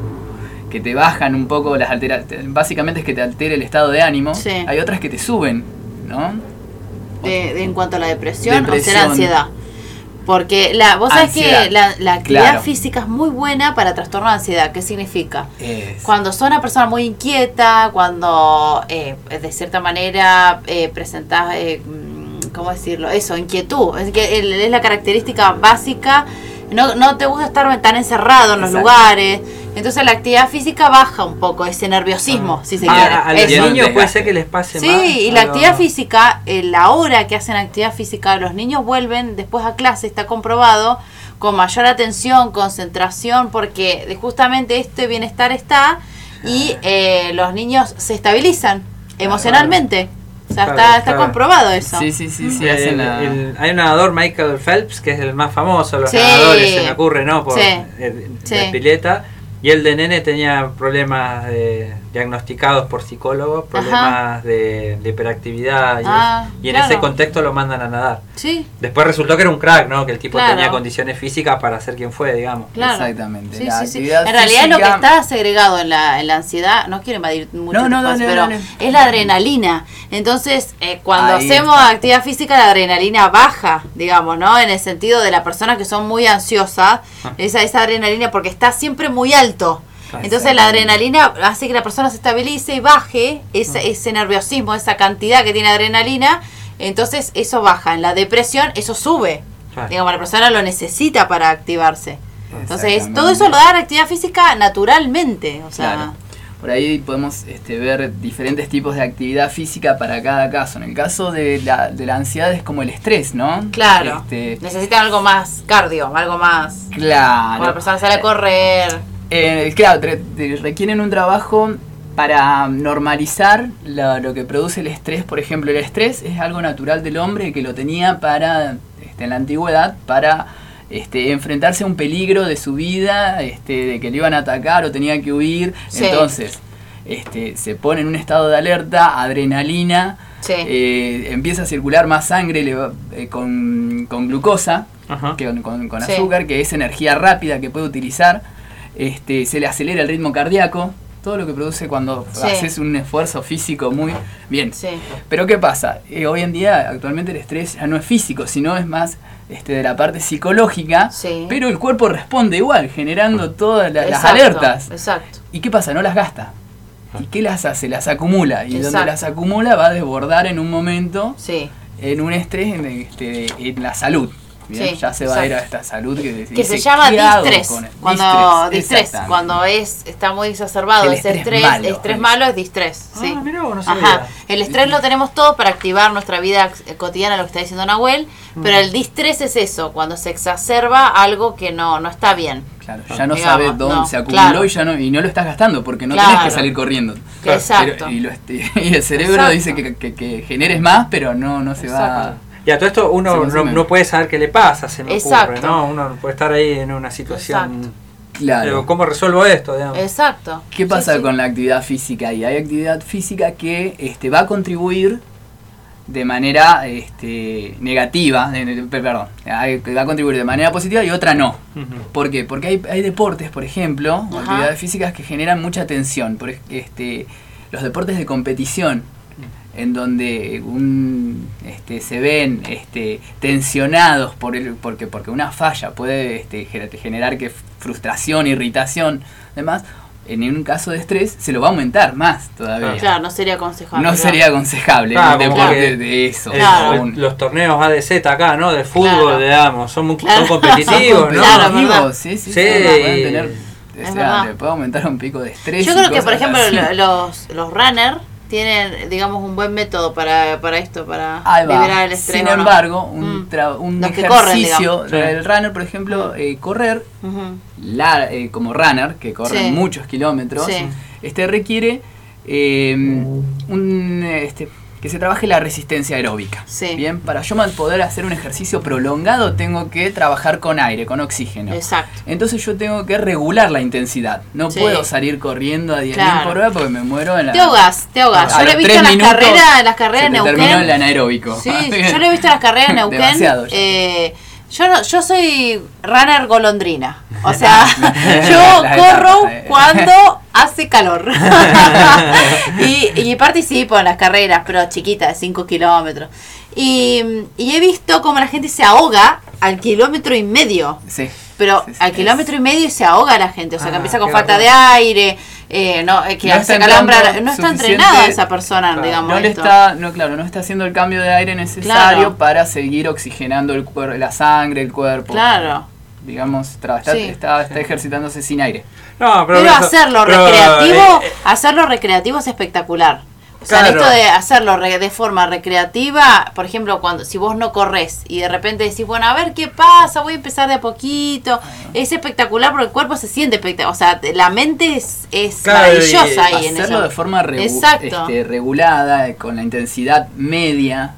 que te bajan un poco las alteraciones. Básicamente es que te altera el estado de ánimo. Hay otras que te suben, ¿no? De, en cuanto a la depresión, o será ansiedad. Porque la, vos sabés que la, actividad física es muy buena para trastorno de ansiedad. ¿Qué significa? Cuando sos una persona muy inquieta, cuando eh, de cierta manera eh, presentás, eh, mm, ¿cómo decirlo? Eso, inquietud. Es, que es la característica básica. No, no te gusta estar tan encerrado en los lugares entonces la actividad física baja un poco ese nerviosismo, si se ah, quiere. A, los niños puede ser que les pase sí, Sí, y la actividad física, eh, la hora que hacen actividad física, los niños vuelven después a clase, está comprobado, con mayor atención, concentración, porque justamente este bienestar está y eh, los niños se estabilizan emocionalmente. O sea, está, está comprobado eso. Sí, sí, sí. sí hay un nadador, Michael Phelps, que es el más famoso, los nadadores, se me ocurre, ¿no? Por la pileta y el de nene tenía problemas diagnosticados por psicólogos, problemas de, hiperactividad. Y, ah, en ese contexto lo mandan a nadar. Sí. Después resultó que era un crack, ¿no? Que el tipo tenía condiciones físicas para ser quien fue, digamos. Exactamente. en realidad lo que está segregado en la, en la ansiedad, no quiero invadir mucho, pero es la adrenalina. Entonces, eh, cuando hacemos actividad física, la adrenalina baja, digamos, ¿no? En el sentido de las personas que son muy ansiosas, ah. esa, esa adrenalina, porque está siempre muy alto. Entonces la adrenalina hace que la persona se estabilice y baje ese, mm. ese nerviosismo, esa cantidad que tiene adrenalina. Entonces eso baja. En la depresión eso sube. Digamos, la persona lo necesita para activarse. Entonces todo eso lo da la actividad física naturalmente. O sea, Por ahí podemos este, ver diferentes tipos de actividad física para cada caso. En el caso de la, de la ansiedad es como el estrés, ¿no? Claro. Este, Necesitan algo más cardio, algo más... Claro. la persona sale a correr eh, claro, requieren un trabajo para normalizar lo, que produce el estrés. Por ejemplo, el estrés es algo natural del hombre que lo tenía para, este, en la antigüedad, para este, enfrentarse a un peligro de su vida, este, de que le iban a atacar o tenía que huir. Entonces, este, se pone en un estado de alerta, adrenalina, eh, empieza a circular más sangre eh, con, glucosa, que con, azúcar, que es energía rápida que puede utilizar este, se le acelera el ritmo cardíaco, todo lo que produce cuando haces un esfuerzo físico muy bien. Pero ¿qué pasa? Eh, hoy en día, actualmente el estrés ya no es físico, sino es más este, de la parte psicológica, pero el cuerpo responde igual, generando todas las alertas. Exacto. ¿Y qué pasa? No las gasta. ¿Y qué las hace? Las acumula. Y donde las acumula va a desbordar en un momento en un estrés en, este, en la salud ya se va a ir a esta salud que, que se llama distrés. Cuando distrés, cuando es está muy exacerbado el ese estrés, malo, estrés malo es distrés. Ah, sí. El estrés lo tenemos todo para activar nuestra vida cotidiana, lo que está diciendo Nahuel, mm. pero el distrés es eso, cuando se exacerba algo que no, no está bien. Claro, ya no sabes dónde se acumuló y ya no y no lo estás gastando porque no tenés que salir corriendo. Exacto. y, el cerebro dice que, que, generes más, pero no, no se va y a todo esto uno no, puede saber qué le pasa, se me ocurre, ¿no? Uno puede estar ahí en una situación... Claro. ¿Cómo resuelvo esto? Exacto. ¿Qué pasa con la actividad física? Y hay actividad física que este, va a contribuir de manera este, negativa, perdón, va a contribuir de manera positiva y otra no. ¿Por qué? Porque hay, hay deportes, por ejemplo, actividades físicas que generan mucha tensión. Por, este, los deportes de competición en donde un, este, se ven este, tensionados por el, porque, porque una falla puede este, generar que frustración, irritación, demás, en un caso de estrés se lo va a aumentar más todavía. Claro, no sería aconsejable. No sería aconsejable claro, deporte de eso. Los torneos ADZ acá, ¿no? De fútbol, digamos, son, muy, competitivos, ¿no? Claro, sí, sí, sí. le puede aumentar un pico de estrés. Yo creo que, por ejemplo, los, los runners tienen, digamos, un buen método para, para esto, para liberar el estrés. Sin embargo, un, mm. un ejercicio del runner, por ejemplo, eh, correr, la, eh, como runner, que corre muchos kilómetros, este requiere eh, un, este, que se trabaje la resistencia aeróbica. Bien, para yo poder hacer un ejercicio prolongado tengo que trabajar con aire, con oxígeno. Exacto. Entonces yo tengo que regular la intensidad. No puedo salir corriendo a 10.000 por hora porque me muero en la. Te ahogas, te ahogas. yo lo he visto en las carreras, en las carreras en Neuquén. Terminó el anaeróbico. Sí, yo lo he visto en las carreras en Neuquén. Eh, yo no, yo soy runner golondrina. O sea, yo corro cuando hace calor. y, y, participo en las carreras, pero chiquitas, de 5 kilómetros. Y, y, he visto cómo la gente se ahoga al kilómetro y medio. Sí. Pero al kilómetro y medio se ahoga la gente. O sea, que ah, empieza con falta de aire. Eh, no, que no se calambra. No está entrenada esa persona, digamos. No le está, no, claro, no está haciendo el cambio de aire necesario para seguir oxigenando el cuerpo, la sangre, el cuerpo. Claro digamos, está, está, ejercitándose sin aire. No, pero, hacerlo recreativo, eh, eh, hacerlo recreativo es espectacular. O sea, esto de hacerlo de forma recreativa, por ejemplo, cuando si vos no corres y de repente decís, bueno, a ver qué pasa, voy a empezar de a poquito, es espectacular porque el cuerpo se siente espectacular, o sea, la mente es, es maravillosa ahí en Hacerlo de forma este, regulada, con la intensidad media,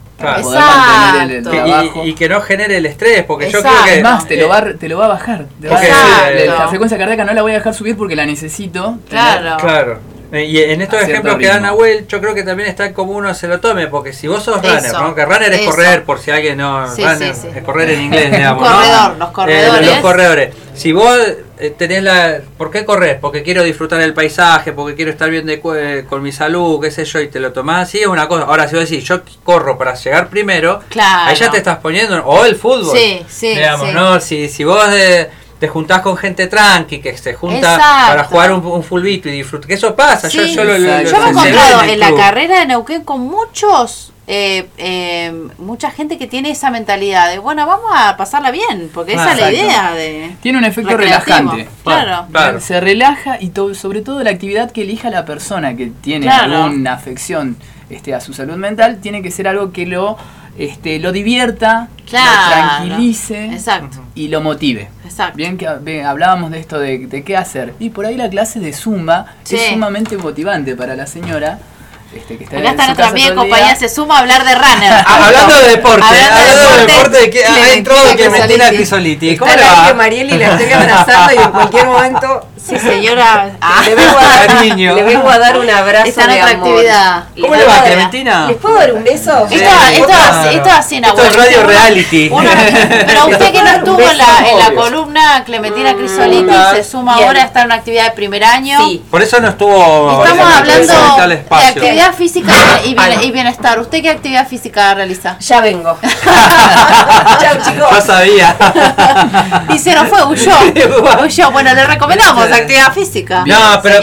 y, que no genere el estrés, porque yo creo que. Además, te, lo va, te lo va a bajar. la, frecuencia cardíaca no la voy a dejar subir porque la necesito. Claro. Claro. Eh, y en estos ejemplos que dan Nahuel, yo creo que también está como uno se lo tome, porque si vos sos runner, ¿no? que runner es correr, por si alguien no. runner, es correr en inglés, digamos. Corredor, los corredores. los corredores. Si vos eh, tenés la... ¿Por qué correr? Porque quiero disfrutar el paisaje, porque quiero estar bien de, con mi salud, qué sé yo, y te lo tomás así, es una cosa. Ahora, si vos decís, yo corro para llegar primero, ahí ya te estás poniendo... O el fútbol. Sí, sí, digamos, ¿no? Si, si vos te juntás con gente tranqui, que se junta para jugar un, un fulbito y disfrutar. Que eso pasa, yo, yo, lo, yo me he encontrado en, la carrera de Neuquén con muchos eh, eh, mucha gente que tiene esa mentalidad de, bueno, vamos a pasarla bien, porque esa es la idea de... Tiene un efecto relajante. Claro. Se relaja y sobre todo la actividad que elija la persona que tiene alguna afección este, a su salud mental, tiene que ser algo que lo, este, lo divierta, lo tranquilice Exacto. y lo motive. Exacto. Bien que hablábamos de esto de, de, qué hacer. Y por ahí la clase de Zumba es sumamente motivante para la señora este, que está Acá está nuestra amiga compañía se suma a hablar de runner. Ah, hablando de deporte, hablando, de deporte, que ha entrado Clementina Crisoliti. ¿Cómo le va? que Marieli la estoy abrazando y en cualquier momento Sí, señora. Ah. Le, vengo a dar, le, vengo a dar, un abrazo. Está en otra actividad. ¿Cómo le va, Clementina? ¿Les puedo dar un beso? esto, esto, esto, así en Esto es radio reality. pero usted que no estuvo en la, en la columna, Clementina Crisoliti, se suma ahora a estar en una actividad de primer año. Sí. Por eso no estuvo. Estamos hablando de actividad física y, bienestar. ¿Usted qué actividad física realiza? Ya vengo. Chao, chicos. Ya sabía. y se nos fue, huyó. huyó. Bueno, le recomendamos actividad física. No, pero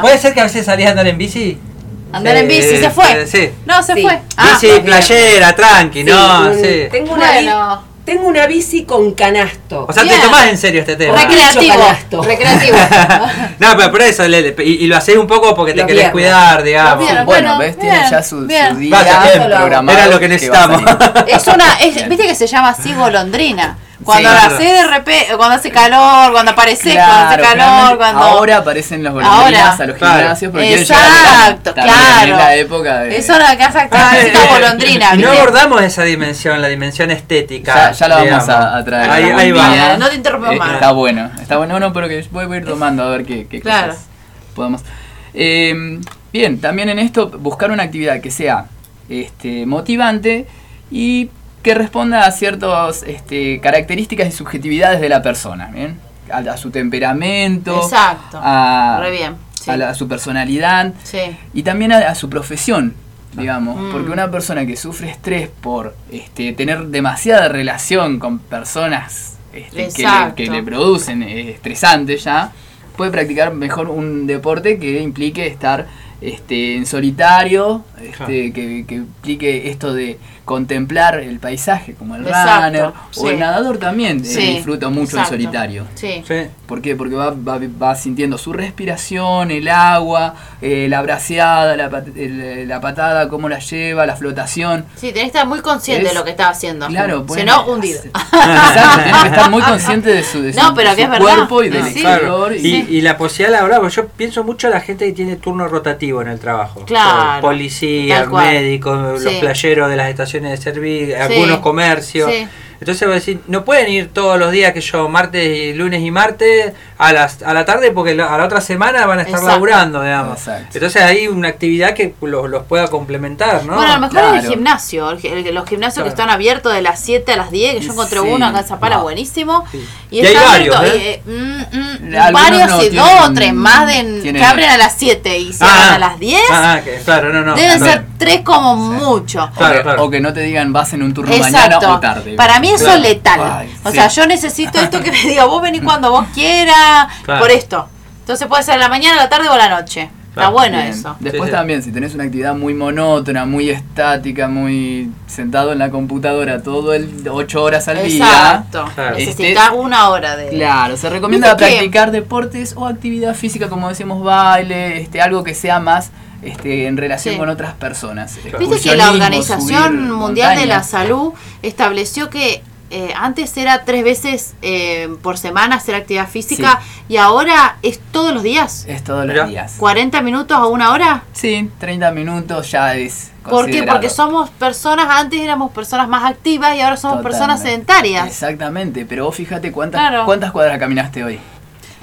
puede, ser que a veces salís a andar en bici. Andar en bici, ¿se fue? Sí. No, se fue. bici, ah, playera, tranqui, ¿no? sí. Tengo una, tengo una bici con canasto. O sea, te tomás en serio este tema. Recreativo. Recreativo. no, pero por eso, y, lo hacés un poco porque te querés cuidar, digamos. bueno, ves, tiene ya su, día programado. Era lo que necesitamos. es una, es, viste que se llama así golondrina. Cuando la hace de repente, cuando hace calor, cuando aparece, cuando hace calor, cuando. Ahora aparecen los golondrinas a los gimnasios porque Exacto, claro. En la época de. Eso la casa golondrina. Y no abordamos esa dimensión, la dimensión estética. Ya, ya la vamos a, traer. Ahí, ahí va. No te interrumpimos eh, más. Está bueno, está bueno, no, pero que voy a ir tomando a ver qué, qué cosas podemos. Eh, bien, también en esto, buscar una actividad que sea este, motivante y que responda a ciertas este, características y subjetividades de la persona, ¿bien? A, su temperamento, Exacto. A, bien, a, su personalidad y también a, su profesión, digamos, mm. porque una persona que sufre estrés por este, tener demasiada relación con personas este, que, le, que, le, producen estresantes ya, puede practicar mejor un deporte que implique estar este, en solitario, este, que, que implique esto de contemplar el paisaje como el runner o el nadador también eh, disfruta mucho en solitario. Sí. ¿Por qué? Porque va, va, va, sintiendo su respiración, el agua, eh, la braceada, la, la, patada, cómo la lleva, la flotación. Sí, tenés que estar muy consciente de lo que está haciendo. Claro, si no, hundido. Exacto, tenés que estar muy consciente de su, de su, cuerpo y del exterior. Y, y, la posibilidad laboral, yo pienso mucho en la gente que tiene turno rotativo en el trabajo. Claro. Policía, médicos, los Sí. playeros de las estaciones de servicio, Sí. algunos comercios. Sí. Entonces voy a decir, no pueden ir todos los días que yo, martes y lunes y martes, a, las, a la tarde porque la- a la otra semana van a estar Exacto. laburando, digamos. Exacto. Entonces hay una actividad que los, los pueda complementar, ¿no? Bueno, a lo mejor Claro. el gimnasio, el- el- los gimnasios que están abiertos de las 7 a las 10, que yo encontré Sí. uno acá en Zapala Wow. buenísimo. Y, Y hay está varios, abierto, ¿eh? y, eh, mm, mm, varios no y tienen- dos o tres más de, tienen- que abren a las 7 y cierran Ah, a las 10. Ah, que, claro, no, no. Deben claro. ser tres como mucho. O, Claro, que, claro. o que no te digan vas en un turno mañana o tarde. Para mí eso Claro. es letal. Ay, o sí. sea, yo necesito esto que me diga, vos venís cuando vos quieras, Claro. por esto. Entonces puede ser a la mañana, a la tarde o a la noche. Está bueno Bien. eso. Después Sí, sí. también, si tenés una actividad muy monótona, muy estática, muy sentado en la computadora todo el 8 horas al día. Exacto. Claro. Necesitas una hora de. Claro, se recomienda practicar deportes o actividad física, como decíamos, baile, este, algo que sea más este, en relación Sí. con otras personas. Viste que la Organización Mundial de la. Salud estableció que eh, antes era tres veces eh, por semana hacer actividad física y ahora es todos los días. Es todos los días. 40 minutos a una hora. Sí, 30 minutos ya es. ¿Por qué? Porque somos personas, antes éramos personas más activas y ahora somos personas sedentarias. Exactamente, pero vos fíjate cuántas, Claro. cuántas cuadras caminaste hoy.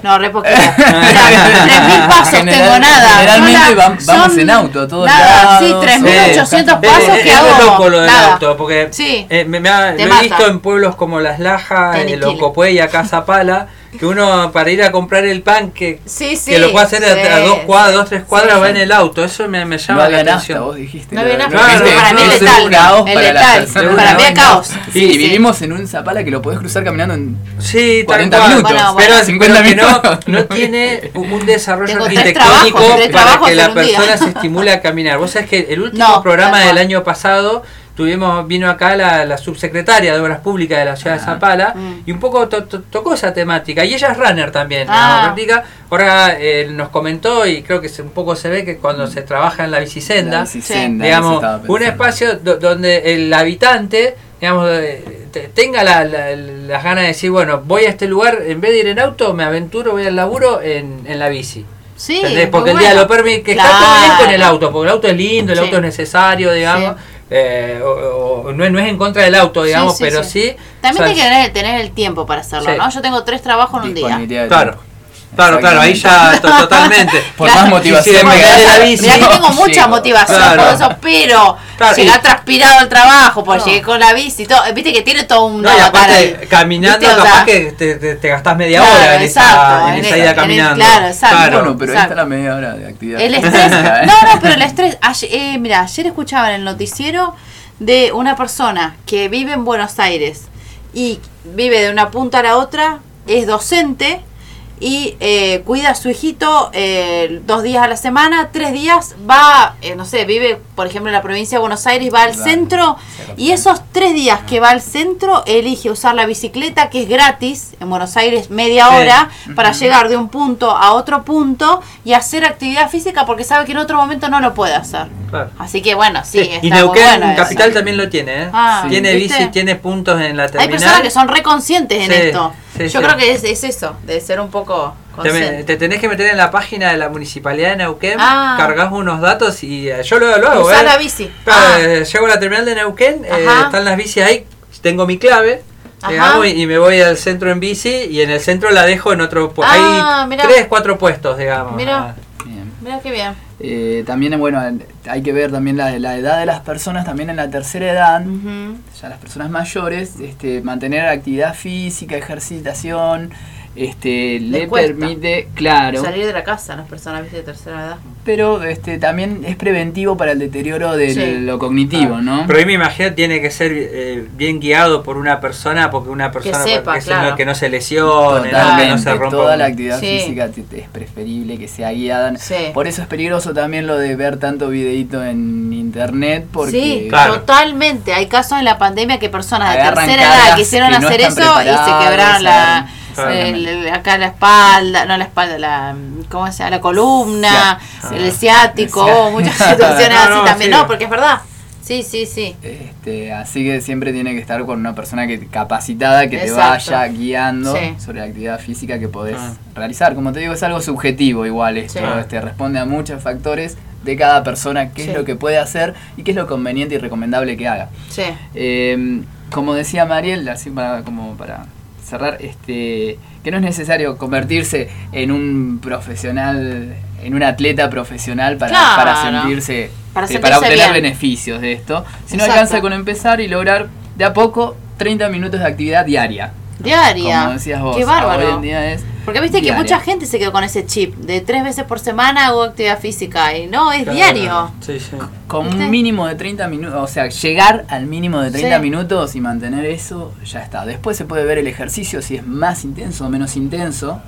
No, re poquito. Mirá, 3.000 pasos General- tengo nada. generalmente vam- vamos son en auto todos Nada, sí, lados, 3.800 o- pasos Eh, que es hago. muy loco lo del nada. auto, porque Sí. eh, me, me ha- lo he visto en pueblos como Las Lajas, aniquila. Ocopue y acá Zapala, que uno para ir a comprar el pan que, Sí, sí. que lo puede hacer a- a, sí, dos cuadras, sí, dos, tres cuadras, sí. va en el auto. Eso me, me No llama la había nafta, atención. vos dijiste. No había nafta, Claro, para mí es letal. caos para letal. Para mí es No, caos. Sí, Sí, y sí. vivimos en un Zapala que lo podés cruzar caminando en Sí, tal 40 cual. minutos. Bueno, pero, bueno. 50 pero que no, minutos. no tiene un un desarrollo Tengo arquitectónico para que la persona se estimule a caminar. Vos sabés que el último No, programa del año pasado tuvimos vino acá la, la subsecretaria de Obras Públicas de la ciudad de Zapala Mm. y un poco to- to- tocó esa temática. Y ella es runner también, Ah. practica. Ahora eh, nos comentó y creo que se- un poco se ve que cuando se trabaja en la bicisenda, la bicisenda, eso digamos, un espacio do- donde el habitante, digamos, eh, te- tenga la- la- las ganas de decir, bueno, voy a este lugar, en vez de ir en auto, me aventuro, voy al laburo en, en la bici. Sí, Porque el bueno. día lo permite, que está todo bien con el Claro. auto, porque el auto es lindo, el Sí. auto es necesario, digamos. Eh, o- o- no, es- no es en contra del auto, digamos, Sí, sí, pero sí. sí. También o hay sea, que tener, tener el tiempo para hacerlo, Sí. ¿no? Yo tengo tres trabajos en un día. Claro. Claro, claro, ahí ya to- totalmente. Por más motivación. Y si me la bici, Mirá que tengo mucha llego. motivación Claro. por eso, pero Claro, llegar y- transpirado al trabajo, pues No. llegué con la bici y todo. Viste que tiene todo un No, y aparte, caminando, ¿Viste? O capaz sea, que te, te, te gastás media Claro, hora en exacto, esa, en en esa el- ida en el- caminando. claro, exacto. Bueno, pero ahí Exacto. está la media hora de actividad. El estrés. No, no, pero el estrés. Ayer, eh, mira, ayer escuchaba en el noticiero de una persona que vive en Buenos Aires y vive de una punta a la otra, es docente y eh, cuida a su hijito eh, dos días a la semana, tres días va, eh, no sé, vive por ejemplo en la provincia de Buenos Aires, va al centro y esos tres días que va al centro elige usar la bicicleta que es gratis en Buenos Aires media Sí. hora para llegar de un punto a otro punto y hacer actividad física porque sabe que en otro momento no lo puede hacer. Claro. Así que bueno, sí, Sí, está y muy Neuquén bueno eso. Capital también lo tiene, ¿eh? Ah, tiene ¿viste? bici, tiene puntos en la Hay terminal. personas que son reconscientes en Sí, esto. Yo creo que es, es eso, de ser un poco Te, me- consciente. te tenés que meter en la página de la municipalidad de Neuquén, Ah. cargas unos datos y eh, yo lo, lo hago. Usar ¿eh? la bici. Claro, Ah. eh, llego a la terminal de Neuquén, eh, están las bicis ahí, tengo mi clave. Digamos, y, me voy al centro en bici y en el centro la dejo en otro puesto. Ah, Hay mirá. tres, cuatro puestos, digamos. Mirá. Ah. Mira qué bien. Eh, también, bueno, hay que ver también la, la edad de las personas, también en la tercera edad, ya las personas mayores, este, mantener actividad física, ejercitación, este, le permite, claro, Salir de la casa, las personas ¿viste, de tercera edad. Pero este, también es preventivo para el deterioro de Sí. lo cognitivo, ¿no? Pero ahí me imagino tiene que ser eh, bien guiado por una persona, porque una persona sepa, que, claro. no, que no se lesione, ¿no? que no se rompa. toda un- la actividad Sí. física es preferible que sea guiada. Sí. Por eso es peligroso también lo de ver tanto videíto en internet, porque Sí, Claro. totalmente. Hay casos en la pandemia que personas de Agarran tercera edad quisieron que no hacer eso y se quebraron la, agarran- el- el- acá la espalda, no la espalda, la ¿cómo se llama? La columna, Ciá- el ciático, El ciá- muchas situaciones No, así no, también. sí. No, porque es verdad. Sí, sí, sí. Este, así que siempre tiene que estar con una persona que capacitada que te vaya guiando Sí. sobre la actividad física que podés Ah. realizar. Como te digo, es algo subjetivo igual esto, Sí. este, responde a muchos factores. de cada persona, qué es lo que puede hacer y qué es lo conveniente y recomendable que haga. Sí. Eh, como decía Mariel, así para, como para cerrar, este, que no es necesario convertirse en un profesional, en un atleta profesional para, Claro. para sentirse, Para eh, para obtener bien. beneficios de esto, sino Exacto. alcanza con empezar y lograr de a poco 30 minutos de actividad diaria. Diaria. Como decías vos, Qué bárbaro. hoy en día es Porque viste que mucha gente se quedó con ese chip de tres veces por semana hago actividad física y no, es diario. Sí, sí. Con ¿Viste? un mínimo de 30 minutos, o sea, llegar al mínimo de 30 Sí. minutos y mantener eso, ya está. Después se puede ver el ejercicio si es más intenso o menos intenso,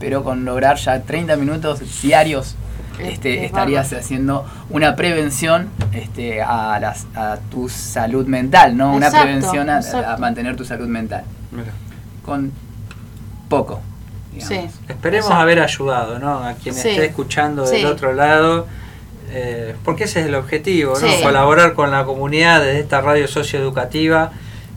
pero con lograr ya 30 minutos diarios este, es estarías haciendo una prevención este, a, las, a tu salud mental, ¿no? Una prevención a, mantener tu salud mental. Mira. Con poco. Digamos. Sí. Esperemos Exacto. haber ayudado ¿no? a quien Sí. esté escuchando del Sí. otro lado, eh, porque ese es el objetivo, ¿no? Sí. colaborar con la comunidad desde esta radio socioeducativa,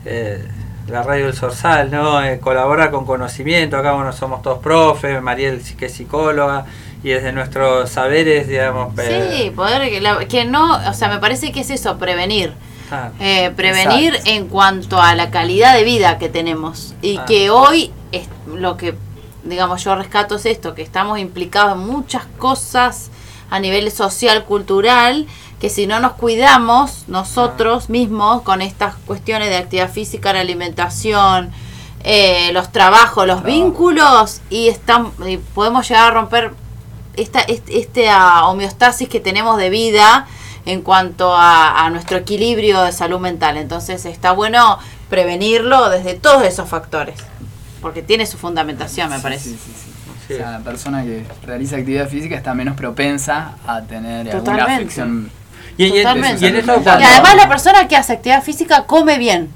eh, la radio del Sorsal, ¿no? Eh, colaborar con conocimiento, acá bueno, somos todos profes, Mariel que es psicóloga, y desde nuestros saberes, digamos, Sí, poder que, la- que no, o sea, me parece que es eso, prevenir. ah, Eh, prevenir Exacto. en cuanto a la calidad de vida que tenemos y Ah. que hoy es lo que digamos yo rescato es esto que estamos implicados en muchas cosas a nivel social cultural que si no nos cuidamos nosotros mismos con estas cuestiones de actividad física la alimentación eh, los trabajos los vínculos y están y podemos llegar a romper esta este, esta homeostasis que tenemos de vida en cuanto a, a nuestro equilibrio de salud mental. Entonces está bueno prevenirlo desde todos esos factores, porque tiene su fundamentación, me Sí, parece. sí, sí, sí. O sea, la persona que realiza actividad física está menos propensa a tener alguna Totalmente. afección. y, y en- Totalmente. y además la persona que hace actividad física come bien.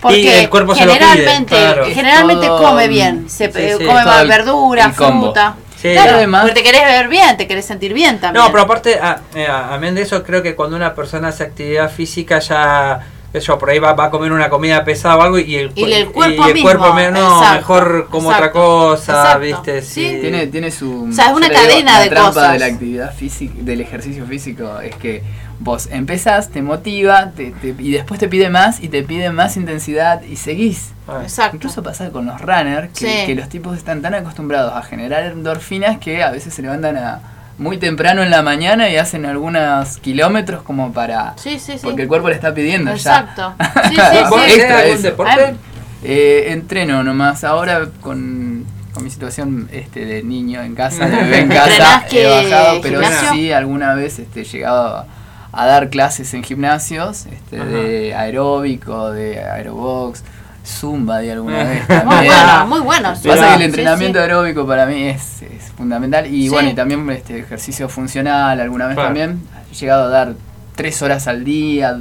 Porque el cuerpo se lo pide, generalmente, claro. generalmente Es todo come bien, se Sí, sí. come más verdura, fruta. Sí. Claro, Además- porque te querés ver bien, te querés sentir bien también. No, pero aparte, a- eh, a- amén de eso, creo que cuando una persona hace actividad física ya, yo, por ahí va, va a comer una comida pesada o algo y el, Y el cu- cuerpo y el mismo, cuerpo me- no, exacto, mejor como otra cosa, exacto, ¿viste? sí. Sí. Tiene, tiene su. O sea, es una digo, cadena la de trampa cosas. de la actividad física, del ejercicio físico es que vos empezás, te motiva te- te- y después te pide más y te pide más intensidad y seguís. Ah, Exacto. Incluso pasa con los runners, que, Sí. que los tipos están tan acostumbrados a generar endorfinas que a veces se levantan a muy temprano en la mañana y hacen algunos kilómetros como para... Sí, sí, sí. Porque el cuerpo le está pidiendo Exacto. ya. Sí, sí, ¿Vos sí. hacés Extra algún eso. deporte? Eh, entreno nomás. Ahora con, con mi situación este, de niño en casa, de bebé en casa, ¿Entrenás he bajado, pero gimnasio? sí alguna vez este, he llegado a, a dar clases en gimnasios este, de aeróbico, de aerobox, zumba de alguna vez Muy bueno, muy bueno. Pasa que el Sí, entrenamiento sí. aeróbico para mí es, es fundamental y Sí. bueno, y también este ejercicio funcional, alguna vez Claro. también he llegado a dar tres horas al día,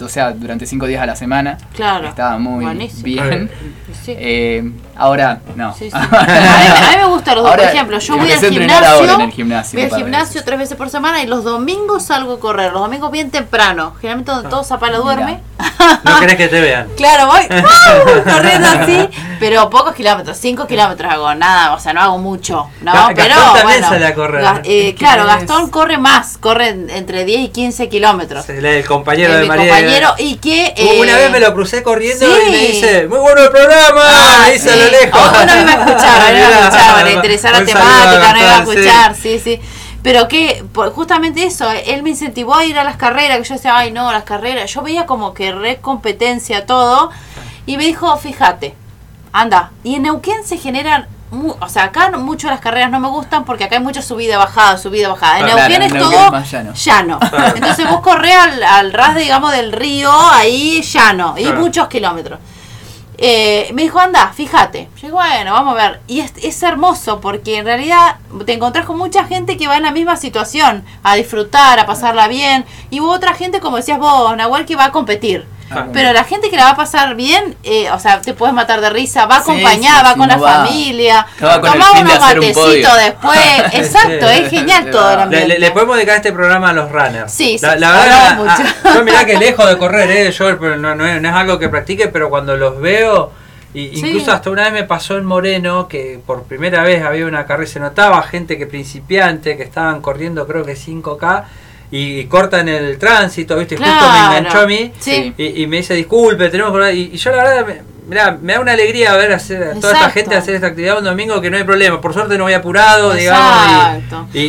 o sea, durante cinco días a la semana. Claro. Estaba muy Buenísimo. bien. Sí. Eh, ahora, no. Sí, sí. A, mí, a mí me gustan los dos. Ahora, Por ejemplo, yo voy al gimnasio. ahora en el gimnasio, voy al gimnasio tres veces por semana y los domingos salgo a correr. Los domingos bien temprano. Generalmente donde todo Zapala duerme. No querés que te vean. Claro, voy ¡uh! corriendo así, pero pocos kilómetros, 5 kilómetros hago, nada, o sea, no hago mucho, ¿no? Ga- pero Gastón también bueno, sale a correr. Ga- eh, claro, es- Gastón corre más, corre en- entre 10 y 15 kilómetros. El, el compañero Es de mi María. compañero y que... eh, Una vez me lo crucé corriendo sí. y me dice, muy bueno el programa, Ah, me dice a sí. lo lejos. Oh, bueno, a mí me escuchaba, a escuchaba, le interesaba la temática, no iba a escuchar, sí, sí. Pero que, justamente eso, él me incentivó a ir a las carreras, que yo decía, ay no, las carreras, yo veía como que re competencia todo, y me dijo, fíjate, anda, y en Neuquén se generan, o sea, acá no- mucho las carreras no me gustan porque acá hay mucha subida, bajada, subida, bajada. En Claro, Neuquén en es Neuquén todo es llano. llano. Claro. Entonces vos corres al, al ras, digamos, del río, ahí llano, y Claro. muchos kilómetros. Eh, me dijo, anda, fíjate. Yo digo, bueno, vamos a ver. Y es, es hermoso porque en realidad te encontrás con mucha gente que va en la misma situación, a disfrutar, a pasarla bien. Y hubo otra gente, como decías vos, Nahuel, que va a competir. Claro. Pero la gente que la va a pasar bien, eh, o sea, te puedes matar de risa, va Sí, acompañada, sí, va sí, con no la va- familia, no de unos matecitos después. Exacto, Sí. es genial todo el ambiente. Le, le- le podemos dedicar este programa a los runners. Sí, sí, la, la verdad, mucho. ah, yo mirá que lejos de correr, eh, yo pero no, no es, no es algo que practique, pero cuando los veo, Y incluso hasta una vez me pasó en Moreno que por primera vez había una carrera, se notaba gente que principiante, que estaban corriendo creo que 5K y, cortan el tránsito, ¿viste? Justo me enganchó a mí y, me dice disculpe, tenemos que... Y, y yo la verdad Mirá, me da una alegría ver a, toda esta gente hacer esta actividad un domingo que no hay problema. Por suerte no voy apurado, digamos.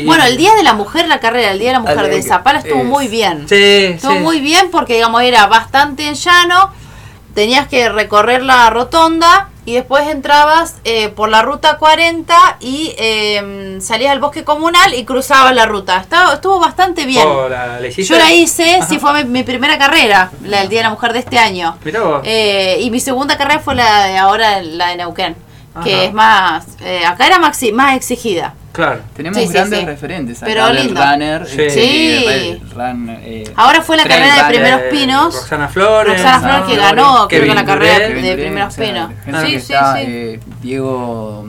bueno, el Día de la Mujer, la carrera, el Día de la Mujer de Zapala estuvo muy bien. Sí, estuvo muy bien porque, digamos, era bastante en llano. Tenías que recorrer la rotonda y después entrabas eh, por la ruta 40 y eh, salías al bosque comunal y cruzabas la ruta. Estaba, estuvo bastante bien. Oh, Yo la hice, sí fue mi, primera carrera, la del Día de la Mujer de este año. Eh, y mi segunda carrera fue la de ahora, la de Neuquén, que es más, eh, acá era más, más exigida. Claro. Tenemos grandes referentes acá Pero lindo. runner. Sí. Eh, Ahora fue la carrera de Primeros Pinos. Roxana Flores. Roxana Flores que ganó, creo que la carrera de, Primeros Pinos. Sí, sí, sí. Diego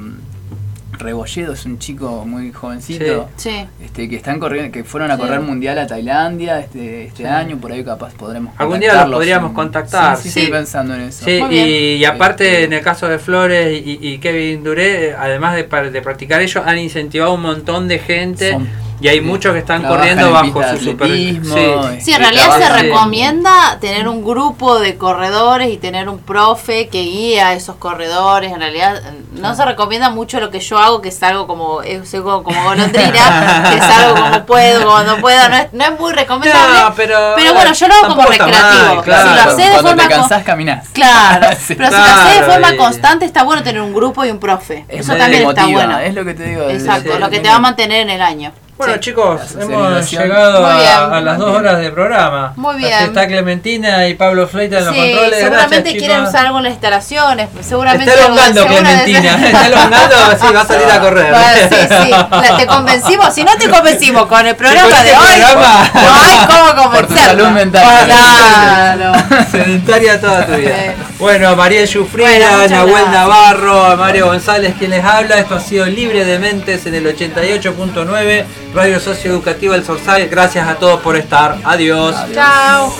Rebolledo es un chico muy jovencito Este, que están corriendo, que fueron a correr mundial a Tailandia este, este año, por ahí capaz podremos Algún día los podríamos contactar. Sí, sí, pensando en eso. Y, aparte este, en el caso de Flores y, Kevin Duré, además de, de, practicar ellos, han incentivado un montón de gente. Y hay muchos que están corriendo bajo su supervismo. Sí. en realidad se recomienda tener un grupo de corredores y tener un profe que guía a esos corredores. En realidad no se recomienda mucho lo que yo hago, que es algo como, es como golondrina, que es algo como puedo, como no puedo. No es, no es muy recomendable. pero, pero, bueno, yo lo hago como recreativo. claro. Si lo haces de forma te cansás, caminás. Claro, pero si lo haces de forma constante, está bueno tener un grupo y un profe. Eso también está bueno. Es lo que te digo. Exacto, lo que te va a mantener en el año. Bueno chicos, hemos llegado a, las dos horas de programa. Muy bien. está Clementina y Pablo Fleita en los controles. Seguramente quieren usar algo en las instalaciones. Seguramente está elongando Clementina. está elongando, sí, va a salir a correr. sí, sí. te convencimos. Si no te convencimos con el programa de hoy, no hay cómo convencer. Por salud mental. Claro. Sedentaria toda tu vida. Bueno, Mariel Yufrida, Nahuel Navarro, Mario González quien les habla. Esto ha sido Libre de Mentes en el 88.9. Radio Socioeducativa El Sorsal. Gracias a todos por estar. Adiós. Chao.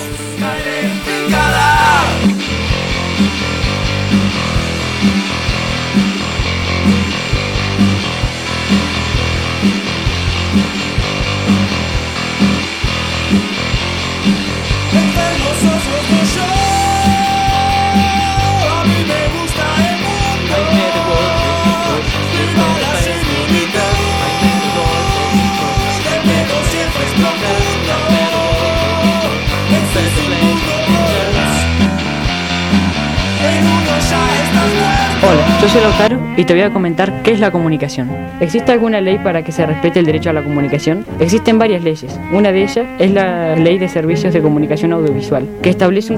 Yo soy Lautaro y te voy a comentar qué es la comunicación. ¿Existe alguna ley para que se respete el derecho a la comunicación? Existen varias leyes. Una de ellas es la Ley de Servicios de Comunicación Audiovisual, que establece un